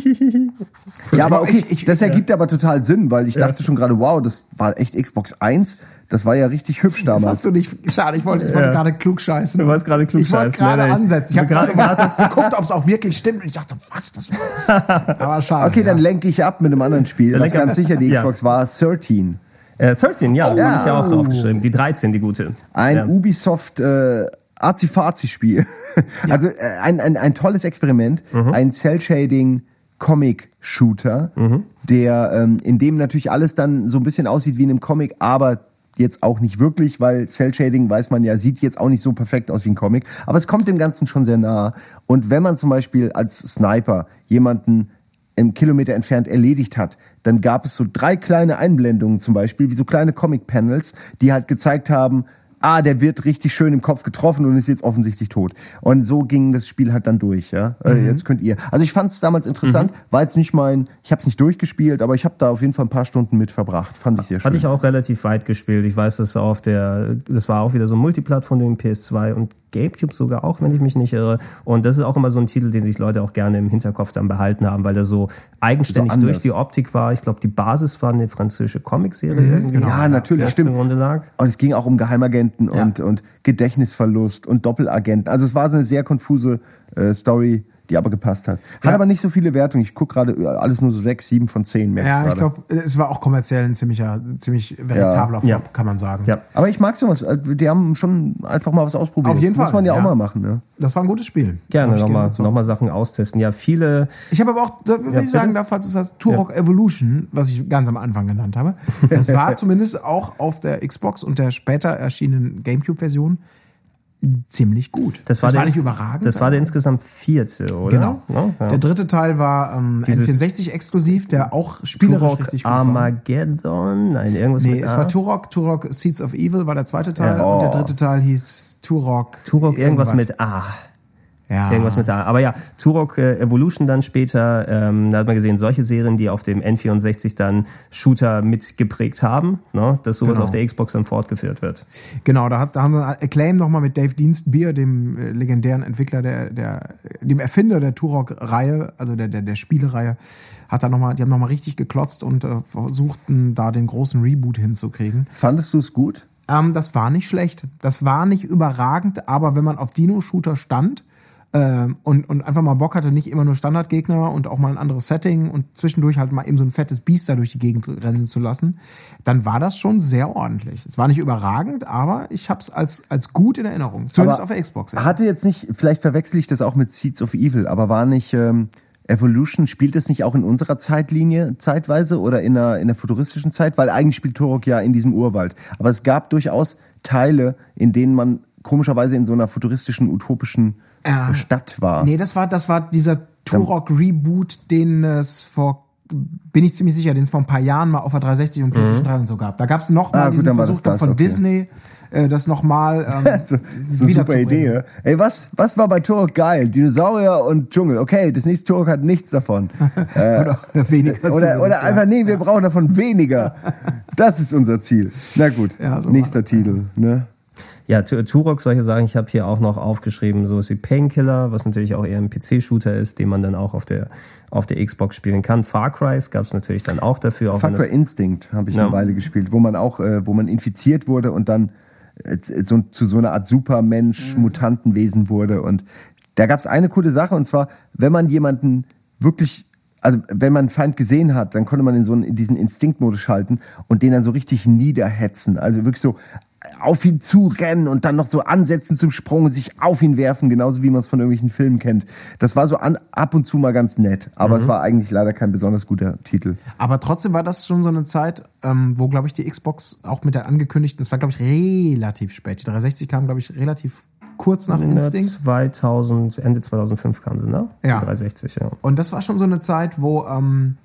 Ja, aber okay, Ich- ich- das ergibt aber total Sinn, weil ich dachte schon gerade, wow, das war echt Xbox 1, das war ja richtig hübsch Das damals. hast du nicht. Schade, ich wollte, ich wollte Ja. gerade klug scheißen. Du wolltest gerade Ich wollte gerade ansetzen. Ich habe Gerade- geguckt, ob es auch wirklich stimmt. Und ich dachte, was? Das Aber schade. Okay, dann ja. lenke ich ab mit einem anderen Spiel, ab. ganz sicher die Ja. Xbox war, 13. äh, 13, ja, Ja. habe ich ja auch draufgeschrieben. Die 13, die gute. Ein ja. Ubisoft äh, Azi-Fazi-Spiel. Also äh, ein, ein, ein tolles Experiment, Mhm. ein Cell-Shading Comic-Shooter, Mhm. der ähm, in dem natürlich alles dann so ein bisschen aussieht wie in einem Comic, aber jetzt auch nicht wirklich, weil Cell-Shading, weiß man ja, sieht jetzt auch nicht so perfekt aus wie ein Comic, aber es kommt dem Ganzen schon sehr nah. Und wenn man zum Beispiel als Sniper jemanden im Kilometer entfernt erledigt hat, dann gab es so drei kleine Einblendungen zum Beispiel, wie so kleine Comic-Panels, die halt gezeigt haben, ah, der wird richtig schön im Kopf getroffen und ist jetzt offensichtlich tot. Und so ging das Spiel halt dann durch, ja. Äh, Mhm. Jetzt könnt ihr. Also ich fand es damals interessant, war jetzt nicht mein, ich habe es nicht durchgespielt, aber ich habe da auf jeden Fall ein paar Stunden mit verbracht. Fand ich sehr schön. Hatte ich auch relativ weit gespielt. Ich weiß, dass auf der, das war auch wieder so ein Multiplattform, den PS2 und Gamecube sogar auch, wenn ich mich nicht irre. Und das ist auch immer so ein Titel, den sich Leute auch gerne im Hinterkopf dann behalten haben, weil der so eigenständig So durch die Optik war. Ich glaube, die Basis war eine französische Comicserie irgendwie. genau. Ja, natürlich, stimmt. zugrunde lag. Und es ging auch um Geheimagenten und, und Gedächtnisverlust und Doppelagenten. Also es war eine sehr konfuse äh, Story, die aber gepasst hat. Hat Ja. aber nicht so viele Wertungen. Ich gucke gerade äh, alles nur so sechs, sieben von zehn. merk Ja, ich gerade. glaube, es war auch kommerziell ein ziemlicher, ziemlich veritabler Flop, Ja. kann man sagen. Ja. Aber ich mag sowas. Äh, Die haben schon einfach mal was ausprobiert. Auf jeden Muss Fall, man ja, ja. auch mal machen. Ne? Das war ein gutes Spiel. Gerne ich nochmal noch mal Sachen austesten. Ja, viele, Ich habe aber auch, da Ja, ich sagen bitte? darf, falls du sagst, Turok Evolution, was ich ganz am Anfang genannt habe. Das war zumindest auch auf der Xbox und der später erschienenen GameCube-Version ziemlich gut. das war, der, nicht überragend. Das war der insgesamt vierte, oder? Genau. Ja, ja. Der dritte Teil war ähm, Dieses- N64 exklusiv, der auch spielerisch Turok richtig gut war. Armageddon? Nein, irgendwas Nee, es A. war Turok, Turok Seeds of Evil war der zweite Teil Ja. und der Oh. dritte Teil hieß Turok. Turok irgendwas mit A. ja. Irgendwas mit A. Aber ja, Turok äh, Evolution dann später, ähm, da hat man gesehen, solche Serien, die auf dem N64 dann Shooter mitgeprägt haben, ne, dass sowas Genau. auf der Xbox dann fortgeführt wird. Genau, da, hat, da haben wir Acclaim nochmal mit Dave Dienstbier, dem äh, legendären Entwickler, der, der, dem Erfinder der Turok-Reihe, also der, der, der Spielereihe, hat da noch mal, die haben nochmal richtig geklotzt und äh, versuchten da den großen Reboot hinzukriegen. Fandest du es gut? Ähm, das war nicht schlecht. Das war nicht überragend, aber wenn man auf Dino-Shooter stand, ähm, und, und einfach mal Bock hatte, nicht immer nur Standardgegner und auch mal ein anderes Setting und zwischendurch halt mal eben so ein fettes Biest da durch die Gegend rennen zu lassen, dann war das schon sehr ordentlich. Es war nicht überragend, aber ich habe es als, als gut in Erinnerung. Zumindest Aber auf der Xbox. ja. Hatte jetzt nicht, vielleicht verwechsel ich das auch mit Seeds of Evil, aber war nicht ähm, Evolution, spielt das nicht auch in unserer Zeitlinie zeitweise oder in der, in der futuristischen Zeit? Weil eigentlich spielt Turok ja in diesem Urwald. Aber es gab durchaus Teile, in denen man komischerweise in so einer futuristischen, utopischen Ja. Stadt war. Nee, das war, das war dieser Turok-Reboot, den es vor, bin ich ziemlich sicher, den es vor ein paar Jahren mal auf der 360 und PlayStation 3 und so gab. Da gab es noch mal Ah, gut, diesen war Versuch das von okay. Disney, äh, das nochmal ähm, so, so super Idee. ja. Ey, was, was war bei Turok geil? Dinosaurier und Dschungel. Okay, das nächste Turok hat nichts davon. Äh, Oder weniger oder, oder ja. einfach, nee, wir brauchen davon weniger. Das ist unser Ziel. Na gut, Ja, so nächster Titel. Ne? Ja, Tu- Turok, solche Sachen. Ich habe hier auch noch aufgeschrieben, sowas wie Painkiller, was natürlich auch eher ein PC-Shooter ist, den man dann auch auf der, auf der Xbox spielen kann. Far Cry gab es natürlich dann auch dafür. Auch Far Cry Instinct habe ich Ja. eine Weile gespielt, wo man auch, äh, wo man infiziert wurde und dann äh, so, zu so einer Art Supermensch, Mutantenwesen wurde. Und da gab es eine coole Sache, und zwar, wenn man jemanden wirklich, also wenn man einen Feind gesehen hat, dann konnte man in so einen, in diesen Instinktmodus schalten und den dann so richtig niederhetzen. Also wirklich so auf ihn zurennen und dann noch so ansetzen zum Sprung und sich auf ihn werfen, genauso wie man es von irgendwelchen Filmen kennt. Das war so an, ab und zu mal ganz nett, aber es war eigentlich leider kein besonders guter Titel. Aber trotzdem war das schon so eine Zeit, ähm, wo, glaube ich, die Xbox auch mit der angekündigten, es war, glaube ich, relativ spät. Die 360 kam, glaube ich, relativ kurz nach Instinct. 2000, Ende 2005 kam sie, ne? Ja. Die 360, ja. Und das war schon so eine Zeit, wo ähm,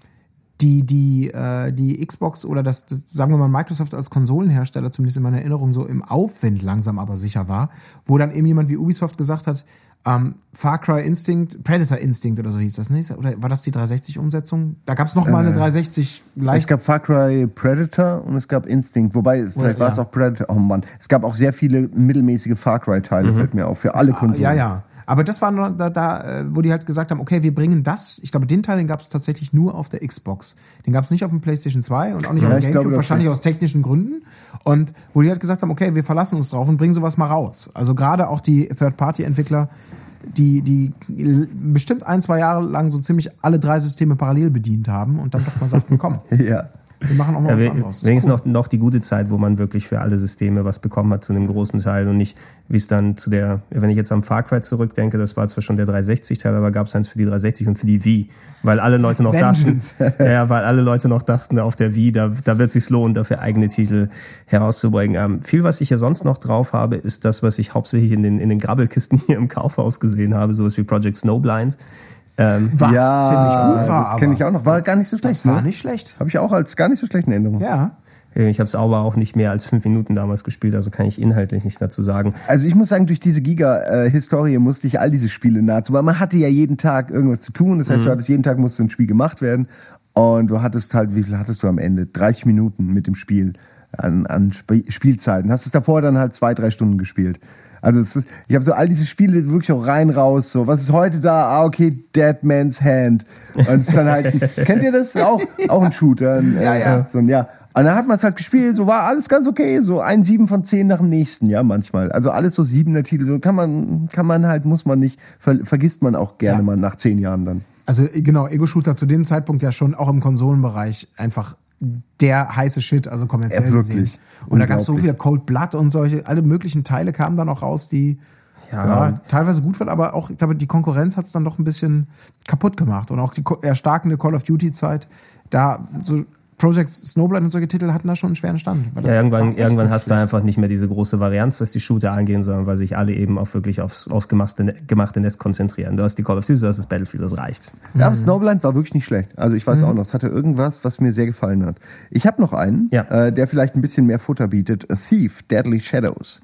die, die, äh, die Xbox oder das, das, sagen wir mal, Microsoft als Konsolenhersteller, zumindest in meiner Erinnerung, so im Aufwind langsam aber sicher war, wo dann eben jemand wie Ubisoft gesagt hat, ähm, Far Cry Instinct, Predator Instinct oder so hieß das, ne? Oder war das die 360-Umsetzung? Da gab es noch mal eine 360 Es leicht. gab Far Cry Predator und es gab Instinct, wobei vielleicht war es ja. auch Predator. Oh Mann, es gab auch sehr viele mittelmäßige Far Cry Teile, fällt mir auf, für alle Konsolen. Ja, ja. Aber das war nur da, da, äh, wo die halt gesagt haben, okay, wir bringen das. Ich glaube, den Teil, den gab es tatsächlich nur auf der Xbox. Den gab es nicht auf dem PlayStation 2 und auch nicht Ja, auf dem GameCube, wahrscheinlich aus technischen Gründen. Und wo die halt gesagt haben, okay, wir verlassen uns drauf und bringen sowas mal raus. Also gerade auch die Third-Party-Entwickler, die, die bestimmt ein, zwei Jahre lang so ziemlich alle drei Systeme parallel bedient haben und dann doch mal sagten, komm, ja. Wir machen auch mal Ja, was anderes. wenigstens Cool. noch, noch die gute Zeit, wo man wirklich für alle Systeme was bekommen hat zu einem großen Teil und nicht, wie es dann zu der, wenn ich jetzt am Far Cry zurückdenke, das war zwar schon der 360-Teil, aber gab es eins für die 360 und für die Wii, weil alle Leute noch dachten, Vengeance. ja, weil alle Leute noch dachten, auf der Wii, da, da wird es sich lohnen, dafür eigene Titel herauszubringen. Ähm, viel, was ich hier sonst noch drauf habe, ist das, was ich hauptsächlich in den, in den Grabbelkisten hier im Kaufhaus gesehen habe, sowas wie Project Snowblind. Ähm, Was ja, ziemlich gut war, das kenne ich auch noch. War gar nicht so schlecht. das war ne? nicht schlecht. Habe ich auch als gar nicht so schlecht in Erinnerung. Ja. ich habe es aber auch nicht mehr als fünf Minuten damals gespielt, also kann ich inhaltlich nicht dazu sagen. Also ich muss sagen, durch diese Giga-Historie musste ich all diese Spiele nahezu, weil man hatte ja jeden Tag irgendwas zu tun. Das heißt, Mhm. du hattest jeden Tag musste ein Spiel gemacht werden und du hattest halt, wie viel hattest du am Ende? 30 Minuten mit dem Spiel an, an Sp Spielzeiten. Hast es davor dann halt zwei, drei Stunden gespielt. Also ist, ich habe so all diese Spiele wirklich auch rein raus. So, was ist heute da? Ah, okay, Dead Man's Hand. Und es ist dann halt, kennt ihr das auch? Auch ein Shooter. Ein, Ja, ja. So ein, ja. Und dann hat man es halt gespielt, so war alles ganz okay, so ein sieben von zehn nach dem nächsten, ja, manchmal. Also alles so siebener Titel, so kann man, kann man halt, muss man nicht, ver, vergisst man auch gerne Ja. mal nach zehn Jahren dann. Also genau, Ego-Shooter zu dem Zeitpunkt ja schon auch im Konsolenbereich einfach der heiße Shit, also kommerziell Ja, wirklich. gesehen. Und da gab es so viel Cold Blood und solche, alle möglichen Teile kamen dann auch raus, die Ja, ja, teilweise gut waren, aber auch, ich glaube, die Konkurrenz hat es dann doch ein bisschen kaputt gemacht. Und auch die erstarkende Call of Duty-Zeit, da so Project Snowblind und solche Titel hatten da schon einen schweren Stand. Weil das Ja, irgendwann, irgendwann hast du einfach nicht mehr diese große Varianz, was die Shooter angehen, sondern weil sich alle eben auch wirklich aufs, aufs gemachte, gemachte Nest konzentrieren. Du hast die Call of Duty, du hast das Battlefield, das reicht. Ja, aber Snowblind war wirklich nicht schlecht. Also ich weiß auch noch, es hatte irgendwas, was mir sehr gefallen hat. Ich habe noch einen, Ja. äh, der vielleicht ein bisschen mehr Futter bietet. A Thief, Deadly Shadows.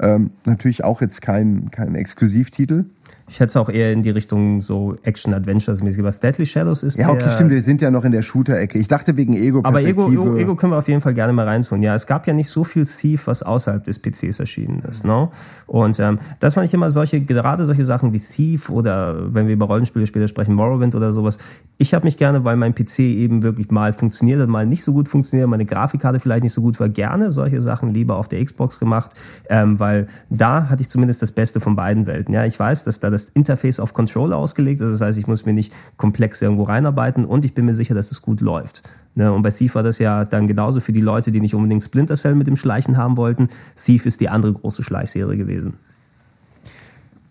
Ähm, natürlich auch jetzt kein, kein Exklusivtitel. Ich hätte es auch eher in die Richtung so Action-Adventures-mäßig. Was Deadly Shadows ist Ja, okay, stimmt, wir sind ja noch in der Shooter-Ecke. Ich dachte wegen Ego. Aber Ego, Ego, Ego können wir auf jeden Fall gerne mal reintun. Ja, es gab ja nicht so viel Thief, was außerhalb des PCs erschienen ist. Ne? Und ähm, das fand ich immer solche, gerade solche Sachen wie Thief oder wenn wir über Rollenspiele später sprechen, Morrowind oder sowas. Ich habe mich gerne, weil mein PC eben wirklich mal funktioniert hat, mal nicht so gut funktioniert, meine Grafikkarte vielleicht nicht so gut war, gerne solche Sachen lieber auf der Xbox gemacht, ähm, weil da hatte ich zumindest das Beste von beiden Welten. Ja, ich weiß, dass da das das Interface auf Controller ausgelegt. Das heißt, ich muss mir nicht komplex irgendwo reinarbeiten und ich bin mir sicher, dass es gut läuft. Ne? Und bei Thief war das ja dann genauso für die Leute, die nicht unbedingt Splinter Cell mit dem Schleichen haben wollten. Thief ist die andere große Schleichserie gewesen.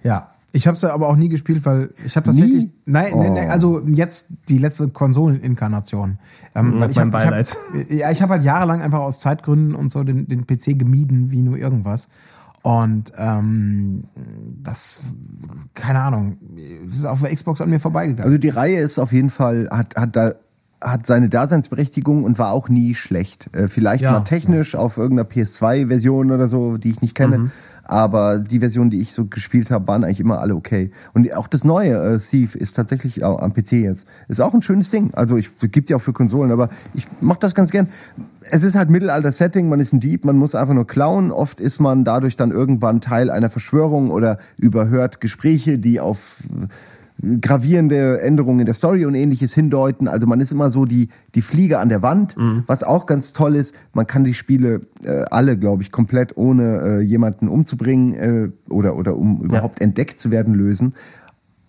Ja. Ich habe es aber auch nie gespielt, weil ich habe tatsächlich Nie? nein, nein, nein, Oh. also jetzt die letzte Konsoleninkarnation. Ähm, weil ich mein hab, ich Beileid. hab, ja, ich habe halt jahrelang einfach aus Zeitgründen und so den, den PC gemieden wie nur irgendwas. Und ähm, das, keine Ahnung, ist auf der Xbox an mir vorbeigegangen. Also die Reihe ist auf jeden Fall, hat, hat da hat seine Daseinsberechtigung und war auch nie schlecht. Äh, vielleicht Ja. mal technisch auf irgendeiner PS2-Version oder so, die ich nicht kenne. Mhm. Aber die Versionen, die ich so gespielt habe, waren eigentlich immer alle okay. Und auch das neue äh, Thief ist tatsächlich auch am PC jetzt. Ist auch ein schönes Ding. Also ich gibt ja auch für Konsolen, aber ich mach das ganz gern. Es ist halt Mittelalter-Setting, man ist ein Dieb, man muss einfach nur klauen. Oft ist man dadurch dann irgendwann Teil einer Verschwörung oder überhört Gespräche, die auf gravierende Änderungen in der Story und ähnliches hindeuten. Also man ist immer so die, die Fliege an der Wand. Was auch ganz toll ist, man kann die Spiele äh, alle, glaube ich, komplett ohne äh, jemanden umzubringen äh, oder, oder um überhaupt entdeckt zu werden lösen.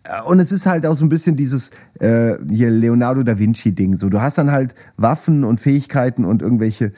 Äh, Und es ist halt auch so ein bisschen dieses äh, hier Leonardo da Vinci Ding. So, du hast dann halt Waffen und Fähigkeiten und irgendwelche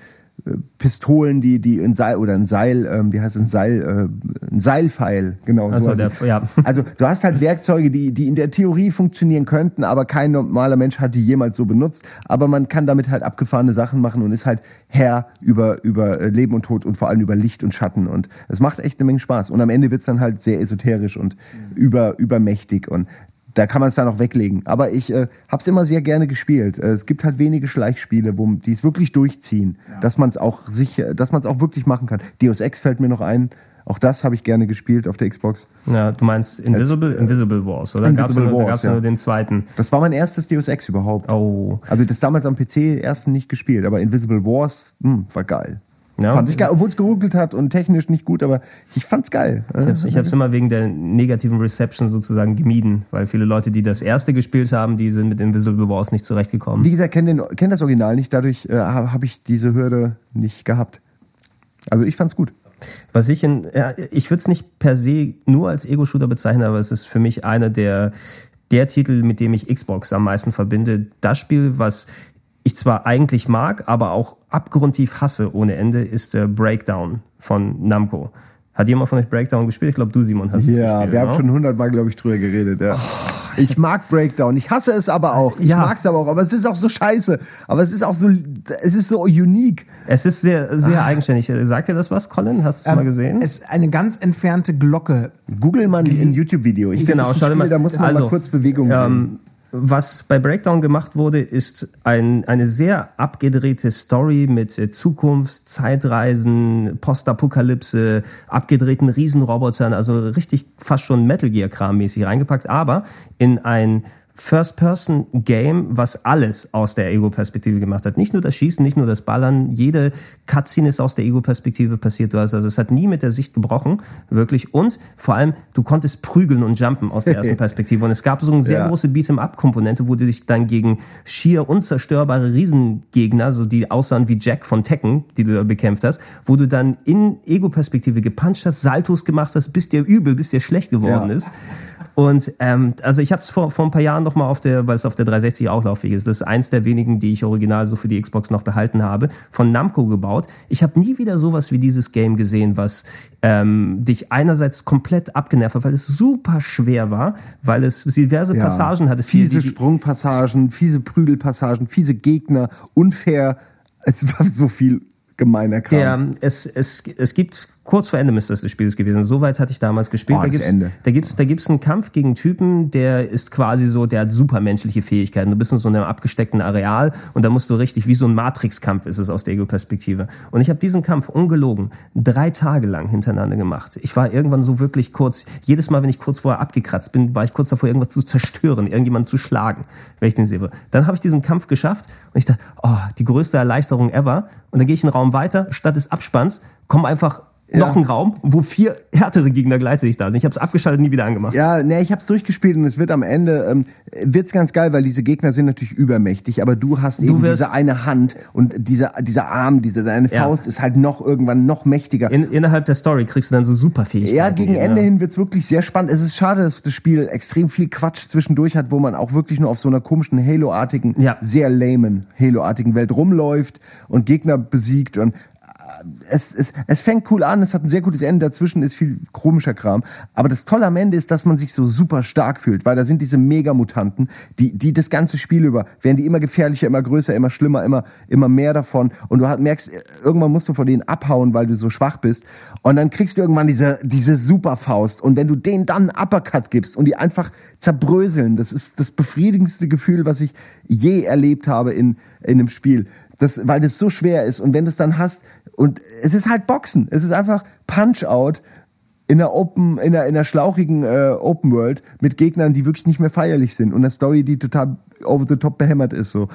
Pistolen, die die in Seil oder ein Seil, ähm, wie heißt es, ein Seil, äh, ein Seilpfeil, genau. Ach so, sowas. der- ja. Also du hast halt Werkzeuge, die die in der Theorie funktionieren könnten, aber kein normaler Mensch hat die jemals so benutzt. Aber man kann damit halt abgefahrene Sachen machen und ist halt Herr über über äh, Leben und Tod und vor allem über Licht und Schatten und es macht echt eine Menge Spaß. Und am Ende wird's dann halt sehr esoterisch und über übermächtig und da kann man es dann auch weglegen. Aber ich äh, habe es immer sehr gerne gespielt. Äh, es gibt halt wenige Schleichspiele, wo die es wirklich durchziehen, dass man es auch sicher, dass man es auch wirklich machen kann. Deus Ex fällt mir noch ein. Auch das habe ich gerne gespielt auf der Xbox. Ja, du meinst Invisible, Invisible Wars, oder? Invisible gab's nur, Wars, da gab's ja. nur den zweiten. Das war mein erstes Deus Ex überhaupt. Oh. Also das damals am PC erst nicht gespielt, aber Invisible Wars hm, war geil. Ja. Fand ich geil, obwohl es geruckelt hat und technisch nicht gut, aber ich fand's geil. Ich habe es immer wegen der negativen Reception sozusagen gemieden, weil viele Leute, die das erste gespielt haben, die sind mit Invisible Wars nicht zurechtgekommen. Wie gesagt, kenne kenn das Original nicht, dadurch äh, habe hab ich diese Hürde nicht gehabt. Also ich fand's gut. Was ich in, ja, ich würde es nicht per se nur als Ego-Shooter bezeichnen, aber es ist für mich einer der, der Titel, mit dem ich Xbox am meisten verbinde. Das Spiel, was ich zwar eigentlich mag, aber auch abgrundtief hasse ohne Ende, ist der Breakdown von Namco. Hat jemand von euch Breakdown gespielt? Ich glaube, du, Simon, hast es Ja, gespielt. wir haben ne? schon hundertmal, glaube ich, drüber geredet. Ja. ich mag Breakdown. Ich hasse es aber auch. Ich Ja. mag es aber auch. Aber es ist auch so scheiße. Aber es ist auch so, es ist so unique. Es ist sehr, sehr eigenständig. Sagt dir das was, Colin? Hast du es mal gesehen? Es ist eine ganz entfernte Glocke. Google mal ein YouTube-Video. Ich Genau, schau mal. Da muss man mal kurz Bewegung sehen. Was bei Breakdown gemacht wurde, ist ein, eine sehr abgedrehte Story mit äh, Zukunft, Zeitreisen, Postapokalypse, abgedrehten Riesenrobotern, also richtig fast schon Metal Gear Kram mäßig reingepackt, aber in ein First-Person-Game, was alles aus der Ego-Perspektive gemacht hat. Nicht nur das Schießen, nicht nur das Ballern, jede Cutscene ist aus der Ego-Perspektive passiert. Du hast also es hat nie mit der Sicht gebrochen, wirklich. Und vor allem, du konntest prügeln und jumpen aus der ersten Perspektive. Und es gab so eine sehr Ja. große Beat'em-up-Komponente, wo du dich dann gegen schier unzerstörbare Riesengegner, so die aussahen wie Jack von Tekken, die du da bekämpft hast, wo du dann in Ego-Perspektive gepuncht hast, Saltos gemacht hast, bis dir übel, bis dir schlecht geworden Ja. ist. Und ähm, also ich habe es vor, vor ein paar Jahren noch mal auf der, weil es auf der 360 auch lauffähig ist. Das ist eins der wenigen, die ich original so für die Xbox noch behalten habe, von Namco gebaut. Ich habe nie wieder sowas wie dieses Game gesehen, was ähm, dich einerseits komplett abgenervt hat, weil es super schwer war, weil es diverse Ja. Passagen hatte. Fiese die, die, Sprungpassagen, fiese Prügelpassagen, fiese Gegner, unfair. Es war so viel gemeiner Kram. Der, es, es, es gibt, kurz vor Ende müsste das des Spiels gewesen, soweit hatte ich damals gespielt. Oh, da gibt's, Ende. Da gibt's, da gibt's einen Kampf gegen einen Typen, der ist quasi so, der hat supermenschliche Fähigkeiten. Du bist in so einem abgesteckten Areal und da musst du richtig, wie so ein Matrix-Kampf ist es aus der Ego-Perspektive. Und ich habe diesen Kampf ungelogen drei Tage lang hintereinander gemacht. Ich war irgendwann so wirklich kurz, jedes Mal, wenn ich kurz vorher abgekratzt bin, war ich kurz davor, irgendwas zu zerstören, irgendjemanden zu schlagen, wenn ich den sehe. Dann habe ich diesen Kampf geschafft und ich dachte, oh, die größte Erleichterung ever. Und dann gehe ich einen Raum weiter, statt des Abspanns, kommen einfach noch ein Raum, wo vier härtere Gegner gleichzeitig da sind. Ich habe es abgeschaltet, nie wieder angemacht. Ja, ne, ich hab's durchgespielt und es wird am Ende ähm, wird's ganz geil, weil diese Gegner sind natürlich übermächtig, aber du hast eben wirst- diese eine Hand und dieser dieser Arm, diese deine Ja. Faust ist halt noch irgendwann noch mächtiger. In, innerhalb der Story kriegst du dann so Superfähigkeiten. Ja, gegen Ende ja. hin wird's wirklich sehr spannend. Es ist schade, dass das Spiel extrem viel Quatsch zwischendurch hat, wo man auch wirklich nur auf so einer komischen Halo-artigen, Ja. sehr lamen Halo-artigen Welt rumläuft und Gegner besiegt und es, es, es fängt cool an, es hat ein sehr gutes Ende, dazwischen ist viel komischer Kram. Aber das Tolle am Ende ist, dass man sich so super stark fühlt, weil da sind diese Megamutanten, die, die das ganze Spiel über, werden die immer gefährlicher, immer größer, immer schlimmer, immer, immer mehr davon. Und du merkst, irgendwann musst du von denen abhauen, weil du so schwach bist. Und dann kriegst du irgendwann diese, diese Superfaust. Und wenn du denen dann einen Uppercut gibst und die einfach zerbröseln, das ist das befriedigendste Gefühl, was ich je erlebt habe in, in einem Spiel. Das, weil das so schwer ist. Und wenn du es dann hast, und es ist halt Boxen. Es ist einfach Punch-Out in einer Open, in einer, in einer schlauchigen äh, Open World mit Gegnern, die wirklich nicht mehr feierlich sind und eine Story, die total over the top behämmert ist so.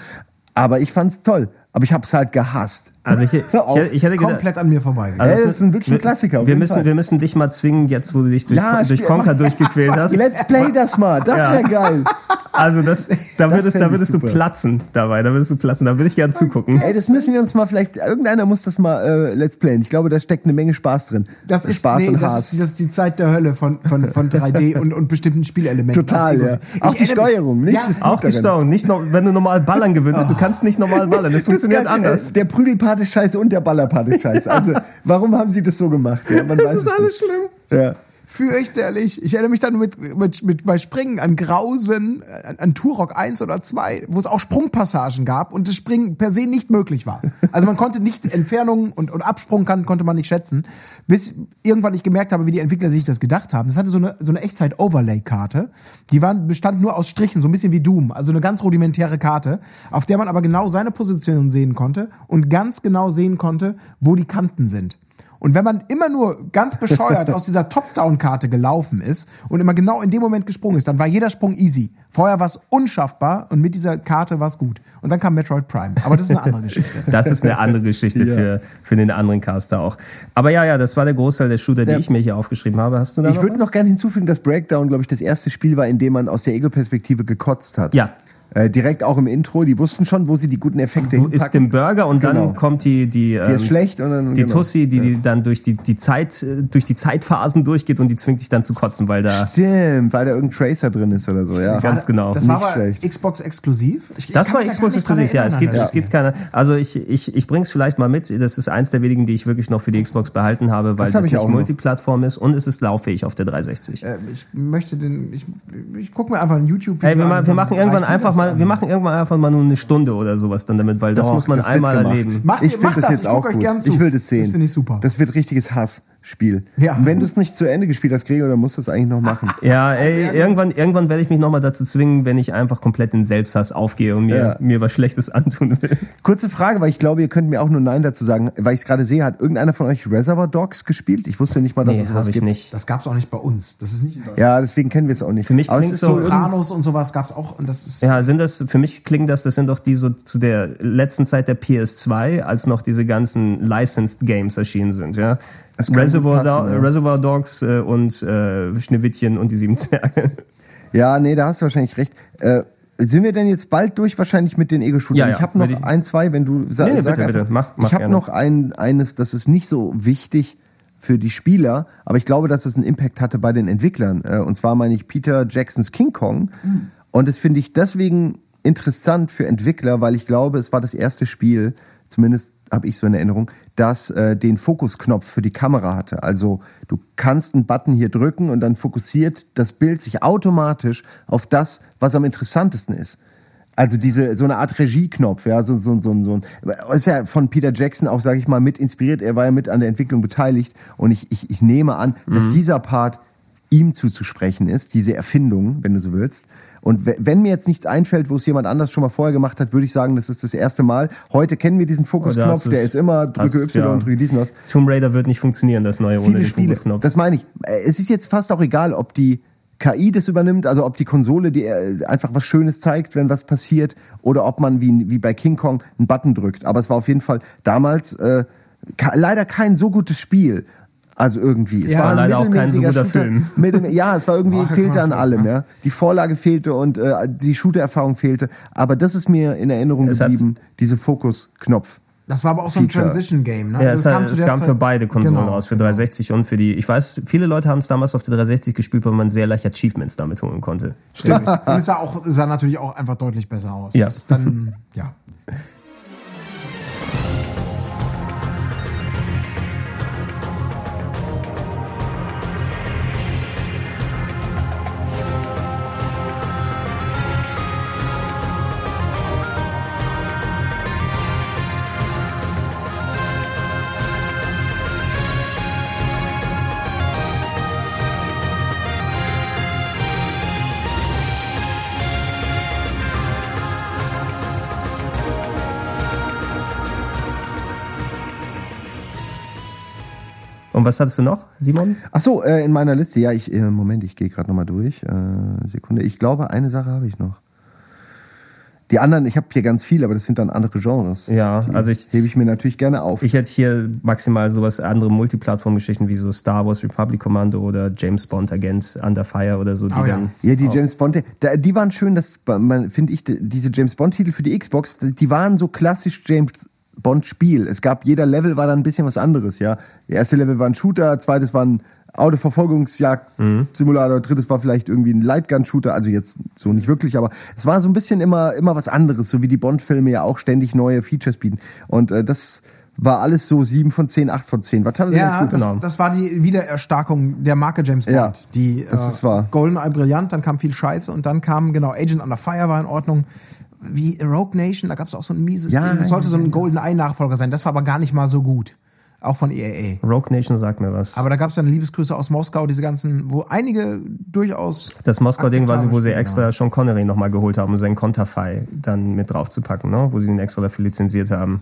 Aber ich fand's toll. Aber ich hab's halt gehasst. Also ich, ich, ich, ich hätte gedacht, Komplett an mir vorbei. Also das ist ein wirklich ein Klassiker, Wir müssen, Fall. wir müssen dich mal zwingen, jetzt wo du dich durch, Ja, durch spiel- Conker durchgequält hast. Let's play das mal. Das Ja. wäre geil. Also das, da würdest, fänd da würdest du platzen dabei. Da würdest du platzen. Da würde ich gerne zugucken. Ey, das müssen wir uns mal vielleicht, irgendeiner muss das mal äh, Let's playen. Ich glaube, da steckt eine Menge Spaß drin. Das ist, Spaß nee, und das Hass. ist, das ist die Zeit der Hölle von, von, von 3D und, und bestimmten Spielelementen. Total, ja. Auch die Steuerung, nichts Ja, ist- Auch die darin. Steuerung. Nicht noch, wenn du normal ballern gewöhnt bist. Du kannst nicht normal ballern. Das funktioniert Das anders. Der Prügelpart ist scheiße und der Ballerpart ist scheiße. Also, warum haben sie das so gemacht? Ja, man weiß das ist es alles nicht. schlimm. Ja. Fürchterlich. Ich erinnere mich dann mit, mit, mit bei Springen an Grausen, an, an Turok 1 oder 2, wo es auch Sprungpassagen gab und das Springen per se nicht möglich war. Also man konnte nicht Entfernungen und, und Absprung kann, konnte man nicht schätzen, bis irgendwann ich gemerkt habe, wie die Entwickler sich das gedacht haben. Das hatte so eine, so eine Echtzeit-Overlay-Karte. Die waren, bestand nur aus Strichen, so ein bisschen wie Doom. Also eine ganz rudimentäre Karte, auf der man aber genau seine Position sehen konnte und ganz genau sehen konnte, wo die Kanten sind. Und wenn man immer nur ganz bescheuert aus dieser Top-Down-Karte gelaufen ist und immer genau in dem Moment gesprungen ist, dann war jeder Sprung easy. Vorher war es unschaffbar und mit dieser Karte war es gut. Und dann kam Metroid Prime. Aber das ist eine andere Geschichte. Das ist eine andere Geschichte für, für den anderen Caster auch. Aber ja, ja, das war der Großteil der Shooter, die Ja. ich mir hier aufgeschrieben habe. Hast du da Ich noch würde was? noch gerne hinzufügen, dass Breakdown, glaube ich, das erste Spiel war, in dem man aus der Ego-Perspektive gekotzt hat. Ja. Äh, direkt auch im Intro, die wussten schon, wo sie die guten Effekte Du isst hinpacken. den Burger und Genau. dann kommt die die, ähm, ist schlecht und dann- die genau. Tussi, die, die dann durch die die Zeit äh, durch die Zeitphasen durchgeht und die zwingt dich dann zu kotzen, weil da Stimmt, weil da irgendein Tracer drin ist oder so, ja. Ganz genau. Das war Nicht aber schlecht. Xbox exklusiv. Ich- Das war da Xbox exklusiv, ja. Es gibt, an es das gibt keine. Also ich, ich, ich bring's vielleicht mal mit. Das ist eins der wenigen, die ich wirklich noch für die Xbox behalten habe, weil Das das, hab ich nicht auch noch. Multiplattform ist und es ist lauffähig auf der 360. Äh, Ich möchte den, ich, ich gucke mir einfach ein YouTube-Video Ey, wir, an, wir machen irgendwann einfach das mal, wir machen irgendwann einfach mal nur eine Stunde oder sowas dann damit, weil das Doch, muss man das einmal erleben. Macht ich macht das das, jetzt ich auch guck euch gut. gern zu. Ich will das sehen. Das finde ich super. Das wird richtiges Hassspiel. Ja. Und wenn du es nicht zu Ende gespielt hast, Gregor, dann musst du es eigentlich noch machen. Ja, ey, irgendwann, irgendwann werde ich mich nochmal dazu zwingen, wenn ich einfach komplett in Selbsthass aufgehe und mir, Ja. mir was Schlechtes antun will. Kurze Frage, weil ich glaube, ihr könnt mir auch nur Nein dazu sagen, weil ich es gerade sehe, hat irgendeiner von euch Reservoir Dogs gespielt? Ich wusste nicht mal, dass Nee, es sowas ich gibt. nicht. Das gab's auch nicht bei uns. Das ist nicht in Deutschland. Ja, deswegen kennen wir es auch nicht. Für mich Aber es klingt ist so- Sopranos und sowas gab's auch. Und das ist Ja, sind das, für mich klingt das, das sind doch die so zu der letzten Zeit der PS2, als noch diese ganzen Licensed Games erschienen sind, ja. Reservoir, passen, Do ja. Reservoir Dogs äh, und äh, Schneewittchen und die sieben Zwerge. Ja, nee, da hast du wahrscheinlich recht. Äh, sind wir denn jetzt bald durch wahrscheinlich mit den Ego-Shootern? Ja, ja, ich habe noch ich- ein, zwei, wenn du sa Nee, nee, sag bitte, einfach. bitte. Mach- mach ich habe noch ein, eines, das ist nicht so wichtig für die Spieler, aber ich glaube, dass es einen Impact hatte bei den Entwicklern. Äh, und zwar meine ich Peter Jacksons King Kong. Und das finde ich deswegen interessant für Entwickler, weil ich glaube, es war das erste Spiel, zumindest habe ich so in Erinnerung, das äh, den Fokusknopf für die Kamera hatte. Also du kannst einen Button hier drücken und dann fokussiert das Bild sich automatisch auf das, was am interessantesten ist. Also diese so eine Art Regieknopf, ja, so so so so ein ist ja von Peter Jackson auch, sage ich mal, mit inspiriert. Er war ja mit an der Entwicklung beteiligt und ich ich, ich nehme an, dass dieser Part ihm zuzusprechen ist, diese Erfindung, wenn du so willst. Und we- wenn mir jetzt nichts einfällt, wo es jemand anders schon mal vorher gemacht hat, würde ich sagen, das ist das erste Mal. Heute kennen wir diesen Oder Fokusknopf, der ist immer drücke Y ja. und drücke diesen was. Tomb Raider wird nicht funktionieren, das neue ohne den Spiele. Fokusknopf. Das meine ich. Es ist jetzt fast auch egal, ob die KI das übernimmt, also ob die Konsole die äh, einfach was Schönes zeigt, wenn was passiert, oder ob man wie, wie bei King Kong einen Button drückt. Aber es war auf jeden Fall damals äh, leider kein so gutes Spiel. Also irgendwie. Es Ja, war leider auch kein so guter Shooter. Film. Mittel, ja, es war irgendwie, Boah, fehlte an allem, ja. Die Vorlage fehlte und äh, die Shooter-Erfahrung fehlte. Aber das ist mir in Erinnerung Es geblieben, diese Fokus-Knopf. Das war aber auch so ein. Transition-Game. Ne? Ja, Also es, kam, es kam für beide Konsolen Genau, raus, für genau. 360 und für die. Ich weiß, viele Leute haben es damals auf der 360 gespielt, weil man sehr leicht Achievements damit holen konnte. Stimmt. Und es sah, auch, sah natürlich auch einfach deutlich besser aus. Ja. Das ist dann, ja. Und was hattest du noch, Simon? Ach so, äh, in meiner Liste, ja, ich, äh, Moment, ich gehe gerade nochmal durch. Äh, Sekunde. Ich glaube, eine Sache habe ich noch. Die anderen, ich habe hier ganz viele, aber das sind dann andere Genres. Ja, Die also ich- hebe ich mir natürlich gerne auf. Ich hätte hier maximal sowas, andere Multiplattform-Geschichten wie so Star Wars Republic Commando oder James Bond Agent Under Fire oder so, die Oh ja. dann. Ja, die James Bond, die waren schön, das man finde ich diese James Bond Titel für die Xbox, die waren so klassisch James Bond Spiel. Es gab jeder Level war dann ein bisschen was anderes, ja. Der erste Level war ein Shooter, zweites war ein Autoverfolgungsjagd Simulator, drittes war vielleicht irgendwie ein Lightgun Shooter, also jetzt so nicht wirklich, aber es war so ein bisschen immer immer was anderes, so wie die Bond Filme ja auch ständig neue Features bieten und äh, das war alles so 7 von 10, 8 von 10. Was haben sie Ja, ganz gut das, genommen? das war die Wiedererstarkung der Marke James Bond. Ja, die das ist wahr. GoldenEye brillant, dann kam viel Scheiße und dann kam, genau, Agent Under Fire war in Ordnung. Wie Rogue Nation, da gab es auch so ein mieses Ja, Ding. Das sollte so ein ja. GoldenEye-Nachfolger sein. Das war aber gar nicht mal so gut. Auch von EAA. Rogue Nation sagt mir was. Aber da gab es dann Liebesgrüße aus Moskau, diese ganzen, wo einige durchaus. das Moskau-Ding war so, wo sie extra Sean Connery nochmal geholt haben, um seinen Konterfei dann mit draufzupacken, ne? wo sie ihn extra dafür lizenziert haben.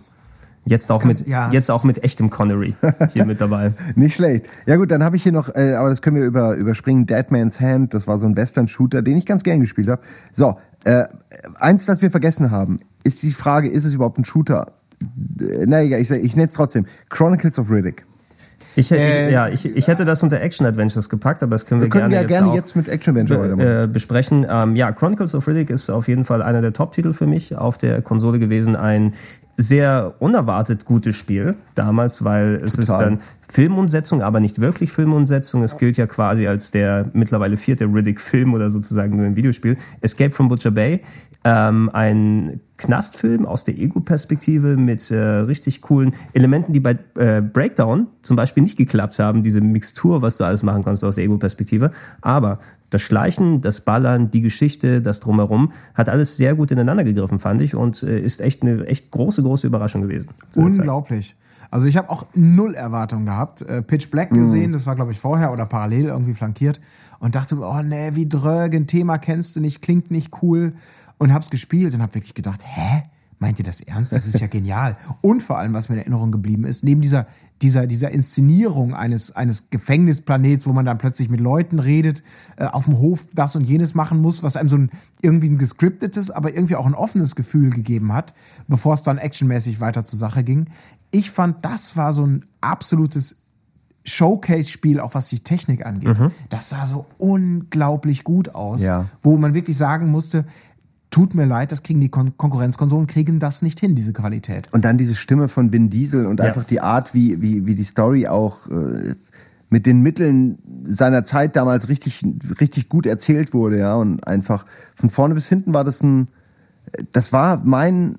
Jetzt auch, kann- mit, ja. jetzt auch mit echtem Connery hier mit dabei. Nicht schlecht. Ja gut, dann habe ich hier noch, äh, aber das können wir über, überspringen, Dead Man's Hand, das war so ein Western-Shooter, den ich ganz gern gespielt habe. So, äh, eins, das wir vergessen haben, ist die Frage, ist es überhaupt ein Shooter? Äh, Na egal, ich, ich nenne es trotzdem. Chronicles of Riddick. Ich, hätte- Äh, ja, ich, ich hätte das unter Action Adventures gepackt, aber das können wir, Wir können gerne, ja jetzt, gerne auch jetzt mit Action Adventure be weitermachen. äh, besprechen. Ähm, ja, Chronicles of Riddick ist auf jeden Fall einer der Top-Titel für mich auf der Konsole gewesen. Ein sehr unerwartet gutes Spiel damals, weil es ist Total. dann Filmumsetzung, aber nicht wirklich Filmumsetzung. Es gilt ja quasi als der mittlerweile vierte Riddick-Film oder sozusagen nur ein Videospiel. Escape from Butcher Bay, ähm, ein Knastfilm aus der Ego-Perspektive mit äh, richtig coolen Elementen, die bei äh, Breakdown zum Beispiel nicht geklappt haben. Diese Mixtur, was du alles machen kannst aus der Ego-Perspektive. Aber das Schleichen, das Ballern, die Geschichte, das Drumherum hat alles sehr gut ineinander gegriffen, fand ich, und äh, ist echt eine echt große, große Überraschung gewesen. der Zeit. Also ich habe auch null Erwartungen gehabt. Äh, Pitch Black Mhm. gesehen, das war glaube ich vorher oder parallel irgendwie flankiert und dachte, oh nee, wie dröge, ein Thema kennst du nicht, klingt nicht cool und hab's gespielt und hab wirklich gedacht, hä? Meint ihr das ernst? Das ist ja genial. Und vor allem, was mir in Erinnerung geblieben ist, neben dieser, dieser, dieser Inszenierung eines, eines Gefängnisplanets, wo man dann plötzlich mit Leuten redet, äh, auf dem Hof das und jenes machen muss, was einem so ein irgendwie ein gescriptetes, aber irgendwie auch ein offenes Gefühl gegeben hat, bevor es dann actionmäßig weiter zur Sache ging. Ich fand, das war so ein absolutes Showcase-Spiel, auch was die Technik angeht. Das sah so unglaublich gut aus, Ja. wo man wirklich sagen musste, tut mir leid, das kriegen die Kon Konkurrenzkonsolen, kriegen das nicht hin, diese Qualität. Und dann diese Stimme von Vin Diesel und einfach die Art, wie, wie, wie die Story auch äh, mit den Mitteln seiner Zeit damals richtig, richtig gut erzählt wurde, ja. Und einfach von vorne bis hinten war das ein, das war mein,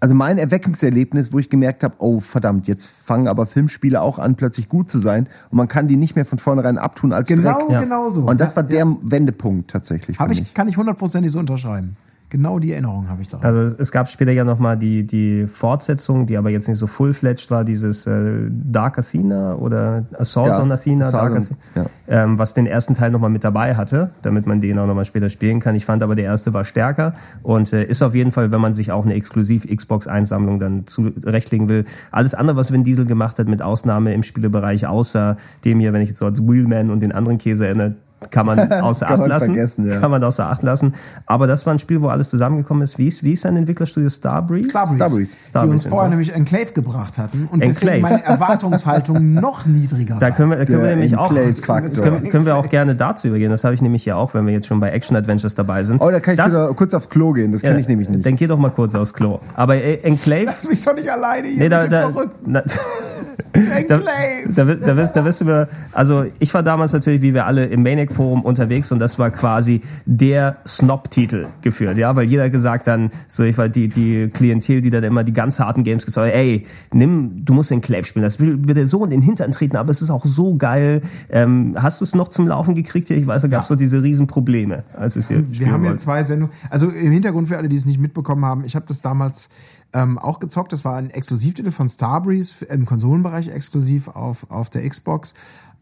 also mein Erweckungserlebnis, wo ich gemerkt habe, oh verdammt, jetzt fangen aber Filmspiele auch an, plötzlich gut zu sein und man kann die nicht mehr von vornherein abtun als Genau, Dreck. genau so. Und das war Ja, der Wendepunkt tatsächlich. Für ich, mich. kann ich hundertprozentig so unterschreiben. Genau die Erinnerung habe ich da. Also es gab später ja nochmal die, die Fortsetzung, die aber jetzt nicht so full-fledged war, dieses äh, Dark Athena oder Assault Ja, on Athena, Assault Dark Athena ja. ähm, was den ersten Teil nochmal mit dabei hatte, damit man den auch nochmal später spielen kann. Ich fand aber der erste war stärker und äh, ist auf jeden Fall, wenn man sich auch eine exklusiv Xbox-Einsammlung dann zurechtlegen will. Alles andere, was Vin Diesel gemacht hat, mit Ausnahme im Spielebereich, außer dem hier, wenn ich jetzt so als Wheelman und den anderen Käse erinnere, kann man außer Kann Acht lassen. ja. Kann man außer Acht lassen. Aber das war ein Spiel, wo alles zusammengekommen ist. Wie ist, wie ist ein Entwicklerstudio Starbreeze? Starbreeze, Starbreeze. die Starbreeze uns sind vorher so. nämlich Enclave gebracht hatten und Enclave. deswegen meine Erwartungshaltung noch niedriger Da können wir, da können wir nämlich auch, können, können wir auch gerne dazu übergehen. Das habe ich nämlich hier auch, wenn wir jetzt schon bei Action Adventures dabei sind. Oh, da kann ich das, wieder kurz aufs Klo gehen. Das kann ich nämlich nicht. Dann geh doch mal kurz aufs Klo. Aber äh, Enclave, Lass mich doch nicht alleine hier nee, da, mit dem da, Verrückten. na, da, da, da, wirst, da wirst du also ich war damals natürlich, wie wir alle im Maniac Forum unterwegs und das war quasi der Snob-Titel geführt, ja, weil jeder gesagt dann, so ich war die, die Klientel, die dann immer die ganz harten Games gesagt hat, ey, nimm, du musst Enclave spielen, das will, wird dir so in den Hintern treten, aber es ist auch so geil. Ähm, hast du es noch zum Laufen gekriegt hier? Ich weiß, da gab es so diese riesen Probleme, als wir es hier Wir haben ja wollten. zwei Sendungen. Also im Hintergrund für alle, die es nicht mitbekommen haben, ich habe das damals ähm, auch gezockt. Das war ein Exklusivtitel von Starbreeze, im Konsolenbereich exklusiv auf, auf der Xbox.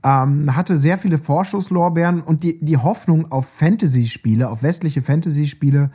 Ähm, hatte sehr viele Vorschusslorbeeren und die, die Hoffnung auf Fantasy-Spiele, auf westliche Fantasy-Spiele,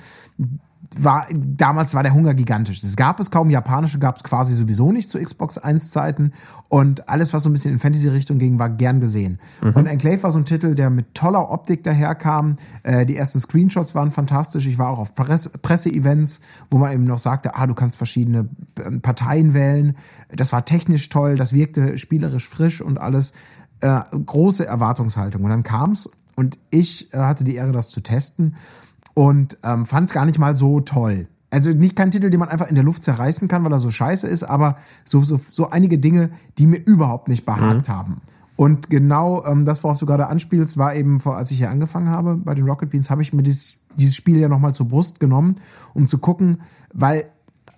war damals war der Hunger gigantisch. Es gab es kaum, japanische gab es quasi sowieso nicht zu Xbox 1 Zeiten und alles was so ein bisschen in Fantasy Richtung ging, war gern gesehen. Und Enclave war so ein Titel, der mit toller Optik daherkam. Äh, die ersten Screenshots waren fantastisch. Ich war auch auf Presse Presseevents, wo man eben noch sagte, ah, du kannst verschiedene äh, Parteien wählen. Das war technisch toll, das wirkte spielerisch frisch und alles äh, große Erwartungshaltung. Und dann kam's und ich äh, hatte die Ehre, das zu testen und ähm, fand es gar nicht mal so toll. Also nicht kein Titel, den man einfach in der Luft zerreißen kann, weil er so scheiße ist, aber so, so, so einige Dinge, die mir überhaupt nicht behagt haben. Und genau ähm, das, worauf du gerade anspielst, war eben, vor, als ich hier angefangen habe bei den Rocket Beans, habe ich mir dieses, dieses Spiel ja nochmal zur Brust genommen, um zu gucken, weil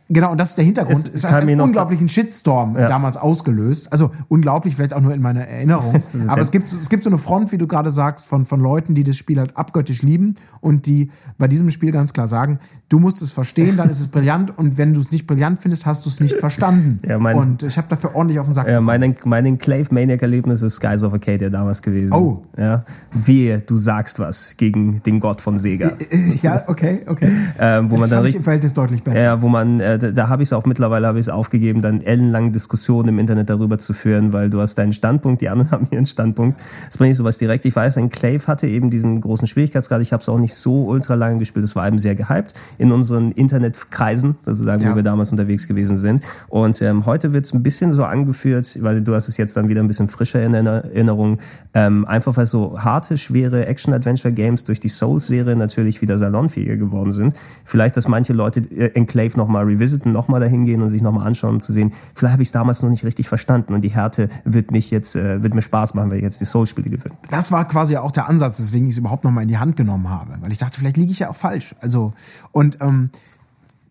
Genau, und das ist der Hintergrund. Es Es, hat einen unglaublichen Shitstorm Ja. damals ausgelöst. Also unglaublich, vielleicht auch nur in meiner Erinnerung. Aber es gibt, es gibt so eine Front, wie du gerade sagst, von, von Leuten, die das Spiel halt abgöttisch lieben und die bei diesem Spiel ganz klar sagen, du musst es verstehen, dann ist es brillant und wenn du es nicht brillant findest, hast du es nicht verstanden. Ja, mein- und ich habe dafür ordentlich auf den Sack Ja, mein, mein Enclave Maniac Erlebnis ist Skies of Arcadia damals gewesen. Oh. Ja. Wehe, du sagst was gegen den Gott von Sega. Ja, okay, okay. Ähm, wo man dann ich im Verhältnis deutlich besser. Ja, wo man, äh, da, da habe ich es auch mittlerweile habe ich es aufgegeben, dann ellenlange Diskussionen im Internet darüber zu führen, weil du hast deinen Standpunkt, die anderen haben ihren Standpunkt. Das bringe ich sowas direkt. Ich weiß, Enclave hatte eben diesen großen Schwierigkeitsgrad. Ich habe es auch nicht so ultra lange gespielt. Es war eben sehr gehypt in unseren Internetkreisen, sozusagen, Ja. wo wir damals unterwegs gewesen sind. Und ähm, heute wird es ein bisschen so angeführt, weil du hast es jetzt dann wieder ein bisschen frischer in Erinner- Erinnerung, ähm, einfach weil so harte, schwere Action-Adventure-Games durch die Souls-Serie natürlich wieder salonfähiger geworden sind. Vielleicht, dass manche Leute äh, Enclave nochmal revisiten, nochmal dahin gehen und sich nochmal anschauen, um zu sehen, vielleicht habe ich es damals noch nicht richtig verstanden und die Härte wird mich jetzt, äh, wird mir Spaß machen, weil ich jetzt die Souls-Spiele gewinne. das war quasi auch der Ansatz, weswegen ich es überhaupt noch mal in die Hand genommen habe, weil ich dachte, vielleicht liege ich ja auch falsch. Also und ähm,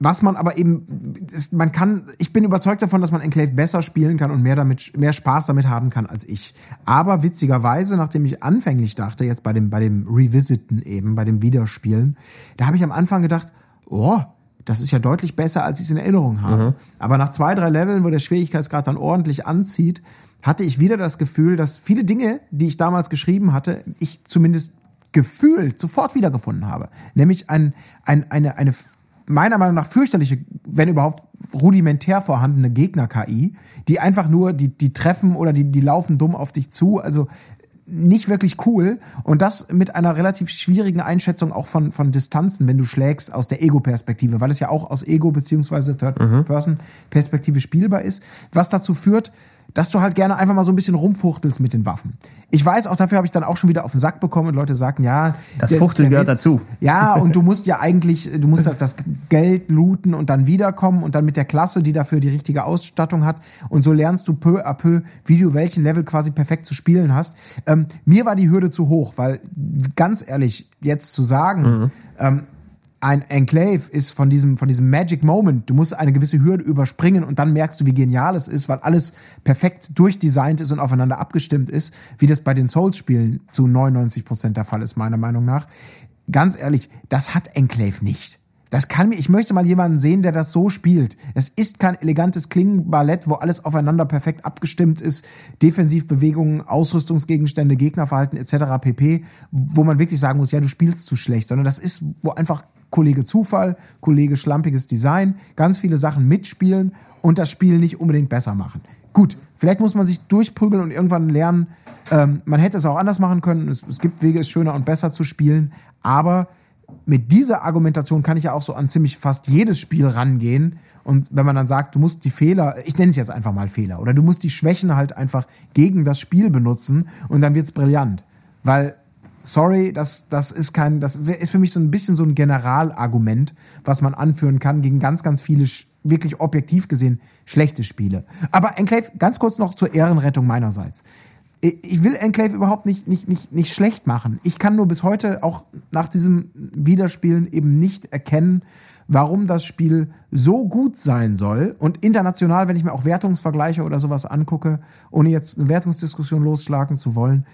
was man aber eben, ist, man kann, ich bin überzeugt davon, dass man Enclave besser spielen kann und mehr damit, mehr Spaß damit haben kann als ich. Aber witzigerweise, nachdem ich anfänglich dachte, jetzt bei dem, bei dem Revisiten eben, bei dem Wiederspielen, da habe ich am Anfang gedacht, oh, das ist ja deutlich besser, als ich es in Erinnerung habe. Aber nach zwei, drei Leveln, wo der Schwierigkeitsgrad dann ordentlich anzieht, hatte ich wieder das Gefühl, dass viele Dinge, die ich damals geschrieben hatte, ich zumindest gefühlt sofort wiedergefunden habe. Nämlich ein, ein, eine, eine meiner Meinung nach fürchterliche, wenn überhaupt rudimentär vorhandene Gegner-KI, die einfach nur, die, die treffen oder die, die laufen dumm auf dich zu. Also nicht wirklich cool. Und das mit einer relativ schwierigen Einschätzung auch von, von Distanzen, wenn du schlägst aus der Ego-Perspektive, weil es ja auch aus Ego- beziehungsweise Third-Person-Perspektive spielbar ist, was dazu führt, dass du halt gerne einfach mal so ein bisschen rumfuchtelst mit den Waffen. Ich weiß, auch dafür habe ich dann auch schon wieder auf den Sack bekommen und Leute sagen, ja, Das Fuchteln gehört dazu. Ja, und du musst ja eigentlich, du musst halt das Geld looten und dann wiederkommen und dann mit der Klasse, die dafür die richtige Ausstattung hat. Und so lernst du peu à peu, wie du welchen Level quasi perfekt zu spielen hast. Ähm, mir war die Hürde zu hoch, weil ganz ehrlich, jetzt zu sagen, ähm, ein Enclave ist von diesem, von diesem Magic Moment. Du musst eine gewisse Hürde überspringen und dann merkst du, wie genial es ist, weil alles perfekt durchdesignt ist und aufeinander abgestimmt ist, wie das bei den Souls-Spielen zu 99 Prozent der Fall ist, meiner Meinung nach. Ganz ehrlich, das hat Enclave nicht. Das kann mir, ich möchte mal jemanden sehen, der das so spielt. Es ist kein elegantes Klingenballett, wo alles aufeinander perfekt abgestimmt ist, Defensivbewegungen, Ausrüstungsgegenstände, Gegnerverhalten etc. pp, wo man wirklich sagen muss, ja, du spielst zu schlecht, sondern das ist, wo einfach Kollege Zufall, Kollege schlampiges Design, ganz viele Sachen mitspielen und das Spiel nicht unbedingt besser machen. Gut, vielleicht muss man sich durchprügeln und irgendwann lernen, ähm, man hätte es auch anders machen können. Es, es gibt Wege, es schöner und besser zu spielen. Aber mit dieser Argumentation kann ich ja auch so an ziemlich fast jedes Spiel rangehen. Und wenn man dann sagt, du musst die Fehler, ich nenne es jetzt einfach mal Fehler, oder du musst die Schwächen halt einfach gegen das Spiel benutzen und dann wird's brillant. Weil, sorry, das, das ist kein, das ist für mich so ein bisschen so ein Generalargument, was man anführen kann gegen ganz, ganz viele wirklich objektiv gesehen schlechte Spiele. Aber Enclave, ganz kurz noch zur Ehrenrettung meinerseits ich will Enclave überhaupt nicht, nicht, nicht, nicht schlecht machen. Ich kann nur bis heute auch nach diesem Wiederspielen eben nicht erkennen, warum das Spiel so gut sein soll. Und international, wenn ich mir auch Wertungsvergleiche oder sowas angucke, ohne jetzt eine Wertungsdiskussion losschlagen zu wollen,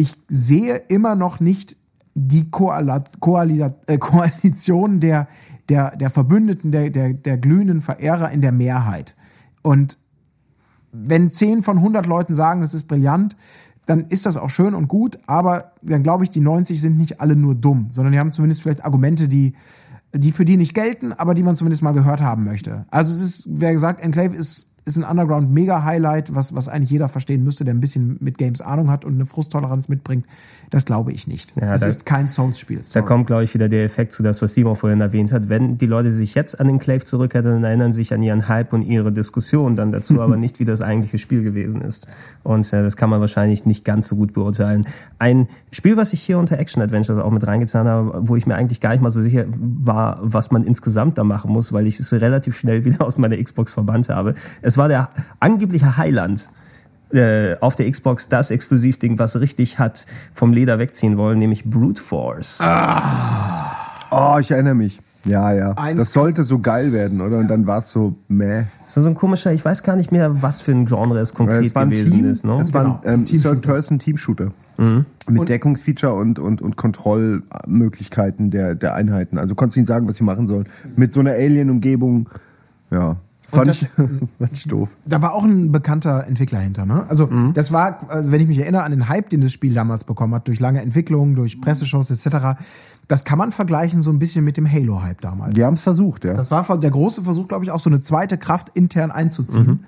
ich sehe immer noch nicht die Koala Koala äh, Koalition der, der, der Verbündeten, der, der, der glühenden Verehrer in der Mehrheit. Und wenn 10 von 100 Leuten sagen, das ist brillant, dann ist das auch schön und gut, aber dann glaube ich, die 90 sind nicht alle nur dumm, sondern die haben zumindest vielleicht Argumente, die, die für die nicht gelten, aber die man zumindest mal gehört haben möchte. Also es ist, wer gesagt, Enclave ist, ist ein Underground-Mega-Highlight, was, was eigentlich jeder verstehen müsste, der ein bisschen mit Games Ahnung hat und eine Frusttoleranz mitbringt. Das glaube ich nicht. Ja, es da- ist kein Souls-Spiel. Da kommt, glaube ich, wieder der Effekt zu das, was Simon vorhin erwähnt hat. Wenn die Leute sich jetzt an den Clave zurückerinnern, dann erinnern sich an ihren Hype und ihre Diskussion dann dazu, aber nicht, wie das eigentliche Spiel gewesen ist. Und äh, das kann man wahrscheinlich nicht ganz so gut beurteilen. Ein Spiel, was ich hier unter Action Adventures auch mit reingetan habe, wo ich mir eigentlich gar nicht mal so sicher war, was man insgesamt da machen muss, weil ich es relativ schnell wieder aus meiner Xbox verbannt habe. Es war der angebliche Highland äh, auf der Xbox das Exklusivding, was richtig hat vom Leder wegziehen wollen, nämlich Brute Force. Oh, ich erinnere mich. Ja, ja. Eins- das sollte so geil werden, oder? Und dann war es so, meh. Das war so ein komischer, ich weiß gar nicht mehr, was für ein Genre es konkret Es ein gewesen Team, ist. Ne? es war ein Genau, ähm, Team-Shooter. Third-Person-Team-Shooter. Mit Deckungsfeature und, und, und Kontrollmöglichkeiten der, der Einheiten. Also konntest du ihnen sagen, was sie machen sollen. Mit so einer Alien-Umgebung. Ja. Fand das- ich, fand ich doof. Da war auch ein bekannter Entwickler hinter, ne? Also das war, also wenn ich mich erinnere an den Hype, den das Spiel damals bekommen hat, durch lange Entwicklung, durch Presseshows etc., das kann man vergleichen so ein bisschen mit dem Halo-Hype damals. Die haben es versucht, ja. Das war der große Versuch, glaube ich, auch so eine zweite Kraft intern einzuziehen,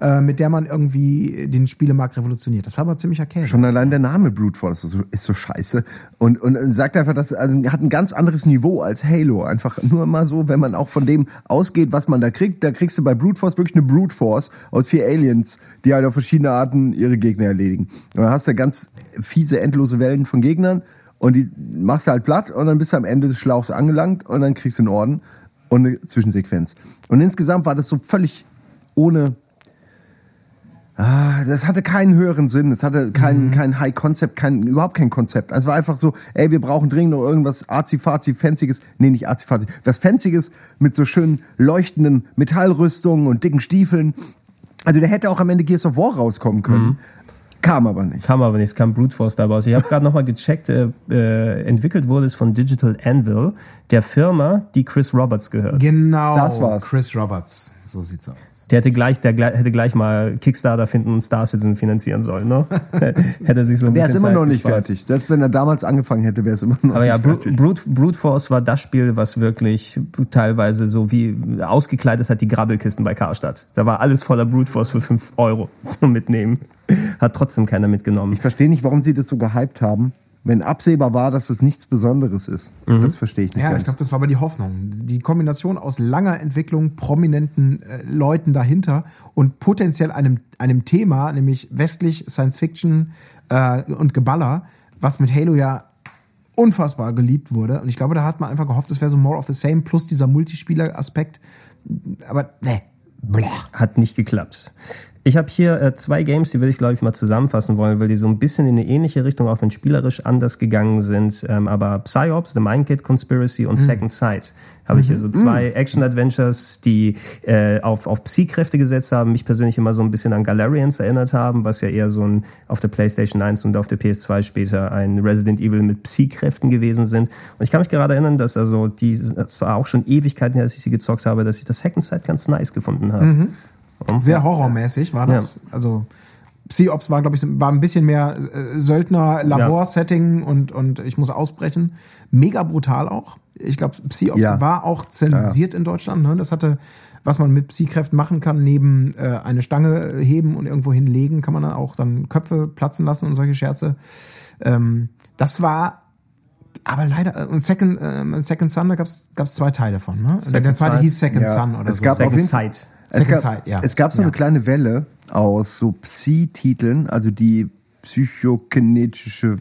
äh, mit der man irgendwie den Spielemarkt revolutioniert. Das war aber ziemlicher Käse. Schon allein der Name Brute Force ist so, ist so scheiße. Und, und sagt einfach, das also, hat ein ganz anderes Niveau als Halo. Einfach nur mal so, wenn man auch von dem ausgeht, was man da kriegt, da kriegst du bei Brute Force wirklich eine Brute Force aus vier Aliens, die halt auf verschiedene Arten ihre Gegner erledigen. Und dann hast du ganz fiese, endlose Wellen von Gegnern und die machst du halt platt und dann bist du am Ende des Schlauchs angelangt und dann kriegst du einen Orden und eine Zwischensequenz. Und insgesamt war das so völlig ohne Ah, das hatte keinen höheren Sinn. Es hatte kein, kein High Concept, kein, überhaupt kein Konzept. Es war einfach so, ey, wir brauchen dringend noch irgendwas arzi-fazi, fancyes. Nee, nicht arzi-fazi. Was fancyes mit so schönen leuchtenden Metallrüstungen und dicken Stiefeln. Also der hätte auch am Ende Gears of War rauskommen können. Kam aber nicht. Kam aber nicht, es kam Brute Force dabei raus. Ich habe gerade nochmal gecheckt, äh, äh, entwickelt wurde es von Digital Anvil, der Firma, die Chris Roberts gehört. Genau, Das war's. Chris Roberts. So sieht's aus. Der hätte gleich, der hätte gleich mal Kickstarter finden und Star Citizen finanzieren sollen, ne? hätte er sich so ein es bisschen immer Zeit noch nicht gespart. fertig. Selbst wenn er damals angefangen hätte, wäre es immer noch Aber ja, nicht Brute, fertig. Brute, Brute Force war das Spiel, was wirklich teilweise so wie ausgekleidet hat die Grabbelkisten bei Karstadt. Da war alles voller Brute Force für 5 Euro zum Mitnehmen. Hat trotzdem keiner mitgenommen. Ich verstehe nicht, warum sie das so gehypt haben, wenn absehbar war, dass es nichts Besonderes ist. Das verstehe ich nicht Ja, ich ganz. glaube, das war aber die Hoffnung. Die Kombination aus langer Entwicklung, prominenten äh, Leuten dahinter und potenziell einem, einem Thema, nämlich westlich Science Fiction äh, und Geballer, was mit Halo ja unfassbar geliebt wurde. Und ich glaube, da hat man einfach gehofft, es wäre so more of the same plus dieser Multispieler-Aspekt. Aber ne. Hat nicht geklappt. Ich habe hier äh, zwei Games, die würde ich glaube ich mal zusammenfassen wollen, weil die so ein bisschen in eine ähnliche Richtung, auch wenn spielerisch anders gegangen sind. Ähm, aber Psyops, The Mindkit Conspiracy und Second Sight habe ich hier so zwei Action-Adventures, die äh, auf, auf Psy-Kräfte gesetzt haben, mich persönlich immer so ein bisschen an Galarians erinnert haben, was ja eher so ein auf der PlayStation 1 und auf der PS2 später ein Resident Evil mit Psy-Kräften gewesen sind. Und ich kann mich gerade erinnern, dass also die, das war auch schon Ewigkeiten her, dass ich sie gezockt habe, dass ich das Second Sight ganz nice gefunden habe. Sehr horrormäßig war das. Also Psy-Ops war, glaube ich, war ein bisschen mehr äh, Söldner-Labor-Setting und, und ich muss ausbrechen. Mega brutal auch. Ich glaube, Psy-Ops Ja. war auch zensiert in Deutschland. Ne? Das hatte, was man mit Psy-Kräften machen kann, neben äh, eine Stange heben und irgendwo hinlegen, kann man dann auch dann Köpfe platzen lassen und solche Scherze. Ähm, das war aber leider, äh, und Second, äh, Second Son, da gab es zwei Teile von. Ne? der, der zweite Son. hieß Second Ja, Son oder es so. gab auf Second jeden Fall- Sight. Es gab, Sight, ja. es gab so Ja. eine kleine Welle aus so Psi-Titeln, also die psychokinetische,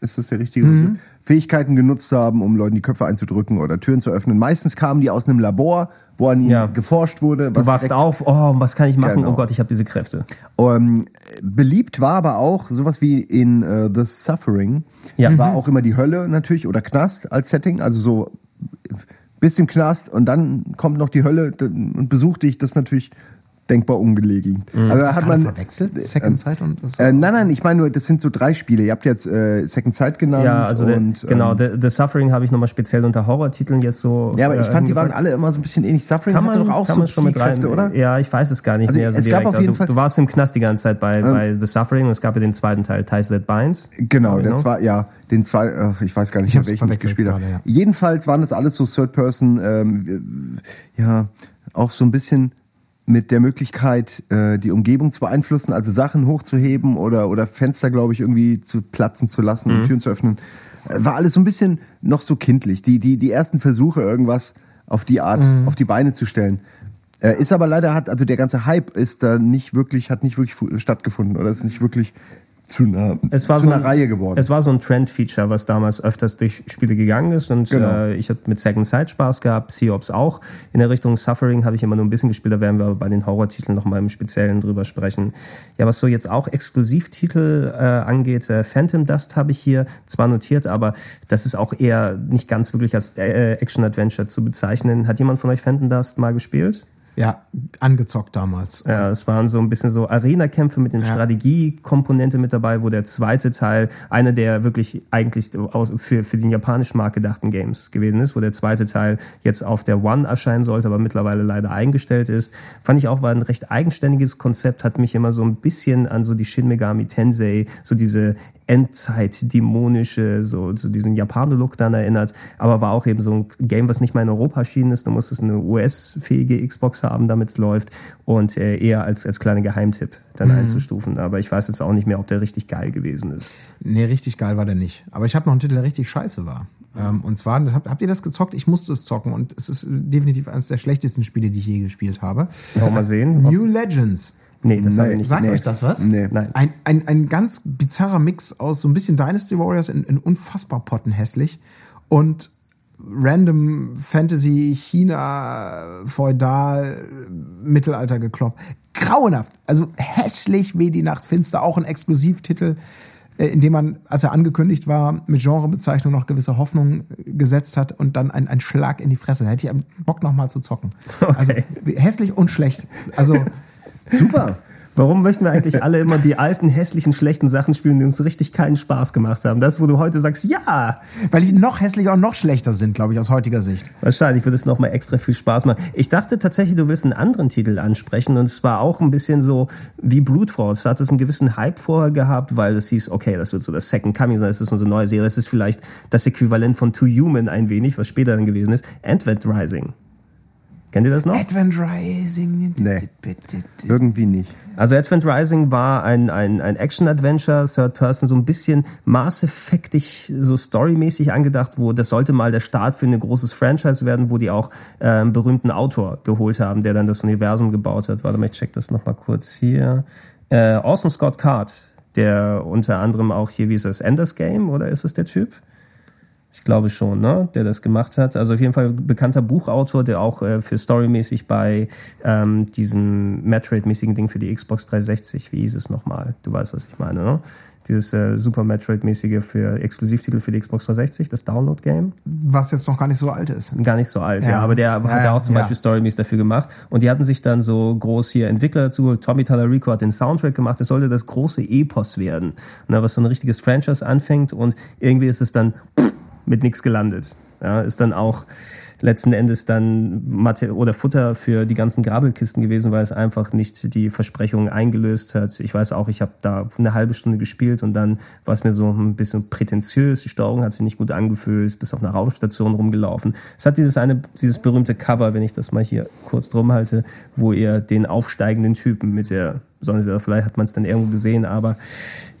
ist das der richtige Mhm. Fähigkeiten genutzt haben, um Leuten die Köpfe einzudrücken oder Türen zu öffnen. Meistens kamen die aus einem Labor, wo an ihnen Ja. geforscht wurde. Du wachst auf, oh, was kann ich machen? Genau. Oh Gott, ich habe diese Kräfte. Ähm, beliebt war aber auch sowas wie in äh, The Suffering. Ja. War auch immer die Hölle natürlich oder Knast als Setting. Also so bist im Knast und dann kommt noch die Hölle und besucht dich. Das ist natürlich denkbar ungelegen. Also da hat man verwechselt? Second Sight und das Äh, nein, nein, ich meine nur, das sind so drei Spiele. Ihr habt jetzt äh, Second Sight genannt. Ja, also der, und, genau, Ähm, The, The Suffering habe ich nochmal speziell unter Horrortiteln jetzt so. ja, aber ich äh, fand, die waren alle immer so ein bisschen ähnlich. Suffering kann man, doch auch kann so man schon mit rein, oder? Ja, ich weiß es gar nicht Also mehr so es gab auf jeden du, Fall- du warst im Knast die ganze Zeit bei, bei The Suffering und es gab ja den zweiten Teil, Ties That Bind. Genau, der zwei, ja, den zwei, ach, ich weiß gar nicht, Ich welchen ich gespielt habe. ja. Jedenfalls waren das alles so Third Person, ähm, ja, auch so ein bisschen mit der Möglichkeit, äh, die Umgebung zu beeinflussen, also Sachen hochzuheben oder, oder Fenster, glaube ich, irgendwie zu platzen zu lassen Mhm. und Türen zu öffnen. Äh, War alles so ein bisschen noch so kindlich. Die, die, die ersten Versuche, irgendwas auf die Art, Mhm. auf die Beine zu stellen. Äh, ist aber leider hat, also der ganze Hype ist da nicht wirklich, hat nicht wirklich fu- stattgefunden oder ist nicht wirklich zu einer, Es war zu so einer ein, Reihe geworden. Es war so ein Trend-Feature, was damals öfters durch Spiele gegangen ist. Und Genau. äh, ich habe mit Second Sight Spaß gehabt, Sea-Ops auch. In der Richtung Suffering habe ich immer nur ein bisschen gespielt. Da werden wir bei den Horrortiteln noch mal im Speziellen drüber sprechen. Ja, was so jetzt auch Exklusivtitel äh, angeht, äh, Phantom Dust habe ich hier zwar notiert, aber das ist auch eher nicht ganz wirklich als äh, Action-Adventure zu bezeichnen. Hat jemand von euch Phantom Dust mal gespielt? Ja, angezockt damals. Ja, es waren so ein bisschen so Arena-Kämpfe mit den Strategiekomponente mit dabei, wo der zweite Teil einer der wirklich eigentlich für, für den japanischen Markt gedachten Games gewesen ist, wo der zweite Teil jetzt auf der One erscheinen sollte, aber mittlerweile leider eingestellt ist. Fand ich auch, war ein recht eigenständiges Konzept, hat mich immer so ein bisschen an so die Shin Megami Tensei, so diese Endzeit-dämonische, so, so diesen Japano-Look dann erinnert, aber war auch eben so ein Game, was nicht mal in Europa erschienen ist. Du musstest eine US-fähige Xbox haben, damit es läuft und äh, eher als, als kleiner Geheimtipp dann einzustufen. Aber ich weiß jetzt auch nicht mehr, ob der richtig geil gewesen ist. Nee, richtig geil war der nicht. Aber ich habe noch einen Titel, der richtig scheiße war. Ähm, und zwar, habt, habt ihr das gezockt? Ich musste es zocken und es ist definitiv eines der schlechtesten Spiele, die ich je gespielt habe. Wir mal sehen? New Legends. Nee, das haben wir nicht Sagt gesehen. euch das was? Nee. Nein. Ein, ein, ein ganz bizarrer Mix aus so ein bisschen Dynasty Warriors in, in unfassbar pottenhässlich und random Fantasy, China, Feudal, Mittelalter gekloppt. Grauenhaft. Also hässlich wie die Nacht finster. Auch ein Exklusivtitel, äh, in dem man, als er angekündigt war, mit Genrebezeichnung noch gewisse Hoffnung gesetzt hat und dann ein, ein Schlag in die Fresse. Da hätte ich Bock nochmal zu zocken. Also hässlich und schlecht. Also Super. Warum möchten wir eigentlich alle immer die alten, hässlichen, schlechten Sachen spielen, die uns richtig keinen Spaß gemacht haben? Das, wo du heute sagst, ja, Weil die noch hässlicher und noch schlechter sind, glaube ich, aus heutiger Sicht. Wahrscheinlich würde es nochmal extra viel Spaß machen. Ich dachte tatsächlich, du willst einen anderen Titel ansprechen und es war auch ein bisschen so wie Brute Force. Da hat es einen gewissen Hype vorher gehabt, weil es hieß, okay, das wird so das Second Coming sein, das ist unsere neue Serie, das ist vielleicht das Äquivalent von To Human ein wenig, was später dann gewesen ist. Advent Rising. Kennt ihr das noch? Advent Rising. Nee. Irgendwie nicht. Also Advent Rising war ein, ein, ein Action-Adventure, Third Person, so ein bisschen Mass Effectig, so storymäßig angedacht, wo das sollte mal der Start für ein großes Franchise werden, wo die auch äh, einen berühmten Autor geholt haben, der dann das Universum gebaut hat. Warte mal, ich check das nochmal kurz hier. Äh, Orson Scott Card, der unter anderem auch hier, wie ist das, Enders Game, oder ist es der Typ? Ich glaube schon, ne, der das gemacht hat. Also auf jeden Fall bekannter Buchautor, der auch äh, für storymäßig bei ähm, diesem Metroid-mäßigen Ding für die Xbox 360, wie hieß es nochmal? Du weißt, was ich meine, ne? Dieses äh, Super Metroid-mäßige für Exklusivtitel für die Xbox 360, das Download-Game. Was jetzt noch gar nicht so alt ist. Gar nicht so alt, ja. Ja. aber der Ja, hat ja auch zum ja. Beispiel Storymäßig dafür gemacht. Und die hatten sich dann so groß hier Entwickler dazu. Tommy Tallarico hat den Soundtrack gemacht. Es sollte das große Epos werden. Und was so ein richtiges Franchise anfängt und irgendwie ist es dann mit nichts gelandet. Ja, ist dann auch letzten Endes dann Mathe oder Futter für die ganzen Grabbelkisten gewesen, weil es einfach nicht die Versprechungen eingelöst hat. Ich weiß auch, ich habe da eine halbe Stunde gespielt und dann war es mir so ein bisschen prätentiös. Die Steuerung hat sich nicht gut angefühlt, bis auf einer Raumstation rumgelaufen. Es hat dieses eine, dieses berühmte Cover, wenn ich das mal hier kurz drum halte, wo ihr den aufsteigenden Typen mit der Sonne, vielleicht hat man es dann irgendwo gesehen, aber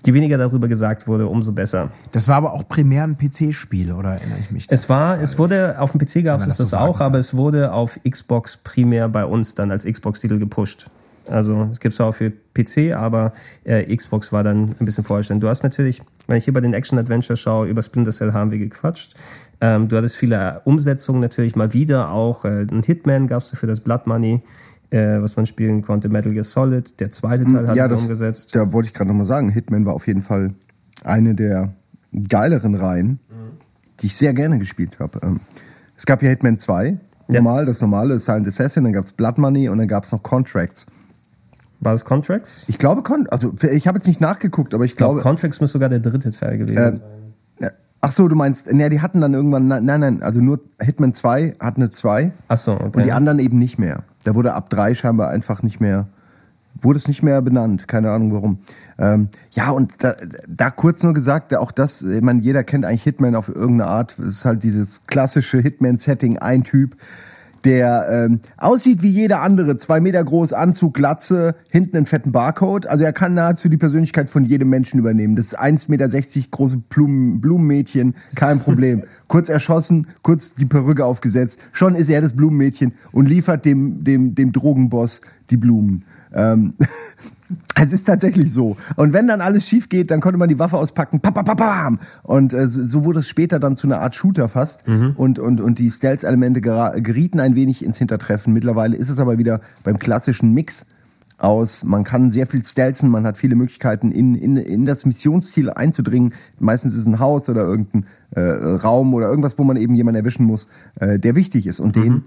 je weniger darüber gesagt wurde, umso besser. Das war aber auch primär ein PC-Spiel, oder erinnere ich mich? Es war, es wurde, auf dem PC gab es das das, so auch, aber es wurde auf Xbox primär bei uns dann als Xbox-Titel gepusht. Also es gibt es auch für PC, aber äh, Xbox war dann ein bisschen vorherstellen. Du hast natürlich, wenn ich hier bei den Action-Adventure schaue, über Splinter Cell haben wir gequatscht. Ähm, du hattest viele Umsetzungen natürlich mal wieder, auch äh, ein Hitman gab es für das Blood Money, äh, was man spielen konnte, Metal Gear Solid, der zweite Teil hat ja, das, umgesetzt. da wollte ich gerade nochmal sagen, Hitman war auf jeden Fall eine der geileren Reihen, die ich sehr gerne gespielt habe. Ähm, es gab ja Hitman 2, Ja. normal, das normale Silent Assassin, dann gab es Blood Money und dann gab es noch Contracts. War das Contracts? Ich glaube, also ich habe jetzt nicht nachgeguckt, aber ich Ich glaube, glaube. Contracts muss sogar der dritte Teil gewesen Äh, sein. ja, ach so, du meinst, ne, die hatten dann irgendwann, nein, nein, also nur Hitman 2 hat eine 2 Ach so, okay. und die anderen eben nicht mehr. Da wurde ab 3 scheinbar einfach nicht mehr, wurde es nicht mehr benannt, keine Ahnung warum. Ähm, ja, und da, da kurz nur gesagt, auch das, ich meine, jeder kennt eigentlich Hitman auf irgendeine Art. Es ist halt dieses klassische Hitman-Setting, ein Typ, der ähm, aussieht wie jeder andere, zwei Meter groß, Anzug, Glatze, hinten einen fetten Barcode. Also er kann nahezu die Persönlichkeit von jedem Menschen übernehmen. Das ist 1,60 Meter große Blumen, Blumenmädchen, kein Problem. kurz erschossen, kurz die Perücke aufgesetzt, schon ist er das Blumenmädchen und liefert dem, dem, dem Drogenboss die Blumen. Ähm, es ist tatsächlich so. Und wenn dann alles schief geht, dann konnte man die Waffe auspacken, pam, pam, pam, pam. Und äh, so wurde es später dann zu einer Art Shooter fast. Und, und, und die Stealth-Elemente gerieten ein wenig ins Hintertreffen. Mittlerweile ist es aber wieder beim klassischen Mix aus, man kann sehr viel stealthen, man hat viele Möglichkeiten, in, in, in das Missionsziel einzudringen. Meistens ist es ein Haus oder irgendein äh, Raum oder irgendwas, wo man eben jemanden erwischen muss, äh, der wichtig ist. Und den,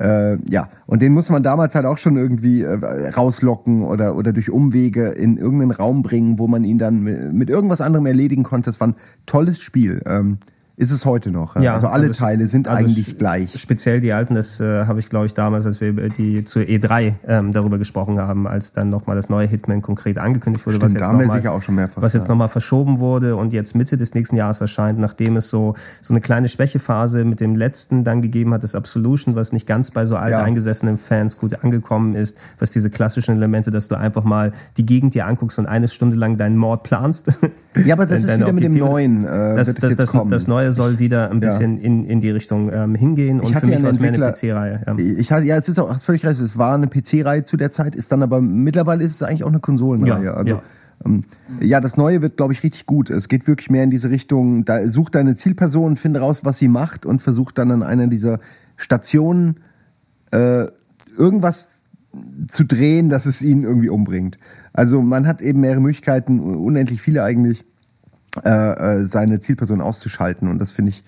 äh, ja, und den muss man damals halt auch schon irgendwie äh, rauslocken oder, oder durch Umwege in irgendeinen Raum bringen, wo man ihn dann mit, irgendwas anderem erledigen konnte. Das war ein tolles Spiel. Ähm, ist es heute noch. Ja, also alle also Teile sind also eigentlich gleich. Speziell die alten, das äh, habe ich glaube ich damals, als wir die zur E3 ähm, darüber gesprochen haben, als dann nochmal das neue Hitman konkret angekündigt wurde, Stimmt, was jetzt nochmal sicher auch schon mehrfach, was jetzt ja. nochmal verschoben wurde und jetzt Mitte des nächsten Jahres erscheint, nachdem es so so eine kleine Schwächephase mit dem letzten dann gegeben hat, das Absolution, was nicht ganz bei so alt Ja. eingesessenen Fans gut angekommen ist, was diese klassischen Elemente, dass du einfach mal die Gegend dir anguckst und eine Stunde lang deinen Mord planst. Ja, aber das ist wieder mit dem Neuen, äh, das, das, das, das Neue soll wieder ein Ja. bisschen in, in die Richtung ähm, hingehen und für ja mich einen war es mehr eine PC-Reihe. Ja. Ich hatte, ja, es ist auch, hast völlig recht, es war eine PC-Reihe zu der Zeit, ist dann aber mittlerweile ist es eigentlich auch eine Konsolenreihe. Ja, also, ja. Ähm, ja, das Neue wird, glaube ich, richtig gut. Es geht wirklich mehr in diese Richtung, da such deine Zielperson, finde raus, was sie macht und versuch dann an einer dieser Stationen äh, irgendwas zu drehen, dass es ihn irgendwie umbringt. Also man hat eben mehrere Möglichkeiten, unendlich viele eigentlich, äh, äh, seine Zielperson auszuschalten. Und das finde ich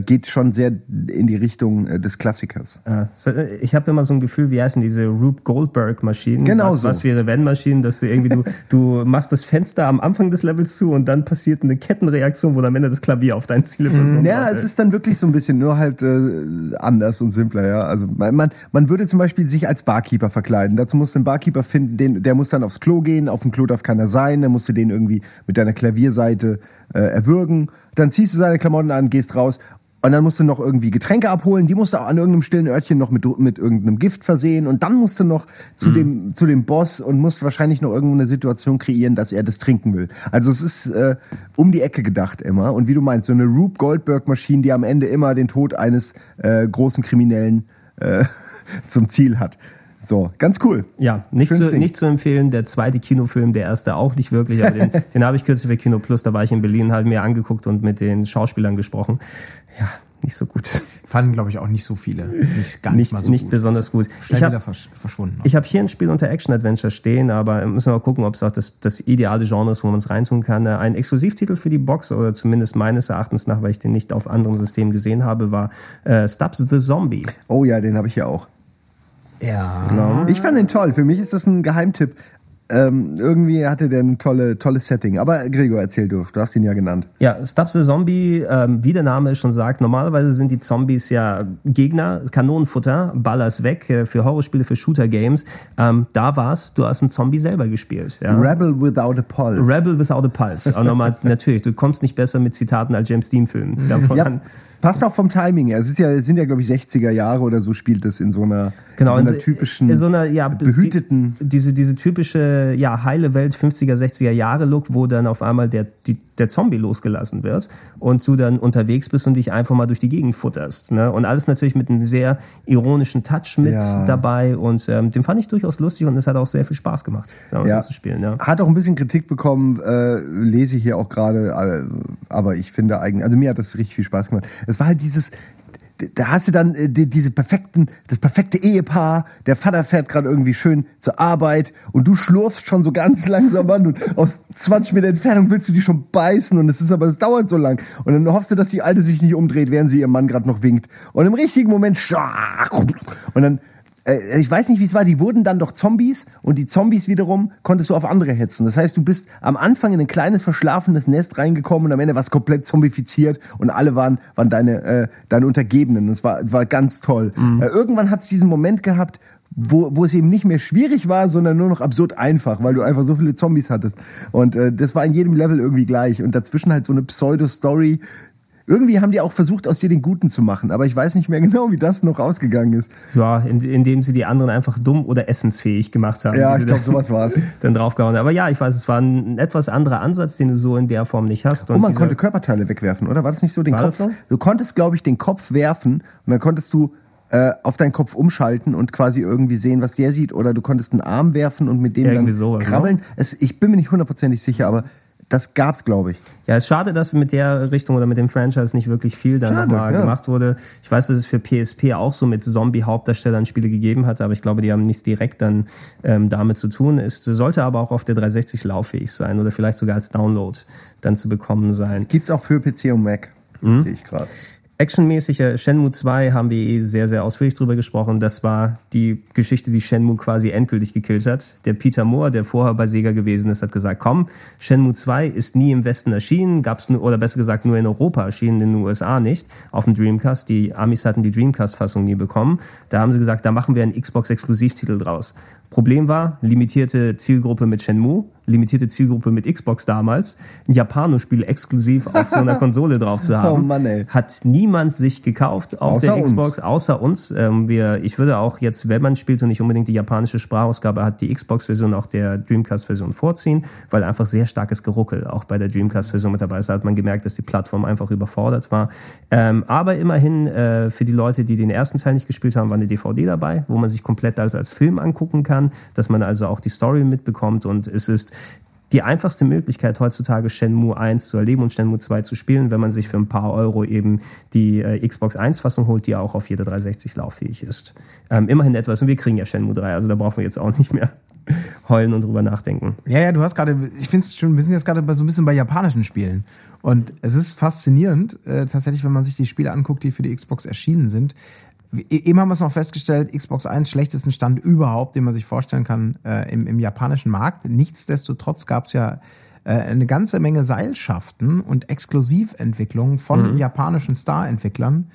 geht schon sehr in die Richtung äh, des Klassikers. Ja, so, äh, ich habe immer so ein Gefühl, wie heißen diese Rube Goldberg-Maschinen? Genau was, so. was wäre Wenn-Maschinen, dass du irgendwie, du, du machst das Fenster am Anfang des Levels zu und dann passiert eine Kettenreaktion, wo am Ende das Klavier auf deine Zielperson Ja, wartet. es ist dann wirklich so ein bisschen nur halt äh, anders und simpler, ja. Also man, man, man würde zum Beispiel sich als Barkeeper verkleiden. Dazu musst du einen Barkeeper finden, den, der muss dann aufs Klo gehen, auf dem Klo darf keiner sein, dann musst du den irgendwie mit deiner Klavierseite äh, erwürgen. Dann ziehst du seine Klamotten an, gehst raus. Und dann musst du noch irgendwie Getränke abholen, die musst du auch an irgendeinem stillen Örtchen noch mit, mit irgendeinem Gift versehen und dann musst du noch zu, dem, zu dem Boss und musst wahrscheinlich noch irgendeine Situation kreieren, dass er das trinken will. Also es ist äh, um die Ecke gedacht immer. Und wie du meinst, so eine Rube Goldberg-Maschine, die am Ende immer den Tod eines äh, großen Kriminellen äh, zum Ziel hat. So, ganz cool. Ja, nicht zu, nicht zu empfehlen. Der zweite Kinofilm, der erste auch nicht wirklich, aber den, den habe ich kürzlich für Kino Plus, da war ich in Berlin, habe mir angeguckt und mit den Schauspielern gesprochen. Ja, nicht so gut. Fanden, glaube ich, auch nicht so viele. Nicht, gar nicht, Nicht, so nicht gut. besonders gut. Schnell Ich hab- versch verschwunden. Ich habe hier ein Spiel unter Action Adventure stehen, aber müssen wir mal gucken, ob es auch das, das ideale Genre ist, wo man es reintun kann. Äh, Ein Exklusivtitel für die Box, oder zumindest meines Erachtens nach, weil ich den nicht auf anderen Systemen gesehen habe, war äh, Stubbs the Zombie. Oh ja, den habe ich ja auch. Ja. Ich fand den toll. Für mich ist das ein Geheimtipp. ähm, irgendwie hatte der ein tolle, tolles Setting. Aber Gregor, erzähl du, du hast ihn ja genannt. Ja, Stubbs the Zombie, ähm, wie der Name schon sagt, normalerweise sind die Zombies ja Gegner, Kanonenfutter, Ballers weg äh, für Horrorspiele, für Shooter-Games. Ähm, da war's, du hast einen Zombie selber gespielt. Ja? Rebel Without a Pulse. Rebel without a pulse. Auch nochmal, natürlich, du kommst nicht besser mit Zitaten als James Dean-Filmen. Ja, an- passt auch vom Timing her. Es ist ja, sind ja, glaube ich, 60er Jahre oder so spielt es in so einer, Genau, in so in einer typischen, in so einer, ja, behüteten. Die, diese, diese typische, ja, heile Welt 50er, 60er Jahre Look, wo dann auf einmal der, die, der Zombie losgelassen wird und du dann unterwegs bist und dich einfach mal durch die Gegend futterst. Ne? Und alles natürlich mit einem sehr ironischen Touch mit Ja. dabei und ähm, den fand ich durchaus lustig und es hat auch sehr viel Spaß gemacht, damals Ja. das zu spielen. Ja. Hat auch ein bisschen Kritik bekommen, äh, lese ich hier auch gerade, äh, aber ich finde eigentlich, also mir hat das richtig viel Spaß gemacht. Es war halt dieses, da hast du dann äh, die, diese perfekten, das perfekte Ehepaar, der Vater fährt gerade irgendwie schön zur Arbeit und du schlurfst schon so ganz langsam an und aus 20 Meter Entfernung willst du die schon beißen und es ist aber, es dauert so lang. Und dann hoffst du, dass die Alte sich nicht umdreht, während sie ihrem Mann gerade noch winkt. Und im richtigen Moment, und dann äh, ich weiß nicht, wie es war, die wurden dann doch Zombies und die Zombies wiederum konntest du auf andere hetzen. Das heißt, du bist am Anfang in ein kleines verschlafenes Nest reingekommen und am Ende warst komplett zombifiziert und alle waren, waren deine, äh, deine Untergebenen. Das war, war ganz toll. Äh, irgendwann hat es diesen Moment gehabt, wo, wo es eben nicht mehr schwierig war, sondern nur noch absurd einfach, weil du einfach so viele Zombies hattest. Und äh, das war in jedem Level irgendwie gleich. Und dazwischen halt so eine Pseudo-Story. Irgendwie haben die auch versucht, aus dir den Guten zu machen, aber ich weiß nicht mehr genau, wie das noch ausgegangen ist. Ja, in, indem sie die anderen einfach dumm oder essensfähig gemacht haben. Ja, ich glaube, sowas war's. Dann draufgehauen. Aber ja, ich weiß, es war ein etwas anderer Ansatz, den du so in der Form nicht hast. Und man dieser- konnte Körperteile wegwerfen, oder? War das nicht so? Den War Kopf? so? Du konntest, glaube ich, den Kopf werfen und dann konntest du äh, auf deinen Kopf umschalten und quasi irgendwie sehen, was der sieht. Oder du konntest einen Arm werfen und mit dem Irgendwie dann sowas, krabbeln. Es, ich bin mir nicht hundertprozentig sicher, aber das gab's, glaube ich. Ja, es ist schade, dass mit der Richtung oder mit dem Franchise nicht wirklich viel dann Schade, nochmal ja. gemacht wurde. Ich weiß, dass es für PSP auch so mit Zombie-Hauptdarstellern Spiele gegeben hat, aber ich glaube, die haben nichts direkt dann ähm, damit zu tun. Es sollte aber auch auf der 360 lauffähig sein oder vielleicht sogar als Download dann zu bekommen sein. Gibt's auch für PC und Mac, Mhm. sehe ich gerade. Actionmäßig, äh, Shenmue 2 haben wir eh sehr, sehr ausführlich drüber gesprochen. Das war die Geschichte, die Shenmue quasi endgültig gekillt hat. Der Peter Moore, der vorher bei Sega gewesen ist, hat gesagt, komm, Shenmue 2 ist nie im Westen erschienen, gab's nur, oder besser gesagt nur in Europa erschienen, in den USA nicht, auf dem Dreamcast. Die Amis hatten die Dreamcast-Fassung nie bekommen. Da haben sie gesagt, da machen wir einen Xbox-Exklusivtitel draus. Problem war, limitierte Zielgruppe mit Shenmue, limitierte Zielgruppe mit Xbox damals, ein Japano-Spiel exklusiv auf so einer Konsole drauf zu haben. Oh Mann, ey. Hat niemand sich gekauft auf Außer der uns. Xbox, außer uns. Ähm, wir, ich würde auch jetzt, wenn man spielt und nicht unbedingt die japanische Sprachausgabe hat, die Xbox-Version auch der Dreamcast-Version vorziehen, weil einfach sehr starkes Geruckel auch bei der Dreamcast-Version mit dabei ist. Da hat man gemerkt, dass die Plattform einfach überfordert war. Ähm, aber immerhin äh, für die Leute, die den ersten Teil nicht gespielt haben, war eine DVD dabei, wo man sich komplett als, als Film angucken kann, dass man also auch die Story mitbekommt und es ist die einfachste Möglichkeit heutzutage Shenmue 1 zu erleben und Shenmue 2 zu spielen, wenn man sich für ein paar Euro eben die äh, Xbox 1 Fassung holt, die auch auf jeder 360 lauffähig ist. Ähm, immerhin etwas und wir kriegen ja Shenmue 3, also da brauchen wir jetzt auch nicht mehr heulen und drüber nachdenken. Ja, ja, du hast gerade, ich finde es schon, wir sind jetzt gerade so ein bisschen bei japanischen Spielen. Und es ist faszinierend, äh, tatsächlich, wenn man sich die Spiele anguckt, die für die Xbox erschienen sind. Eben haben wir es noch festgestellt, Xbox 1 schlechtesten Stand überhaupt, den man sich vorstellen kann äh, im, im japanischen Markt. Nichtsdestotrotz gab es ja äh, eine ganze Menge Seilschaften und Exklusiventwicklungen von japanischen Star-Entwicklern,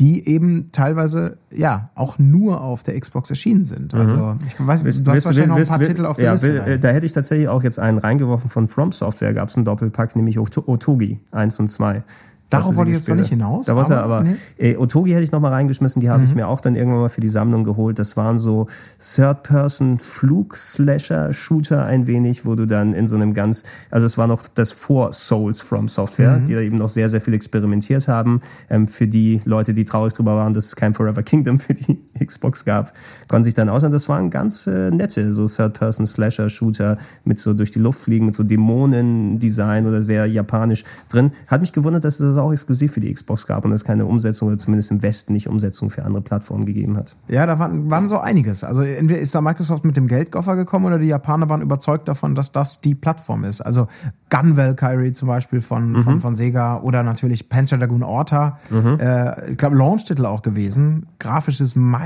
die eben teilweise ja auch nur auf der Xbox erschienen sind. Also ich weiß, du hast Willst- wahrscheinlich noch ein willst- paar Titel auf der ja, Liste. will- da hätte ich tatsächlich auch jetzt einen reingeworfen von From Software, gab es einen Doppelpack, nämlich Oto- Otogi 1 und 2. Darauf Das wollte ich jetzt Spiele. nicht hinaus, Da war's ja, aber- nee. äh, Otogi hätte ich noch mal reingeschmissen, die habe ich mir auch dann irgendwann mal für die Sammlung geholt. Das waren so Third-Person-Flug-Slasher-Shooter ein wenig, wo du dann in so einem ganz, also es war noch das vor Souls From Software, die da eben noch sehr, sehr viel experimentiert haben. Ähm, für die Leute, die traurig drüber waren, dass es kein Forever Kingdom für die Xbox gab, konnten sich dann aussagen. Das waren ganz äh, nette, so Third-Person-Slasher-Shooter mit so durch die Luft fliegen, mit so Dämonen-Design oder sehr japanisch drin. Hat mich gewundert, dass es das auch exklusiv für die Xbox gab und es keine Umsetzung oder zumindest im Westen nicht Umsetzung für andere Plattformen gegeben hat. Ja, da waren, waren so einiges. Also entweder ist da Microsoft mit dem Geldkoffer gekommen oder die Japaner waren überzeugt davon, dass das die Plattform ist. Also Gun Valkyrie zum Beispiel von, von, von Sega oder natürlich Panzer Dragoon Orta. Äh, ich glaube, Launch-Titel auch gewesen. Grafisches Meisterwerk.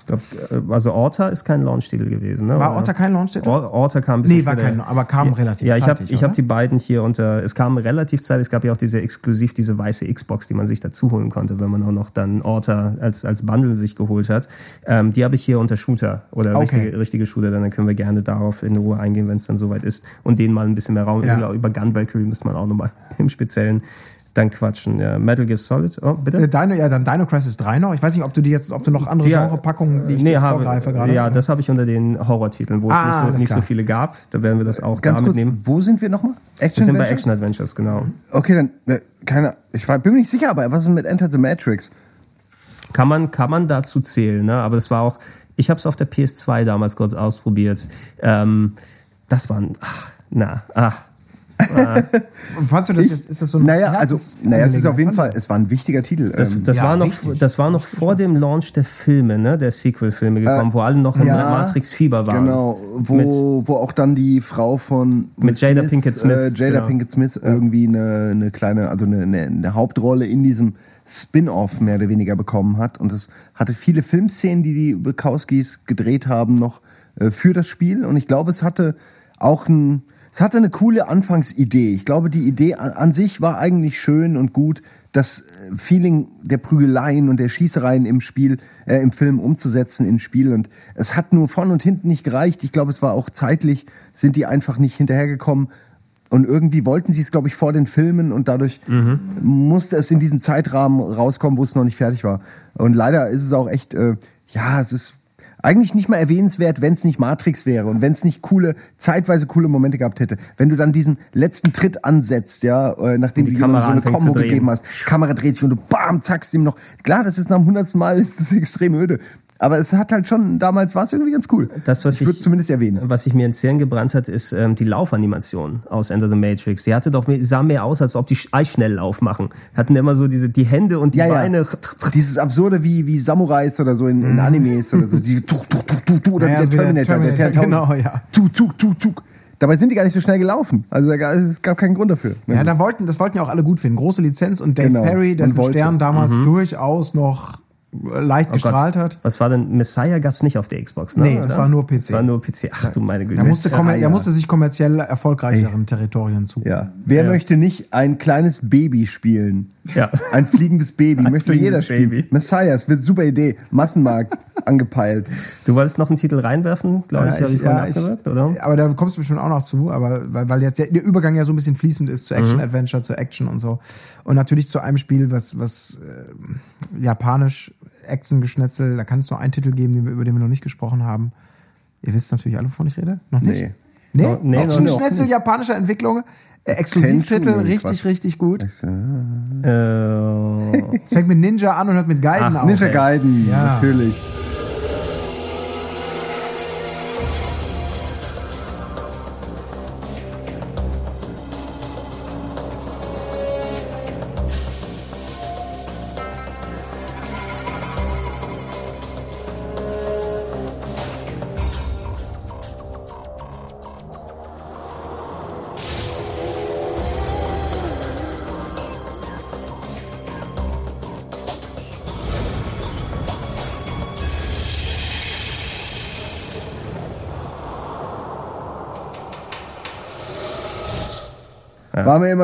Ich glaub, äh, also Orta ist kein Launch-Titel gewesen. Ne? War? Orta kein Launch-Titel? Or Orta kam ein bisschen Nee, war später. kein, aber kam relativ Ja, ich habe zeitig, ich hab oder? die beiden hier unter, es kam relativ zeitig, es gab ja auch diese exklusiv, diese weiße Xbox, die man sich dazu holen konnte, wenn man auch noch dann Orta als, als Bundle sich geholt hat. Ähm, die habe ich hier unter Shooter oder Okay. richtige, richtige Shooter, dann können wir gerne darauf in Ruhe eingehen, wenn es dann soweit ist. Und denen mal ein bisschen mehr Raum, Ja. ja. über Gun Valkyrie müsste man auch nochmal im Speziellen dann quatschen. Ja, Metal Gear Solid, oh, bitte? Äh, Dino, ja, dann Dino Crisis 3 noch. Ich weiß nicht, ob du die jetzt, ob du noch andere Ja, Genrepackungen, die ich nee, dir habe, vorgreife gerade. Ja, das habe ich unter den Horrortiteln, wo Ah, es nicht, so, nicht so viele gab. Da werden wir das auch Ganz da kurz, mitnehmen. wo sind wir nochmal? Wir Action sind bei? Action Adventures, genau. Okay, dann, äh, keine, ich war, bin mir nicht sicher, aber was ist mit Enter the Matrix? Kann man, kann man dazu zählen, ne? Aber es war auch, ich habe es auf der PS2 damals kurz ausprobiert. Ähm, das war ein, ach, na, ach, Und fandst du das jetzt, ist das so ein Naja, also, naja, es ist auf jeden? Fall, es war ein wichtiger Titel. das, ähm, das ja, war noch, richtig. das war noch vor dem Launch der Filme, ne? Der Sequel-Filme gekommen, wo alle noch im Äh, ja, Matrix-Fieber waren. Genau, wo, Mit, wo auch dann die Frau von Mit Jada Smith, Pinkett Smith, äh, Jada genau. Pinkett Smith irgendwie eine, eine kleine, also eine, eine, eine Hauptrolle in diesem Spin-off mehr oder weniger bekommen hat. Und es hatte viele Filmszenen, die die Bukowskis gedreht haben, noch äh, für das Spiel. Und ich glaube, es hatte auch ein, es hatte eine coole Anfangsidee. Ich glaube, die Idee an, an sich war eigentlich schön und gut, das äh, Feeling der Prügeleien und der Schießereien im Spiel, äh, im Film umzusetzen ins Spiel. Und es hat nur von und hinten nicht gereicht. Ich glaube, es war auch zeitlich, sind die einfach nicht hinterhergekommen. Und irgendwie wollten sie es, glaube ich, vor den Filmen und dadurch musste es in diesen Zeitrahmen rauskommen, wo es noch nicht fertig war. Und leider ist es auch echt, äh, ja, es ist eigentlich nicht mal erwähnenswert, wenn es nicht Matrix wäre und wenn es nicht coole, zeitweise coole Momente gehabt hätte. Wenn du dann diesen letzten Tritt ansetzt, ja, äh, nachdem Die du jemandem Kamera so eine Kombo gegeben hast, Kamera dreht sich und du bam, zackst ihm noch. Klar, das ist nach dem hundertsten Mal ist das extrem öde. Aber es hat halt schon, damals war es irgendwie ganz cool. Das, was ich würde zumindest erwähnen. Was sich mir ins Hirn gebrannt hat, ist ähm, die Laufanimation aus Enter the Matrix. Die hatte doch, mehr- sah mehr aus, als ob die Eischnelllauf machen. Hatten immer so diese, die Hände und die Ja, ja. Beine. Dieses absurde wie, wie Samurais oder so in, in Animes oder so. Die tuk, tuk, tuk, tuk, tuk, oder Ja, wie so der wie der Terminator, der Terminator, T-1000. genau, ja. Tuk, tuk, tuk, tuk. Dabei sind die gar nicht so schnell gelaufen. Also es gab keinen Grund dafür. Ja, da wollten, das wollten ja auch alle gut finden. Große Lizenz und Dave Genau, Perry, dessen. Stern damals durchaus noch leicht Oh gestrahlt Gott. hat. Was war denn? Messiah gab's nicht auf der Xbox, ne? Nee, das war nur PC. Das war nur PC. Ach du meine Güte. Er musste, ja. er musste sich kommerziell erfolgreicheren Territorien zu. Ja. Wer Ja. möchte nicht ein kleines Baby spielen? Ja. Ein fliegendes Baby. Ein möchte jeder spielen. Baby. Messiah, es wird super Idee. Massenmarkt angepeilt. Du wolltest noch einen Titel reinwerfen, glaube ich, Ja, habe ich ich, vorhin ja, ich, abgewürgt, oder? aber da kommst du bestimmt auch noch zu, aber weil, weil jetzt der, der Übergang ja so ein bisschen fließend ist zu Mhm. Action Adventure, zu Action und so. Und natürlich zu einem Spiel, was, was äh, japanisch Action geschnetzel, da kann es nur einen Titel geben, den wir, über den wir noch nicht gesprochen haben. Ihr wisst natürlich alle, wovon ich rede? Noch nicht? Nee. Nee, No- nee, Action noch geschnetzel nicht. japanischer Entwicklung. Äh, Exklusivtitel, richtig, Quatsch. richtig gut. Äh, Es fängt mit Ninja an und hört mit Gaiden Ach, auf. Ninja ey. Gaiden, Ja. natürlich.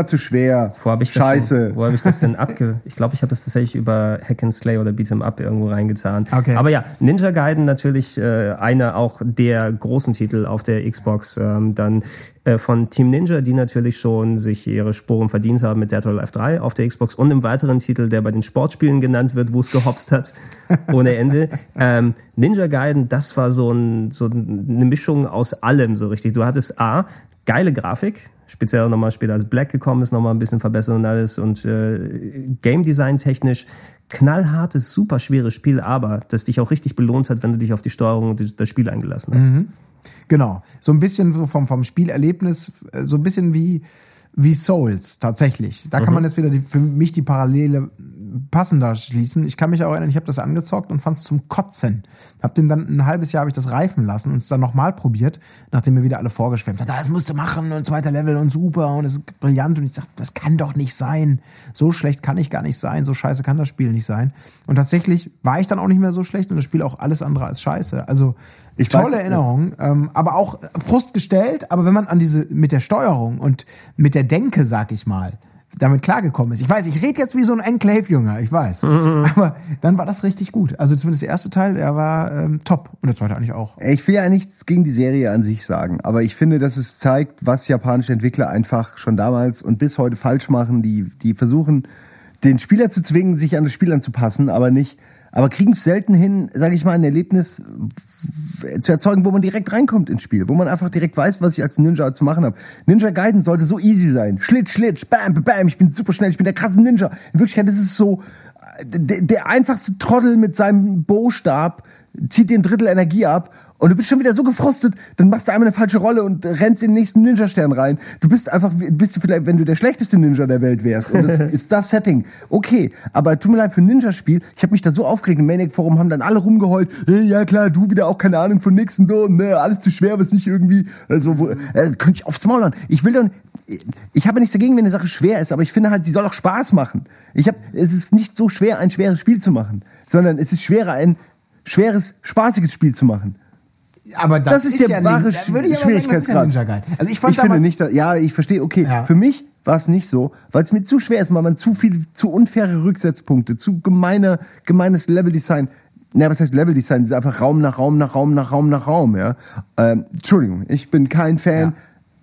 Immer zu schwer. Wo habe ich, Scheiße. denn- wo hab ich das denn abge... Ich glaube, ich habe das tatsächlich über Hack and Slay oder Beat'em Up irgendwo reingetan. Okay. Aber ja, Ninja Gaiden natürlich äh, einer auch der großen Titel auf der Xbox. Ähm, dann äh, von Team Ninja, die natürlich schon sich ihre Sporen verdient haben mit Dead or Alive 3 auf der Xbox und im weiteren Titel, der bei den Sportspielen genannt wird, wo es gehopst hat ohne Ende. Ähm, Ninja Gaiden, das war so, ein, so eine Mischung aus allem so richtig. Du hattest A, geile Grafik, speziell nochmal später als Black gekommen ist, nochmal ein bisschen verbessert und alles und äh, Game Design technisch knallhartes, super schweres Spiel, aber das dich auch richtig belohnt hat, wenn du dich auf die Steuerung und das Spiel eingelassen hast. Genau. So ein bisschen so vom, vom Spielerlebnis, äh, so ein bisschen wie, wie Souls tatsächlich. Da kann man jetzt wieder die, für mich die Parallele passender schließen. Ich kann mich auch erinnern, ich habe das angezockt und fand es zum Kotzen. Hab dem dann ein halbes Jahr habe ich das reifen lassen und es dann nochmal probiert, nachdem mir wieder alle vorgeschwemmt hat. Das musst du machen und zweiter Level und super und es ist brillant und ich dachte, das kann doch nicht sein. So schlecht kann ich gar nicht sein, so scheiße kann das Spiel nicht sein. Und tatsächlich war ich dann auch nicht mehr so schlecht und das Spiel auch alles andere als scheiße. Also Ich tolle weiß- Erinnerung, ähm, aber auch Frust gestellt, aber wenn man an diese mit der Steuerung und mit der Denke, sag ich mal, damit klargekommen ist. Ich weiß, ich rede jetzt wie so ein Enclave-Jünger, ich weiß. Aber dann war das richtig gut. Also zumindest der erste Teil, der war ähm, top. Und der zweite eigentlich auch. Ich will ja nichts gegen die Serie an sich sagen, aber ich finde, dass es zeigt, was japanische Entwickler einfach schon damals und bis heute falsch machen. Die, die versuchen, den Spieler zu zwingen, sich an das Spiel anzupassen, aber nicht, aber kriegen es selten hin, sage ich mal, ein Erlebnis zu erzeugen, wo man direkt reinkommt ins Spiel, wo man einfach direkt weiß, was ich als Ninja zu machen habe. Ninja Gaiden sollte so easy sein. Schlitz, Schlitz, bam, bam, bam, ich bin super schnell, ich bin der krasse Ninja. In Wirklichkeit ist es so, äh, der, der einfachste Trottel mit seinem Bostab zieht dir ein Drittel Energie ab und du bist schon wieder so gefrustet, dann machst du einmal eine falsche Rolle und rennst in den nächsten Ninja-Stern rein. Du bist einfach, bist du vielleicht, wenn du der schlechteste Ninja der Welt wärst und das ist das Setting. Okay, aber tut mir leid, für ein Ninja-Spiel, ich habe mich da so aufgeregt, im Maniac-Forum haben dann alle rumgeheult, hey, ja klar, du wieder auch keine Ahnung von nix und so, ne, alles zu schwer, was nicht irgendwie, also, wo, äh, könnte ich aufs Maul hauen. Ich will dann, ich habe nichts dagegen, wenn eine Sache schwer ist, aber ich finde halt, sie soll auch Spaß machen. Ich habe, es ist nicht so schwer, ein schweres Spiel zu machen, sondern es ist schwerer, ein schweres, spaßiges Spiel zu machen. Aber Das, ist, der ja wahre ich aber sagen, das ist ja Schwierigkeitsgrad. Also ich fand ich finde nicht, dass, ja, ich verstehe, okay. Ja. Für mich war es nicht so, weil es mir zu schwer ist, weil man zu viel, zu unfaire Rücksetzpunkte, zu gemeine, gemeines Leveldesign. Na, was heißt Leveldesign? Das ist einfach Raum nach Raum nach Raum nach Raum nach Raum, ja. Ähm, Entschuldigung, ich bin kein Fan. Ja.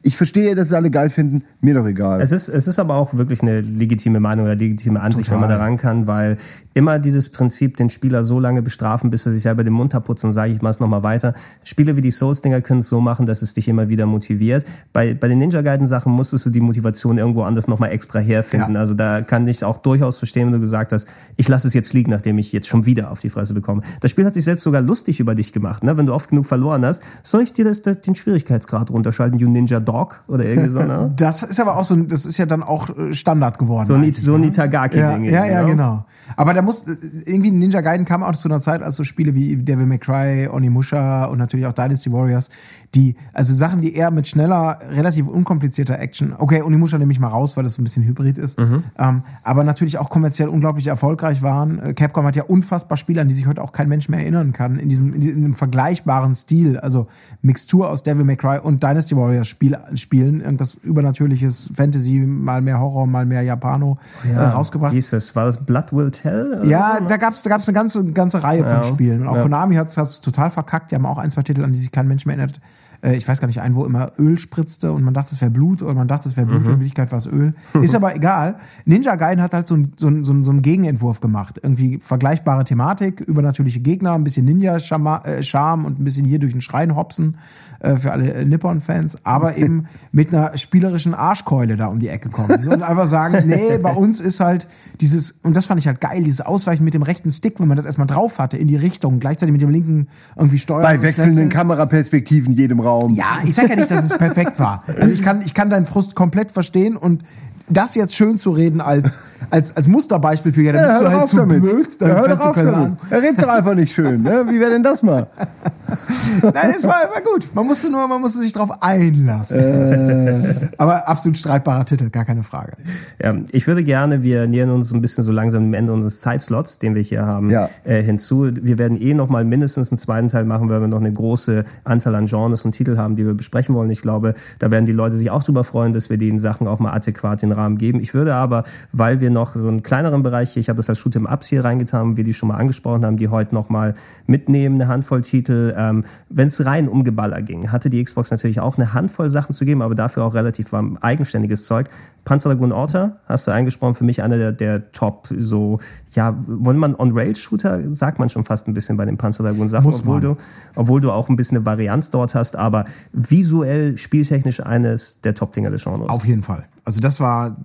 Ich verstehe, dass es alle geil finden, mir doch egal. Es ist, es ist aber auch wirklich eine legitime Meinung oder legitime Ansicht, Total. wenn man da ran kann, weil immer dieses Prinzip, den Spieler so lange bestrafen, bis er sich selber den Mund abputzt und sage ich mal es nochmal weiter. Spiele wie die Souls-Dinger können es so machen, dass es dich immer wieder motiviert. Bei, bei den Ninja Gaiden-Sachen musstest du die Motivation irgendwo anders nochmal extra herfinden. Ja. Also da kann ich auch durchaus verstehen, wenn du gesagt hast, ich lasse es jetzt liegen, nachdem ich jetzt schon wieder auf die Fresse bekomme. Das Spiel hat sich selbst sogar lustig über dich gemacht, ne? Wenn du oft genug verloren hast, soll ich dir das, das, den Schwierigkeitsgrad runterschalten, you Ninja Dog oder irgendwie so, ne? Das ist aber auch so, das ist ja dann auch äh, Standard geworden. So ein, so ein ne? Itagaki-Ding. Ja, ja, ja, ne? genau. Aber da muss, irgendwie Ninja Gaiden kam auch zu einer Zeit, als so Spiele wie Devil May Cry, Onimusha und natürlich auch Dynasty Warriors, die, also Sachen, die eher mit schneller, relativ unkomplizierter Action, okay, Onimusha nehme ich mal raus, weil das so ein bisschen hybrid ist, Mhm. ähm, aber natürlich auch kommerziell unglaublich erfolgreich waren. Äh, Capcom hat ja unfassbar Spiele, an die sich heute auch kein Mensch mehr erinnern kann, in diesem, in diesem vergleichbaren Stil, also Mixtur aus Devil May Cry und Dynasty Warriors Spiel, Spielen, irgendwas übernatürliches Fantasy, mal mehr Horror, mal mehr Japano äh, rausgebracht. Ist das? War das Blood Will Tell? Ja, da gab's da gab's eine ganze, ganze Reihe von Ja. Spielen. Und auch Ja. Konami hat's hat's total verkackt. Die haben auch ein, zwei Titel, an die sich kein Mensch mehr erinnert. Äh, Ich weiß gar nicht, ein, wo immer Öl spritzte und man dachte, es wäre Blut oder man dachte, es wäre Blut, Mhm. in Wirklichkeit war es Öl. Ist aber egal. Ninja Gaiden hat halt so, ein, so, ein, so, ein, so einen Gegenentwurf gemacht. Irgendwie vergleichbare Thematik, übernatürliche Gegner, ein bisschen Ninja-Charme und ein bisschen hier durch den Schrein hopsen äh, für alle äh, Nippon-Fans, aber eben mit einer spielerischen Arschkeule da um die Ecke kommen. Und einfach sagen, nee, bei uns ist halt dieses, und das fand ich halt geil, dieses Ausweichen mit dem rechten Stick, wenn man das erstmal drauf hatte, in die Richtung, gleichzeitig mit dem linken irgendwie steuern. Bei wechselnden. Kameraperspektiven jedem Raum. Ja, ich sag ja nicht, dass es perfekt war. Also ich kann, ich kann deinen Frust komplett verstehen und das jetzt schön zu reden als, als, als Musterbeispiel für, ja, dann Ja, bist du doch halt zu damit. blöd, dann Ja, hör kannst doch du auf keine damit. Ahnung. Er redet doch einfach nicht schön. Ne? Wie wäre denn das mal? Nein, es war, war gut. Man musste nur, man musste sich drauf einlassen. Äh. Aber absolut streitbarer Titel, gar keine Frage. Ja, ich würde gerne, wir nähern uns ein bisschen so langsam dem Ende unseres Zeitslots, den wir hier haben, Ja. äh, hinzu. Wir werden eh noch mal mindestens einen zweiten Teil machen, weil wir noch eine große Anzahl an Genres und Titel haben, die wir besprechen wollen. Ich glaube, da werden die Leute sich auch drüber freuen, dass wir den Sachen auch mal adäquat den Rahmen geben. Ich würde aber, weil wir noch so einen kleineren Bereich hier, ich habe das als Shoot'em Ups hier reingetan, wir die schon mal angesprochen haben, die heute noch mal mitnehmen, eine Handvoll Titel. Ähm, Wenn es rein um Geballer ging, hatte die Xbox natürlich auch eine Handvoll Sachen zu geben, aber dafür auch relativ eigenständiges Zeug. Panzer Dragoon Orta hast du eingesprochen, für mich einer der, der Top, so, ja, wenn man On-Rail-Shooter, sagt man schon fast ein bisschen bei den Panzer Dragoon Sachen, Muss obwohl man. du, obwohl du auch ein bisschen eine Varianz dort hast, aber visuell, spieltechnisch eines der Top-Dinger des Genres. Auf jeden Fall. Also das war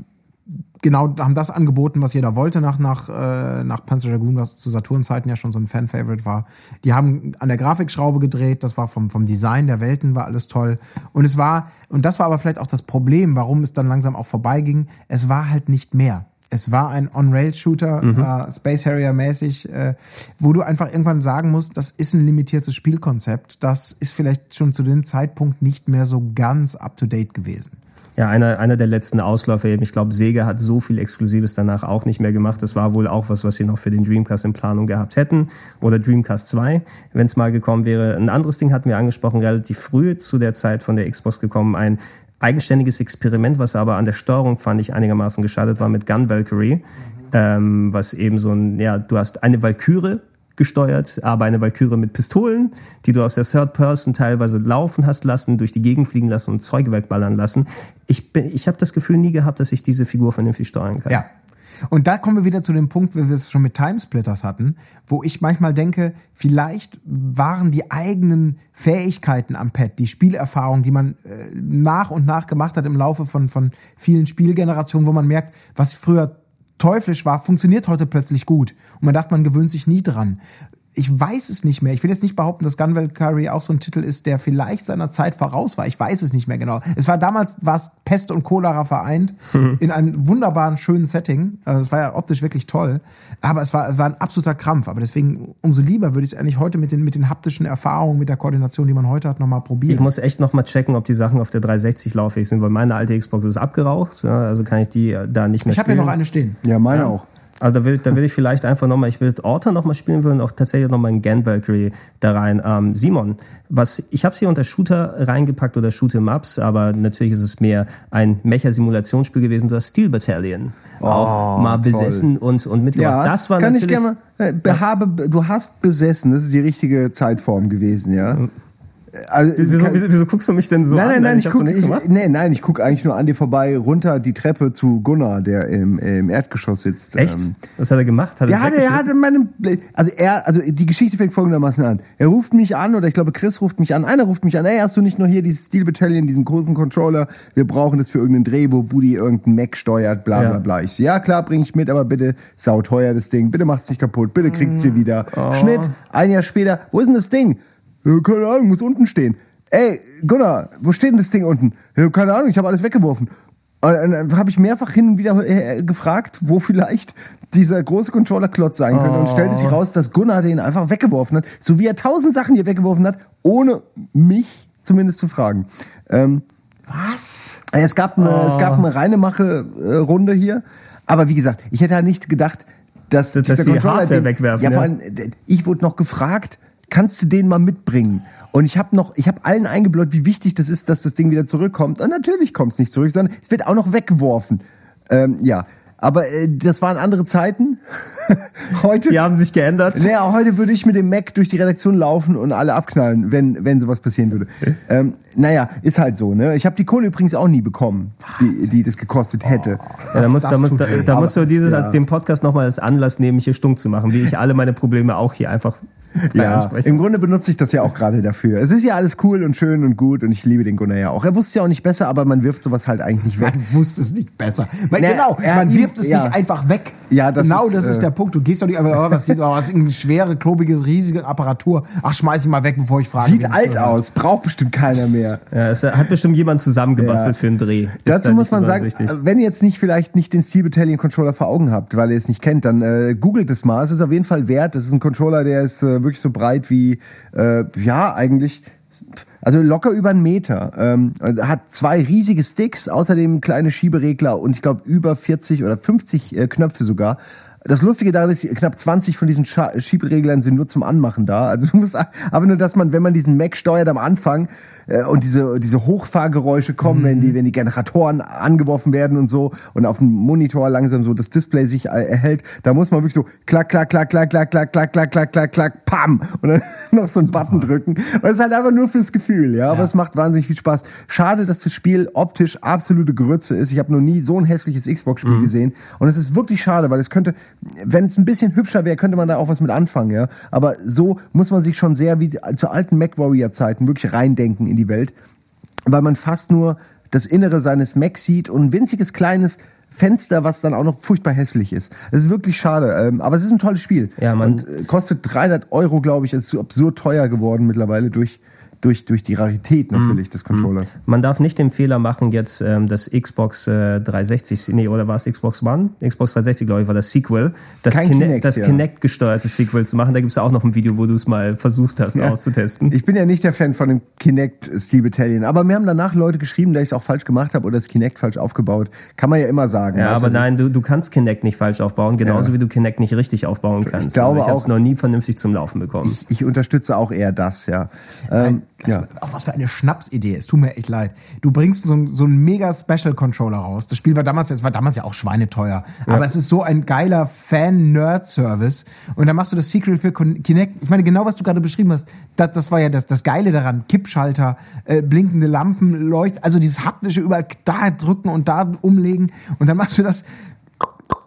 genau, haben das angeboten, was jeder wollte nach, nach, äh, nach Panzer Dragoon, was zu Saturn-Zeiten ja schon so ein Fan-Favorite war. Die haben an der Grafikschraube gedreht, das war vom, vom Design der Welten, war alles toll. Und es war, und das war aber vielleicht auch das Problem, warum es dann langsam auch vorbeiging, es war halt nicht mehr. Es war ein On-Rail-Shooter, äh, Space Harrier-mäßig, äh, wo du einfach irgendwann sagen musst, das ist ein limitiertes Spielkonzept. Das ist vielleicht schon zu dem Zeitpunkt nicht mehr so ganz up-to-date gewesen. Ja, einer, einer der letzten Ausläufer eben. Ich glaube, Sega hat so viel Exklusives danach auch nicht mehr gemacht. Das war wohl auch was, was sie noch für den Dreamcast in Planung gehabt hätten. Oder Dreamcast 2, wenn es mal gekommen wäre. Ein anderes Ding hatten wir angesprochen, relativ früh zu der Zeit von der Xbox gekommen. Ein eigenständiges Experiment, was aber an der Steuerung, fand ich, einigermaßen gescheitert war mit Gun Valkyrie. Ähm, was eben so ein, ja, du hast eine Valkyrie gesteuert, aber eine Valkyrie mit Pistolen, die du aus der Third Person teilweise laufen hast lassen, durch die Gegend fliegen lassen und Zeug wegballern lassen. Ich, bin- ich habe das Gefühl nie gehabt, dass ich diese Figur vernünftig steuern kann. Ja. Und da kommen wir wieder zu dem Punkt, wie wir es schon mit Timesplitters hatten, wo ich manchmal denke, vielleicht waren die eigenen Fähigkeiten am Pad, die Spielerfahrung, die man äh, nach und nach gemacht hat im Laufe von, von vielen Spielgenerationen, wo man merkt, was früher teuflisch war, funktioniert heute plötzlich gut. Und man dachte, man gewöhnt sich nie dran. Ich weiß es nicht mehr. Ich will jetzt nicht behaupten, dass Gun Valkyrie auch so ein Titel ist, der vielleicht seiner Zeit voraus war. Ich weiß es nicht mehr genau. Es war damals, war es Pest und Cholera vereint in einem wunderbaren, schönen Setting. Also es war ja optisch wirklich toll. Aber es war, es war ein absoluter Krampf. Aber deswegen, umso lieber würde ich es eigentlich heute mit den, mit den haptischen Erfahrungen, mit der Koordination, die man heute hat, nochmal probieren. Ich muss echt noch mal checken, ob die Sachen auf der 360 lauffähig sind, weil meine alte Xbox ist abgeraucht. Ja, also kann ich die äh, da nicht mehr ich habe hier spielen. noch eine stehen. Ja, meine auch. Also da will, da will ich vielleicht einfach nochmal, ich will Orta nochmal spielen wollen, auch tatsächlich nochmal in Gan Valkyrie da rein. Ähm, Simon, was, ich habe sie unter Shooter reingepackt oder Shoot'em Ups, aber natürlich ist es mehr ein Mecha-Simulationsspiel gewesen, du hast Steel Battalion. auch mal toll. besessen und, und mitgemacht. Ja, das war kann ich natürlich, gerne mal. Äh, behabe, du hast besessen, das ist die richtige Zeitform gewesen, ja. Also, Wieso, wieso, wieso guckst du mich denn so nein, an? nein, nein, ich, doch guck, ich, nee, nein, ich guck eigentlich nur an dir vorbei, runter die Treppe zu Gunnar, der im, im Erdgeschoss sitzt. Echt? Ähm, Was hat er gemacht? Hat der er hatte, er hatte meine, also er, also die Geschichte fängt folgendermaßen an. Er ruft mich an, oder ich glaube Chris ruft mich an, einer ruft mich an, ey, hast du nicht nur hier dieses Steel Battalion, diesen großen Controller, wir brauchen das für irgendeinen Dreh, wo Buddy irgendeinen Mac steuert, bla bla Ja. bla. Ich so, ja klar, bring ich mit, aber bitte sauteuer das Ding, bitte mach's nicht kaputt, bitte kriegt's Mm. hier wieder. Oh. Schnitt, ein Jahr später, wo ist denn das Ding? Ja, keine Ahnung, muss unten stehen. Ey, Gunnar, wo steht denn das Ding unten? Ja, keine Ahnung, ich habe alles weggeworfen. Und dann habe ich mehrfach hin und wieder äh, gefragt, wo vielleicht dieser große Controller-Klotz sein könnte. Und stellte sich raus, dass Gunnar den einfach weggeworfen hat. So wie er tausend Sachen hier weggeworfen hat, ohne mich zumindest zu fragen. Ähm, Was? es gab eine, es gab eine reine Mache-Runde hier. Aber wie gesagt, ich hätte halt nicht gedacht, dass, Dass dieser die Controller Hardware den- wegwerfen, Ja, vor ja. allem, äh, ich wurde noch gefragt, kannst du den mal mitbringen? Und ich habe noch, ich habe allen eingebläut, wie wichtig das ist, dass das Ding wieder zurückkommt. Und natürlich kommt es nicht zurück, sondern es wird auch noch weggeworfen. Ähm, ja, aber äh, das waren andere Zeiten. heute, Die haben sich geändert. naja, heute würde ich mit dem Mac durch die Redaktion laufen und alle abknallen, wenn, wenn sowas passieren würde. Ähm, naja, ist halt so. Ne? Ich habe die Kohle übrigens auch nie bekommen, die, die das gekostet hätte. Ja, da, muss, das da, muss, tut da, da musst du dieses, ja. den Podcast nochmal als Anlass nehmen, mich hier stumm zu machen, wie ich alle meine Probleme auch hier einfach Ja, anspreche. im Grunde benutze ich das ja auch gerade dafür. Es ist ja alles cool und schön und gut und ich liebe den Gunnar ja auch. Er wusste ja auch nicht besser, aber man wirft sowas halt eigentlich nicht weg. Man wusste es nicht besser. Weil, Na, genau, er- man ihm- wirft es ja. nicht einfach weg. Ja, das genau ist, das ist äh, der Punkt. Du gehst doch nicht einfach, oh, was sieht oh, was ist eine schwere, klobige, riesige Apparatur. Ach, schmeiß ich mal weg, bevor ich frage. Sieht es alt aus, braucht bestimmt keiner mehr. Ja, es hat bestimmt jemand zusammengebastelt Ja. für einen Dreh. Ist Dazu da muss man sagen, wichtig. wenn ihr jetzt nicht vielleicht nicht den Steel Battalion Controller vor Augen habt, weil ihr es nicht kennt, dann äh, googelt es mal. Es ist auf jeden Fall wert. Das ist ein Controller, der ist äh, wirklich so breit wie, äh, ja, eigentlich, also locker über einen Meter. Ähm, hat zwei riesige Sticks, außerdem kleine Schieberegler und ich glaube über 40 oder 50 äh, Knöpfe sogar. Das Lustige daran ist, knapp 20 von diesen Schiebereglern sind nur zum Anmachen da. Also du musst aber nur, dass man, wenn man diesen Mac steuert am Anfang und diese, diese Hochfahrgeräusche kommen, wenn die, wenn die Generatoren angeworfen werden und so und auf dem Monitor langsam so das Display sich äh, erhält, da muss man wirklich so klack, klack, klack, klack, klack, klack, klack, klack, klack, klack, klack, pam und dann noch so einen Button drücken. Und das ist halt einfach nur fürs Gefühl, ja. Aber es macht wahnsinnig viel Spaß. Schade, dass das Spiel optisch absolute Grütze ist. Ich habe noch nie so ein hässliches Xbox-Spiel gesehen. Und es ist wirklich schade, weil es könnte, wenn es ein bisschen hübscher wäre, könnte man da auch was mit anfangen, ja. Aber so muss man sich schon sehr wie zu alten Mac Warrior-Zeiten wirklich reindenken in die Welt, weil man fast nur das Innere seines Macs sieht und ein winziges kleines Fenster, was dann auch noch furchtbar hässlich ist. Es ist wirklich schade, ähm, aber es ist ein tolles Spiel. Ja, man- Und äh, kostet 300 Euro, glaube ich, ist so absurd teuer geworden mittlerweile durch durch, durch die Rarität Mhm. natürlich des Controllers. Man darf nicht den Fehler machen, jetzt ähm, das Xbox äh, 360, nee, oder war es Xbox One? Xbox 360, glaube ich, war das Sequel. Das, Kein Kinect, Kinect, das ja. Kinect-gesteuerte Sequel zu machen. Da gibt es auch noch ein Video, wo du es mal versucht hast auszutesten. Ich bin ja nicht der Fan von dem Kinect Steel Battalion, aber mir haben danach Leute geschrieben, dass ich es auch falsch gemacht habe oder das Kinect falsch aufgebaut. Kann man ja immer sagen. Ja, aber du? nein, du, du kannst Kinect nicht falsch aufbauen, genauso Ja. wie du Kinect nicht richtig aufbauen kannst. glaube also ich habe es auch- noch nie vernünftig zum Laufen bekommen. Ich unterstütze auch eher das, ja. Ähm, ja. Auch was für eine Schnapsidee. Es tut mir echt leid. Du bringst so, so einen mega Special Controller raus. Das Spiel war damals, es war damals ja auch schweineteuer. Aber es ist so ein geiler Fan-Nerd-Service. Und dann machst du das Secret für Kinect. Ich meine, genau was du gerade beschrieben hast, das, das war ja das, das Geile daran. Kippschalter, äh, blinkende Lampen, Leucht, also dieses haptische überall da drücken und da umlegen. Und dann machst du das.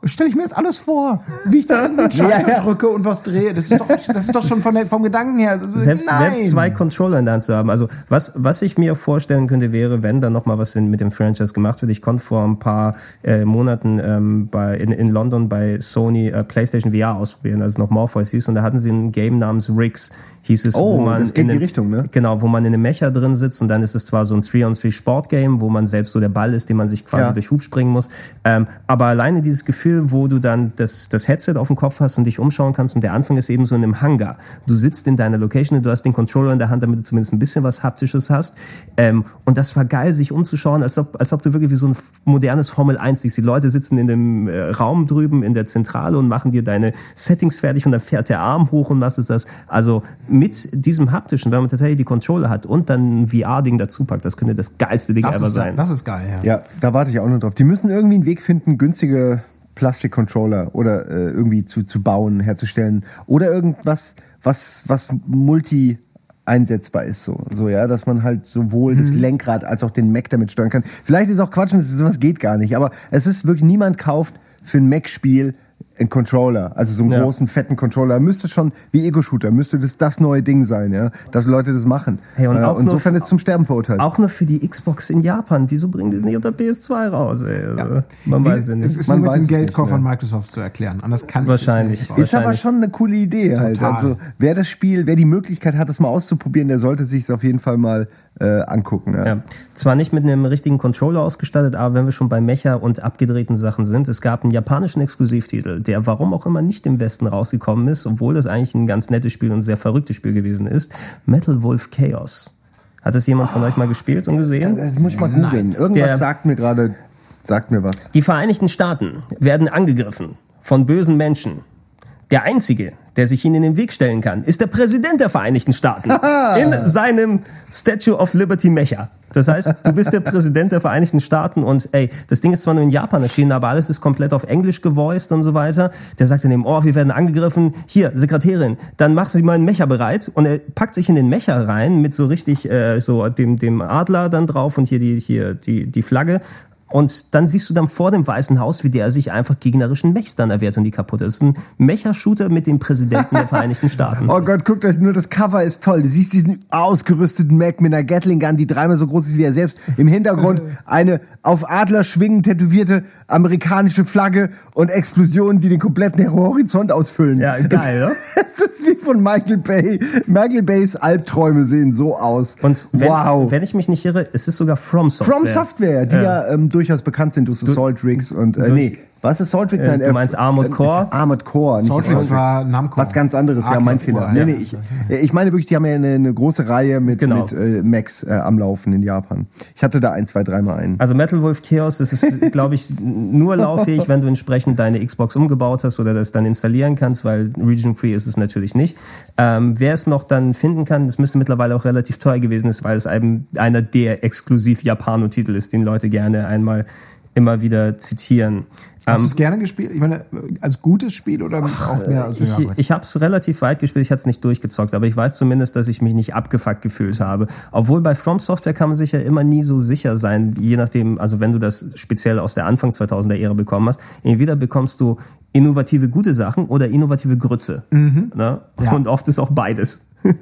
Stell ich mir jetzt alles vor, wie ich da einen Schalter drücke und was drehe. Das ist doch, das ist doch schon von der, vom Gedanken her. Selbst, Nein. selbst zwei Controller in der Hand zu haben. Also was, was ich mir vorstellen könnte, wäre, wenn dann noch mal was in, mit dem Franchise gemacht wird. Ich konnte vor ein paar äh, Monaten ähm, bei, in, in London bei Sony äh, PlayStation VR ausprobieren, als es noch Morpheus hieß. Und da hatten sie ein Game namens Riggs, hieß es. Oh, wo man das geht in die einem- Richtung, ne? Genau, wo man in einem Mecha drin sitzt und dann ist es zwar so ein 3-on-3 Sportgame, wo man selbst so der Ball ist, den man sich quasi Ja. durch Hub springen muss. Ähm, aber alleine dieses Gefühl, wo du dann das, das Headset auf dem Kopf hast und dich umschauen kannst und der Anfang ist eben so in einem Hangar. Du sitzt in deiner Location und du hast den Controller in der Hand, damit du zumindest ein bisschen was Haptisches hast. Ähm, und das war geil, sich umzuschauen, als ob, als ob du wirklich wie so ein modernes Formel 1 siehst. Die Leute sitzen in dem äh, Raum drüben in der Zentrale und machen dir deine Settings fertig und dann fährt der Arm hoch und was ist das? Also mit diesem haptischen, wenn man tatsächlich die Controller hat und dann ein VR-Ding dazu packt, das könnte das geilste Ding das ever ist, sein. das ist geil, ja. Ja, da warte ich auch noch drauf. Die müssen irgendwie einen Weg finden, günstige Plastikcontroller oder äh, irgendwie zu, zu bauen, herzustellen. Oder irgendwas, was, was multi einsetzbar ist so, so ja, dass man halt sowohl das Mhm. Lenkrad als auch den Mac damit steuern kann. Vielleicht ist auch Quatsch und sowas geht gar nicht, aber es ist wirklich niemand kauft für ein Mac-Spiel einen Controller, also so einen Ja. großen fetten Controller. Müsste schon wie Ego-Shooter, müsste das das neue Ding sein, ja, dass Leute das machen. Hey, und Äh, auch nur- insofern ist es zum Sterben verurteilt. Auch nur für die Xbox in Japan. Wieso bringen die es nicht unter PS2 raus? Ey? Also, Man Wie- weiß ja Es nicht. ist Man nur weiß mit es den nicht, Geldkoffern ja. Microsofts zu erklären. Anders kann ich Wahrscheinlich. es mir nicht Ist aber Wahrscheinlich. schon eine coole Idee halt. Also wer das Spiel, wer die Möglichkeit hat, das mal auszuprobieren, der sollte sich auf jeden Fall mal äh, angucken. Ja. Ja. Zwar nicht mit einem richtigen Controller ausgestattet, aber wenn wir schon bei Mecha und abgedrehten Sachen sind, es gab einen japanischen Exklusivtitel, der warum auch immer nicht im Westen rausgekommen ist, obwohl das eigentlich ein ganz nettes Spiel und ein sehr verrücktes Spiel gewesen ist. Metal Wolf Chaos. Hat das jemand von euch mal gespielt und gesehen? Das muss ich mal googeln. Irgendwas Der- sagt mir gerade, sagt mir was. Die Vereinigten Staaten werden angegriffen von bösen Menschen. Der einzige, der sich ihnen in den Weg stellen kann, ist der Präsident der Vereinigten Staaten in seinem Statue of Liberty Mecha. Das heißt, du bist der Präsident der Vereinigten Staaten und ey, das Ding ist zwar nur in Japan erschienen, aber alles ist komplett auf Englisch gevoiced und so weiter. Der sagt dann eben, oh, wir werden angegriffen. Hier, Sekretärin, dann machen Sie mal einen Mecha bereit und er packt sich in den Mecha rein mit so richtig äh, so dem dem Adler dann drauf und hier die hier die die Flagge und dann siehst du dann vor dem Weißen Haus, wie der sich einfach gegnerischen Mechs dann erwehrt und die kaputt ist. Das ist ein Mecha-Shooter mit dem Präsidenten der Vereinigten Staaten. Oh Gott, guckt euch nur, das Cover ist toll. Du siehst diesen ausgerüsteten Mac mit einer Gatling Gun, die dreimal so groß ist wie er selbst. Im Hintergrund eine auf Adler schwingend tätowierte amerikanische Flagge und Explosionen, die den kompletten Horizont ausfüllen. Ja, geil, ne? Es ist wie von Michael Bay. Michael Bays Albträume sehen so aus. Und wenn, wow. wenn ich mich nicht irre, es ist sogar From Software. From Software, die ja, ähm, durchaus bekannt sind durch Assault Rigs und, äh, nee, was ist Rigs? Äh, du meinst Armored Core? Armored Core, nicht Assault Rigs Assault war Namco. Was ganz anderes, ja, Arc mein Software, Fehler. Nee, ja. nee, ich, ich meine wirklich, die haben ja eine, eine große Reihe mit, Genau. mit äh, Macs äh, am Laufen in Japan. Ich hatte da ein, zwei, dreimal einen. Also Metal Wolf Chaos, das ist, glaube ich, nur lauffähig, wenn du entsprechend deine Xbox umgebaut hast oder das dann installieren kannst, weil Region Free ist es natürlich nicht. Ähm, wer es noch dann finden kann, das müsste mittlerweile auch relativ teuer gewesen ist, weil es eben einer der exklusiv Japano-Titel ist, den Leute gerne einmal immer wieder zitieren. Hast Ähm, du es gerne gespielt? Ich meine, als gutes Spiel oder auch mehr als ich, ja, gut. ich habe es relativ weit gespielt, ich hatte es nicht durchgezockt, aber ich weiß zumindest, dass ich mich nicht abgefuckt gefühlt habe. Obwohl bei From Software kann man sich ja immer nie so sicher sein, je nachdem, also wenn du das speziell aus der Anfang 2000er Ära bekommen hast, entweder bekommst du innovative gute Sachen oder innovative Grütze. Ne? Ja. Und oft ist auch beides.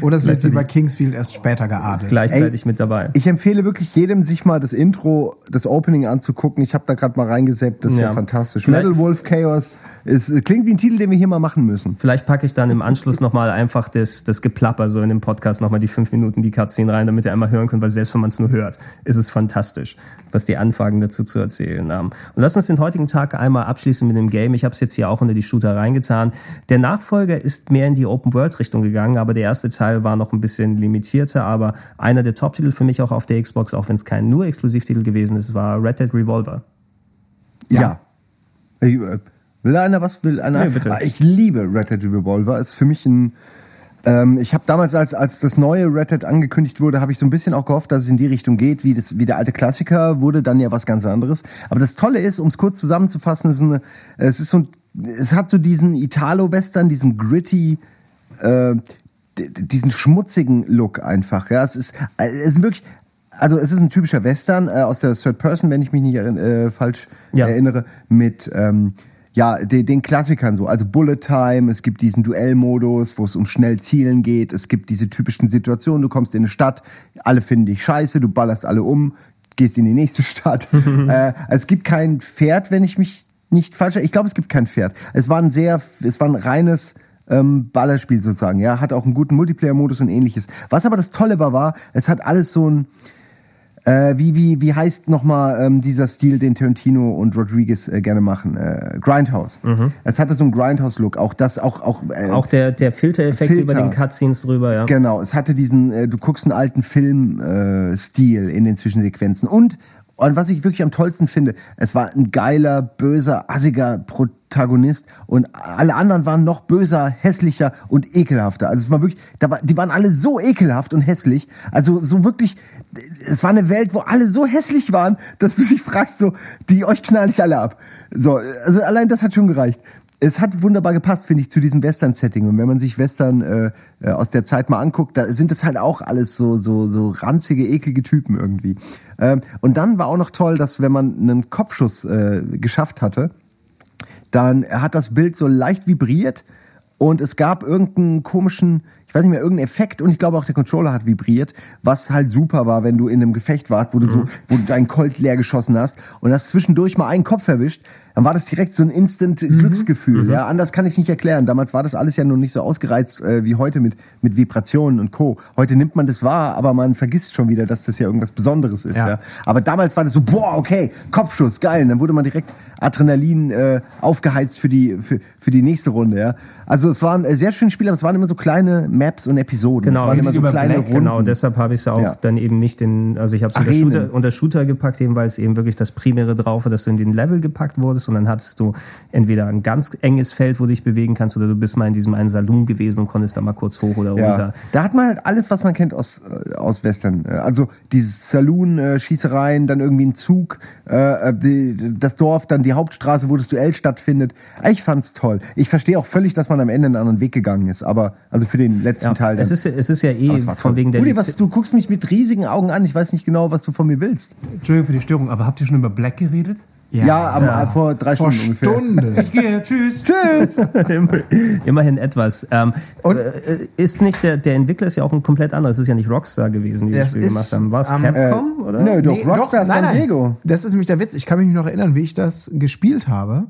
Oder es wird wie bei Kingsfield erst später geadelt. Gleichzeitig mit dabei. Ich empfehle wirklich jedem, sich mal das Intro, das Opening anzugucken. Ich habe da gerade mal reingesäppt, das ja, Ja. fantastisch. Vielleicht- Metal Wolf Chaos ist, klingt wie ein Titel, den wir hier mal machen müssen. Vielleicht packe ich dann im Anschluss nochmal einfach das, das Geplapper so in dem Podcast nochmal die fünf Minuten die Cutscene rein, damit ihr einmal hören könnt, weil selbst wenn man es nur hört, ist es fantastisch, was die Anfragen dazu zu erzählen haben. Und lass uns den heutigen Tag einmal abschließen mit dem Game. Ich habe es jetzt hier auch unter die Shooter reingetan. Der Nachfolger ist mehr in die Open-World-Richtung gegangen, aber der erste Teil war noch ein bisschen limitierter, aber einer der Top-Titel für mich auch auf der Xbox, auch wenn es kein nur Exklusivtitel gewesen ist, war Red Dead Revolver. Ja. Ich, äh, will einer was? Will einer? Nee, bitte. Ah, Ich liebe Red Dead Revolver. Ist für mich ein. Ähm, ich habe damals, als, als das neue Red Dead angekündigt wurde, habe ich so ein bisschen auch gehofft, dass es in die Richtung geht, wie, das, wie der alte Klassiker, wurde dann ja was ganz anderes. Aber das Tolle ist, um es kurz zusammenzufassen, es ist, eine, es ist so ein, es hat so diesen Italo-Western, diesen gritty, äh, diesen schmutzigen Look einfach. Ja, es ist, äh, es ist wirklich, also es ist ein typischer Western äh, aus der Third Person, wenn ich mich nicht äh, falsch Ja. erinnere, mit ähm, ja den, den Klassikern so. Also Bullet Time, es gibt diesen Duellmodus, wo es um schnell Zielen geht. Es gibt diese typischen Situationen. Du kommst in eine Stadt, alle finden dich scheiße, du ballerst alle um, gehst in die nächste Stadt. äh, es gibt kein Pferd, wenn ich mich nicht falsch. Ich glaube, es gibt kein Pferd. Es war ein sehr, es war ein reines ähm, Ballerspiel sozusagen. Ja, hat auch einen guten Multiplayer-Modus und ähnliches. Was aber das Tolle war, war, es hat alles so ein äh, wie, wie, wie heißt nochmal ähm, dieser Stil, den Tarantino und Rodriguez äh, gerne machen? Äh, Grindhouse. Es hatte so einen Grindhouse-Look. Auch das, auch, auch, äh, Auch der, der Filtereffekt Filter. über den Cutscenes drüber, ja. Genau, es hatte diesen, äh, du guckst einen alten Film-Stil äh, in den Zwischensequenzen. Und, und was ich wirklich am tollsten finde, es war ein geiler, böser, assiger Protagonist und alle anderen waren noch böser, hässlicher und ekelhafter. Also es war wirklich, die waren alle so ekelhaft und hässlich. Also so wirklich, es war eine Welt, wo alle so hässlich waren, dass du dich fragst, so, die euch knall ich alle ab. So, also allein das hat schon gereicht es hat wunderbar gepasst, finde ich, zu diesem Western-Setting. Und wenn man sich Western äh, äh, aus der Zeit mal anguckt, da sind es halt auch alles so so so ranzige, eklige Typen irgendwie. Ähm, und dann war auch noch toll, dass wenn man einen Kopfschuss äh, geschafft hatte, dann hat das Bild so leicht vibriert und es gab irgendeinen komischen, ich weiß nicht mehr, irgendeinen Effekt und ich glaube auch der Controller hat vibriert, was halt super war, wenn du in einem Gefecht warst, wo du so, wo du deinen Colt leer geschossen hast und hast zwischendurch mal einen Kopf erwischt, dann war das direkt so ein instant Glücksgefühl. Ja, anders kann ich es nicht erklären. Damals war das alles ja noch nicht so ausgereizt äh, wie heute mit mit Vibrationen und Co. Heute nimmt man das wahr, aber man vergisst schon wieder, dass das ja irgendwas Besonderes ist. Ja. Ja. Aber damals war das so, boah, okay, Kopfschuss, geil. Und dann wurde man direkt Adrenalin äh, aufgeheizt für die, für, für die nächste Runde. Ja. Also es waren äh, sehr schöne Spiele, aber es waren immer so kleine Maps und Episoden. Genau, es waren immer so kleine Black, Runden. genau, deshalb habe ich es auch Ja. dann eben nicht in, also ich habe es unter. Shooter, unter Shooter gepackt, eben weil es eben wirklich das Primäre drauf war, dass du in den Level gepackt wurdest und dann hattest du entweder ein ganz enges Feld, wo du dich bewegen kannst, oder du bist mal in diesem einen Saloon gewesen und konntest da mal kurz hoch oder runter. Ja. Da hat man halt alles, was man kennt aus, äh, aus Western. Äh, Also dieses Saloon-Schießereien, dann irgendwie ein Zug, äh, die, das Dorf, dann die Hauptstraße, wo das Duell stattfindet. Ich fand's toll. Ich verstehe auch völlig, dass man am Ende einen anderen Weg gegangen ist, aber also für den letzten Ja, Teil. Dann, es ist, es ist ja eh Aber es war von toll. wegen der Liz- was, du guckst mich mit riesigen Augen an. Ich weiß nicht genau, was du von mir willst. Entschuldigung für die Störung, aber habt ihr schon über Black geredet? Ja, aber vor drei Vor Stunden ungefähr. Stunden. Ich gehe, tschüss. Tschüss. Immerhin etwas. Ähm, Und- äh, ist nicht der, der Entwickler ist ja auch ein komplett anderes. Es ist ja nicht Rockstar gewesen, die das Spiel gemacht haben. War es ähm, Capcom? oder? Nö, doch, Nee, Rockstar San nein, nein. Diego. Das ist nämlich der Witz. Ich kann mich noch erinnern, wie ich das gespielt habe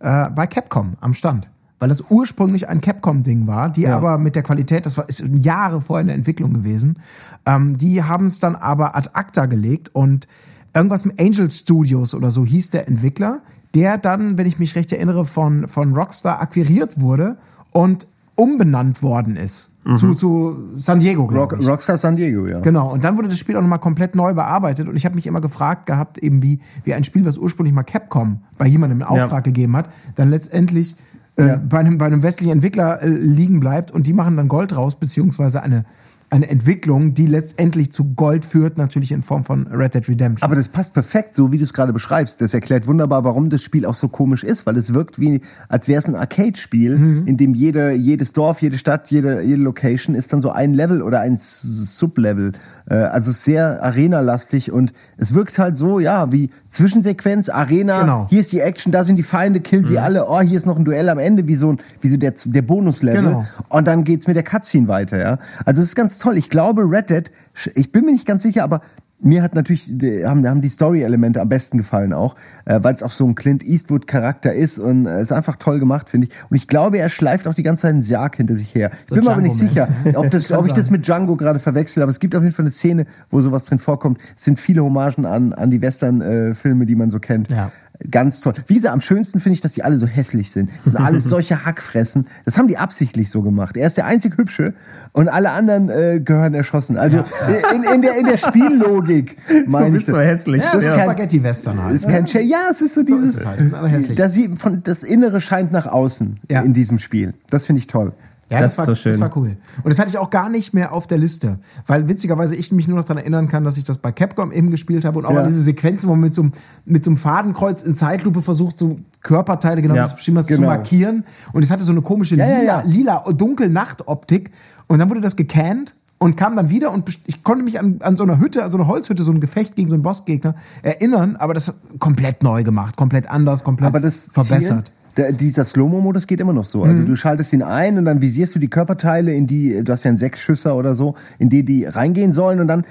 äh, bei Capcom am Stand. Weil das ursprünglich ein Capcom-Ding war, die aber mit der Qualität, das war ist Jahre vorher in der Entwicklung gewesen, ähm, die haben es dann aber ad acta gelegt und irgendwas mit Angel Studios oder so hieß der Entwickler, der dann, wenn ich mich recht erinnere, von, von Rockstar akquiriert wurde und umbenannt worden ist zu, zu San Diego, glaube Rock, ich. Rockstar San Diego, ja. Genau, und dann wurde das Spiel auch nochmal komplett neu bearbeitet und ich habe mich immer gefragt gehabt, eben wie, wie ein Spiel, was ursprünglich mal Capcom bei jemandem in Auftrag gegeben hat, dann letztendlich äh, Ja. bei, einem, bei einem westlichen Entwickler äh, liegen bleibt und die machen dann Gold raus, beziehungsweise eine, eine Entwicklung, die letztendlich zu Gold führt, natürlich in Form von Red Dead Redemption. Aber das passt perfekt, so wie du es gerade beschreibst. Das erklärt wunderbar, warum das Spiel auch so komisch ist, weil es wirkt wie, als wäre es ein Arcade-Spiel, Mhm. in dem jede, jedes Dorf, jede Stadt, jede, jede Location ist dann so ein Level oder ein Sublevel. Äh, Also sehr arenalastig und es wirkt halt so, ja, wie Zwischensequenz, Arena, Genau. hier ist die Action, da sind die Feinde, kill sie alle, oh, hier ist noch ein Duell am Ende, wie so, ein, wie so der, der Bonuslevel. Genau. Und dann geht's mit der Cutscene weiter, ja. Also es ist ganz toll. Ich glaube, Red Dead, ich bin mir nicht ganz sicher, aber mir hat natürlich, haben, haben die Story-Elemente am besten gefallen auch, äh, weil es auch so ein Clint Eastwood-Charakter ist und es ist einfach toll gemacht, finde ich. Und ich glaube, er schleift auch die ganze Zeit einen Sarg hinter sich her. Ich So bin mir aber nicht sicher, ob, das, ob ich das mit Django gerade verwechsel, aber es gibt auf jeden Fall eine Szene, wo sowas drin vorkommt. Es sind viele Hommagen an, an die Western-Filme, die man so kennt. Ja. Ganz toll. Wie gesagt, am schönsten finde ich, dass die alle so hässlich sind. Das sind alles solche Hackfressen. Das haben die absichtlich so gemacht. Er ist der einzig Hübsche und alle anderen äh, gehören erschossen. Also in, in, der, in der Spiellogik meine bist ich so das. hässlich. Ja, Das das ist kein- Spaghetti-Western halt. Ist kein Ch- ja, es ist so, So dieses. ist halt. Das ist alles hässlich. Da sieht von das Innere scheint nach außen Ja. in diesem Spiel. Das finde ich toll. Ja, Das das, war, so schön. das war cool. Und das hatte ich auch gar nicht mehr auf der Liste, weil witzigerweise ich mich nur noch daran erinnern kann, dass ich das bei Capcom eben gespielt habe und auch Ja. an diese Sequenzen, wo man mit so, einem- mit so einem Fadenkreuz in Zeitlupe versucht, so Körperteile, genau Ja, hast, genau. zu markieren. Und es hatte so eine komische Ja, lila, lila dunkel Nachtoptik. Und dann wurde das gecannt und kam dann wieder und ich konnte mich an, an so einer Hütte, an so einer Holzhütte, so ein Gefecht gegen so einen Bossgegner erinnern, aber das komplett neu gemacht, komplett anders, komplett Aber das verbessert. Zielen, der, dieser Slow-Mo-Modus geht immer noch so. Also du schaltest ihn ein und dann visierst du die Körperteile, in die, du hast ja einen Sechsschüsser oder so, in die die reingehen sollen und dann,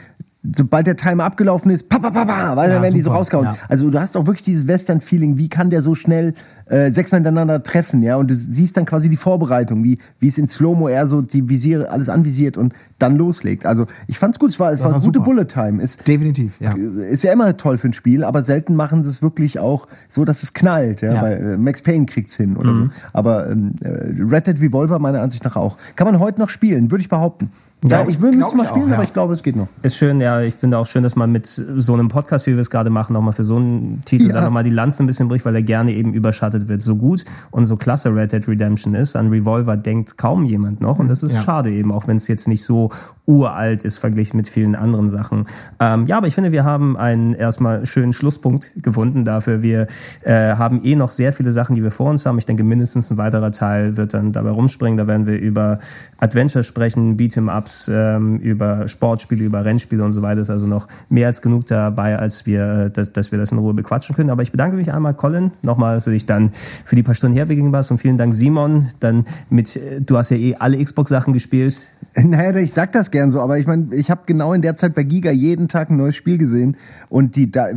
sobald der Timer abgelaufen ist, pa, pa, pa, pa, weil Ja, dann werden die so rausgehauen. ja. Also du hast auch wirklich dieses Western-Feeling, wie kann der so schnell äh, sechsmal hintereinander treffen, ja, und du siehst dann quasi die Vorbereitung, wie, wie es in Slow-Mo eher so die Visiere, alles anvisiert und dann loslegt. Also ich fand's gut, es war, es war, war gute super. Bullet-Time. Ist, Definitiv, ja. ist ja immer toll für ein Spiel, aber selten machen sie es wirklich auch so, dass es knallt. Ja? Ja. Weil, äh, Max Payne kriegt's hin oder so. Aber ähm, äh, Red Dead Revolver meiner Ansicht nach auch. Kann man heute noch spielen, würde ich behaupten. Ja, ich will müssen mal ich auch, spielen, ja. aber ich glaube, es geht noch. Ist schön, ja. Ich finde auch schön, dass man mit so einem Podcast, wie wir es gerade machen, nochmal für so einen Titel Ja. dann nochmal die Lanze ein bisschen bricht, weil er gerne eben überschattet wird. So gut und so klasse Red Dead Redemption ist, an Revolver denkt kaum jemand noch. Und das ist Ja. schade eben, auch wenn es jetzt nicht so uralt ist, verglichen mit vielen anderen Sachen. Ähm, ja, aber ich finde, wir haben einen erstmal schönen Schlusspunkt gefunden dafür. Wir äh, haben eh noch sehr viele Sachen, die wir vor uns haben. Ich denke, mindestens ein weiterer Teil wird dann dabei rumspringen. Da werden wir über Adventure sprechen, Beat'em-Ups, ähm, über Sportspiele, über Rennspiele und so weiter. Ist also noch mehr als genug dabei, als wir, äh, dass, dass wir das in Ruhe bequatschen können. Aber ich bedanke mich einmal, Colin, nochmal, dass du dich dann für die paar Stunden herbegeben warst. Und vielen Dank, Simon. Dann mit, äh, du hast ja eh alle Xbox-Sachen gespielt. Naja, ich sag das gern so, aber ich meine, ich habe genau in der Zeit bei Giga jeden Tag ein neues Spiel gesehen und die da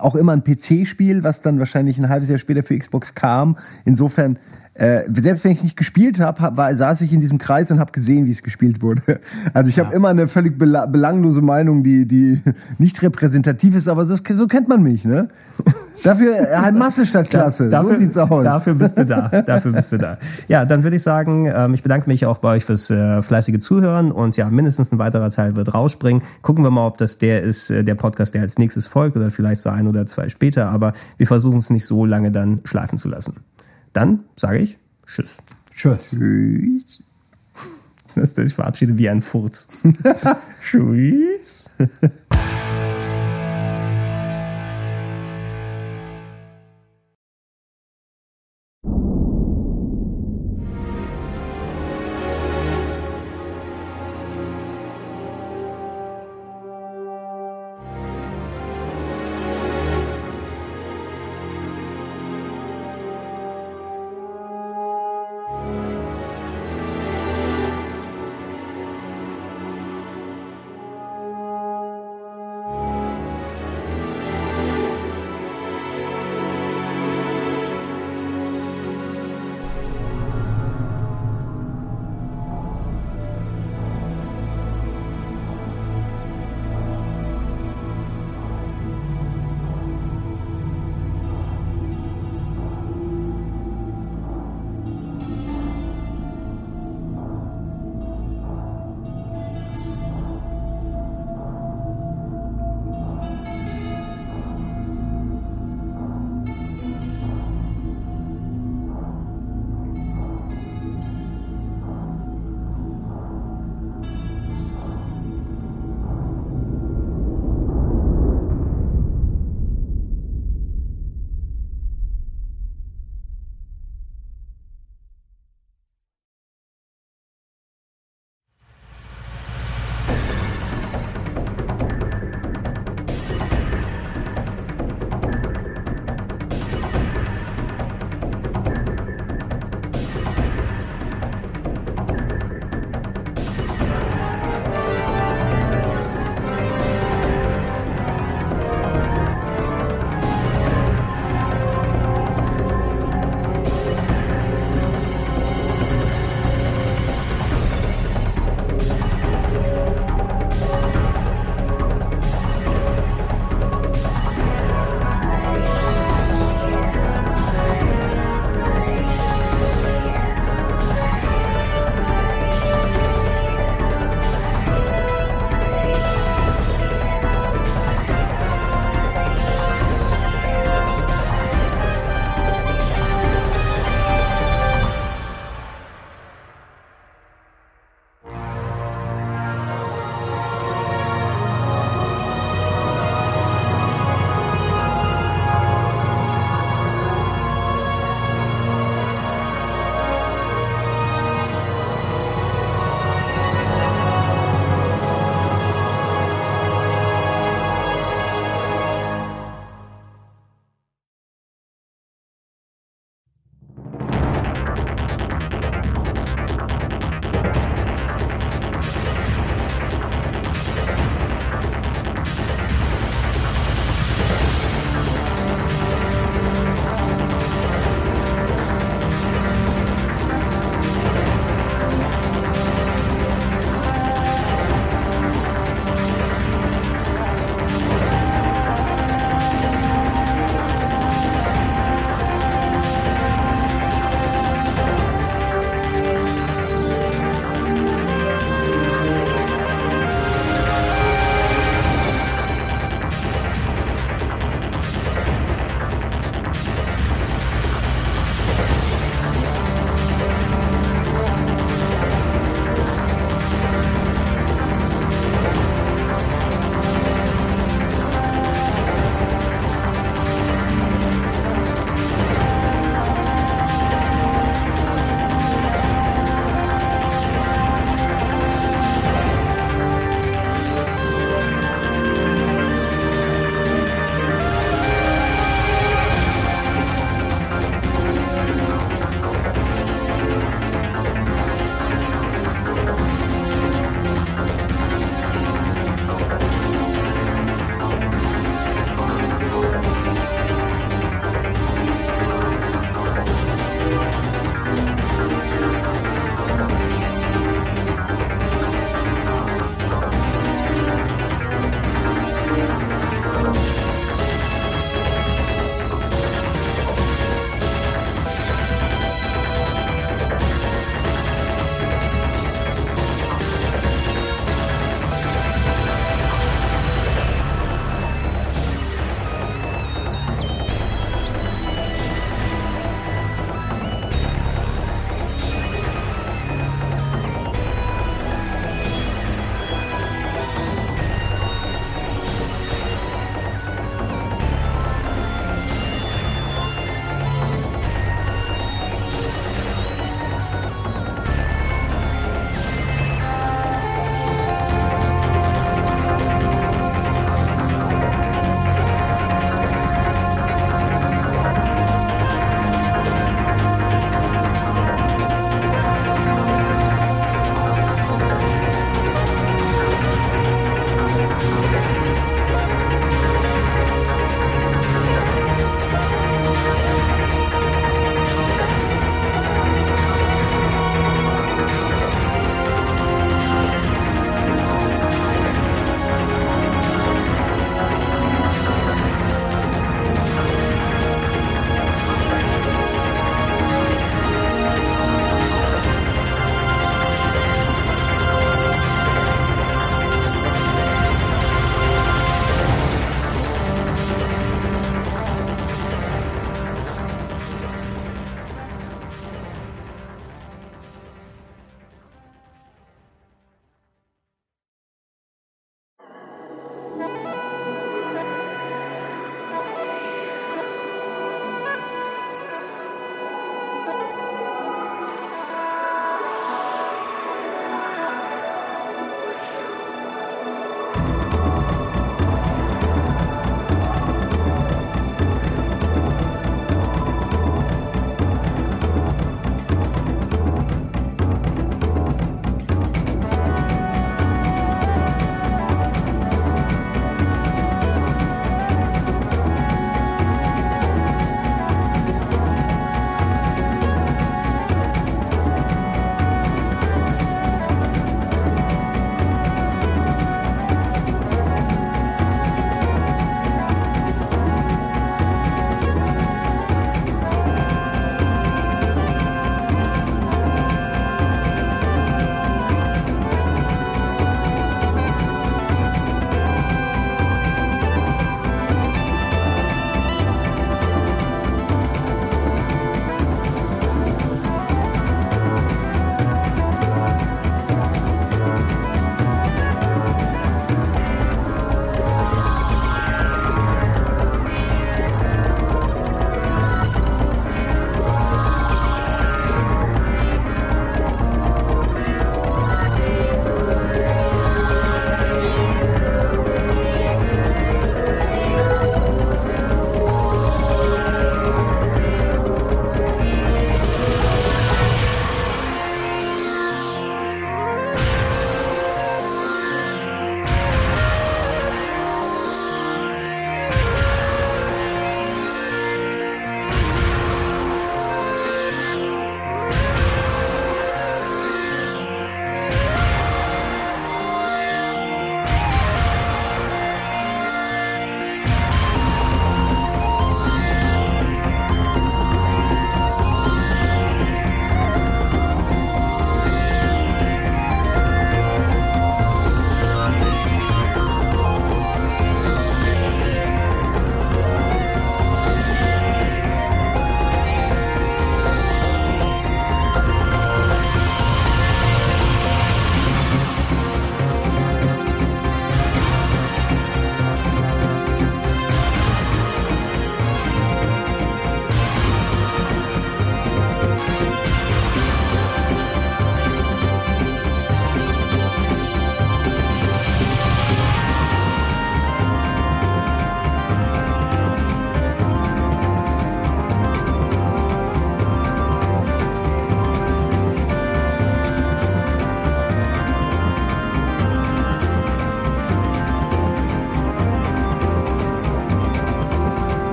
auch immer ein PC-Spiel, was dann wahrscheinlich ein halbes Jahr später für Xbox kam. Insofern äh, selbst wenn ich nicht gespielt habe, hab, war, saß ich in diesem Kreis und habe gesehen, wie es gespielt wurde. Also ich habe immer eine völlig bela belanglose Meinung, die, die nicht repräsentativ ist, aber das, so kennt man mich, ne? Dafür äh, halt Masse statt Klasse. Dafür, so sieht's aus. Dafür bist du da. Dafür bist du da. Ja, dann würde ich sagen, ähm, ich bedanke mich auch bei euch fürs äh, fleißige Zuhören und ja, mindestens ein weiterer Teil wird rausspringen. Gucken wir mal, ob das der ist, äh, der Podcast, der als nächstes folgt oder vielleicht so ein oder zwei später, aber wir versuchen es nicht so lange dann schleifen zu lassen. Dann sage ich Tschüss. Tschüss. Tschüss. Ich verabschiede wie ein Furz. Tschüss.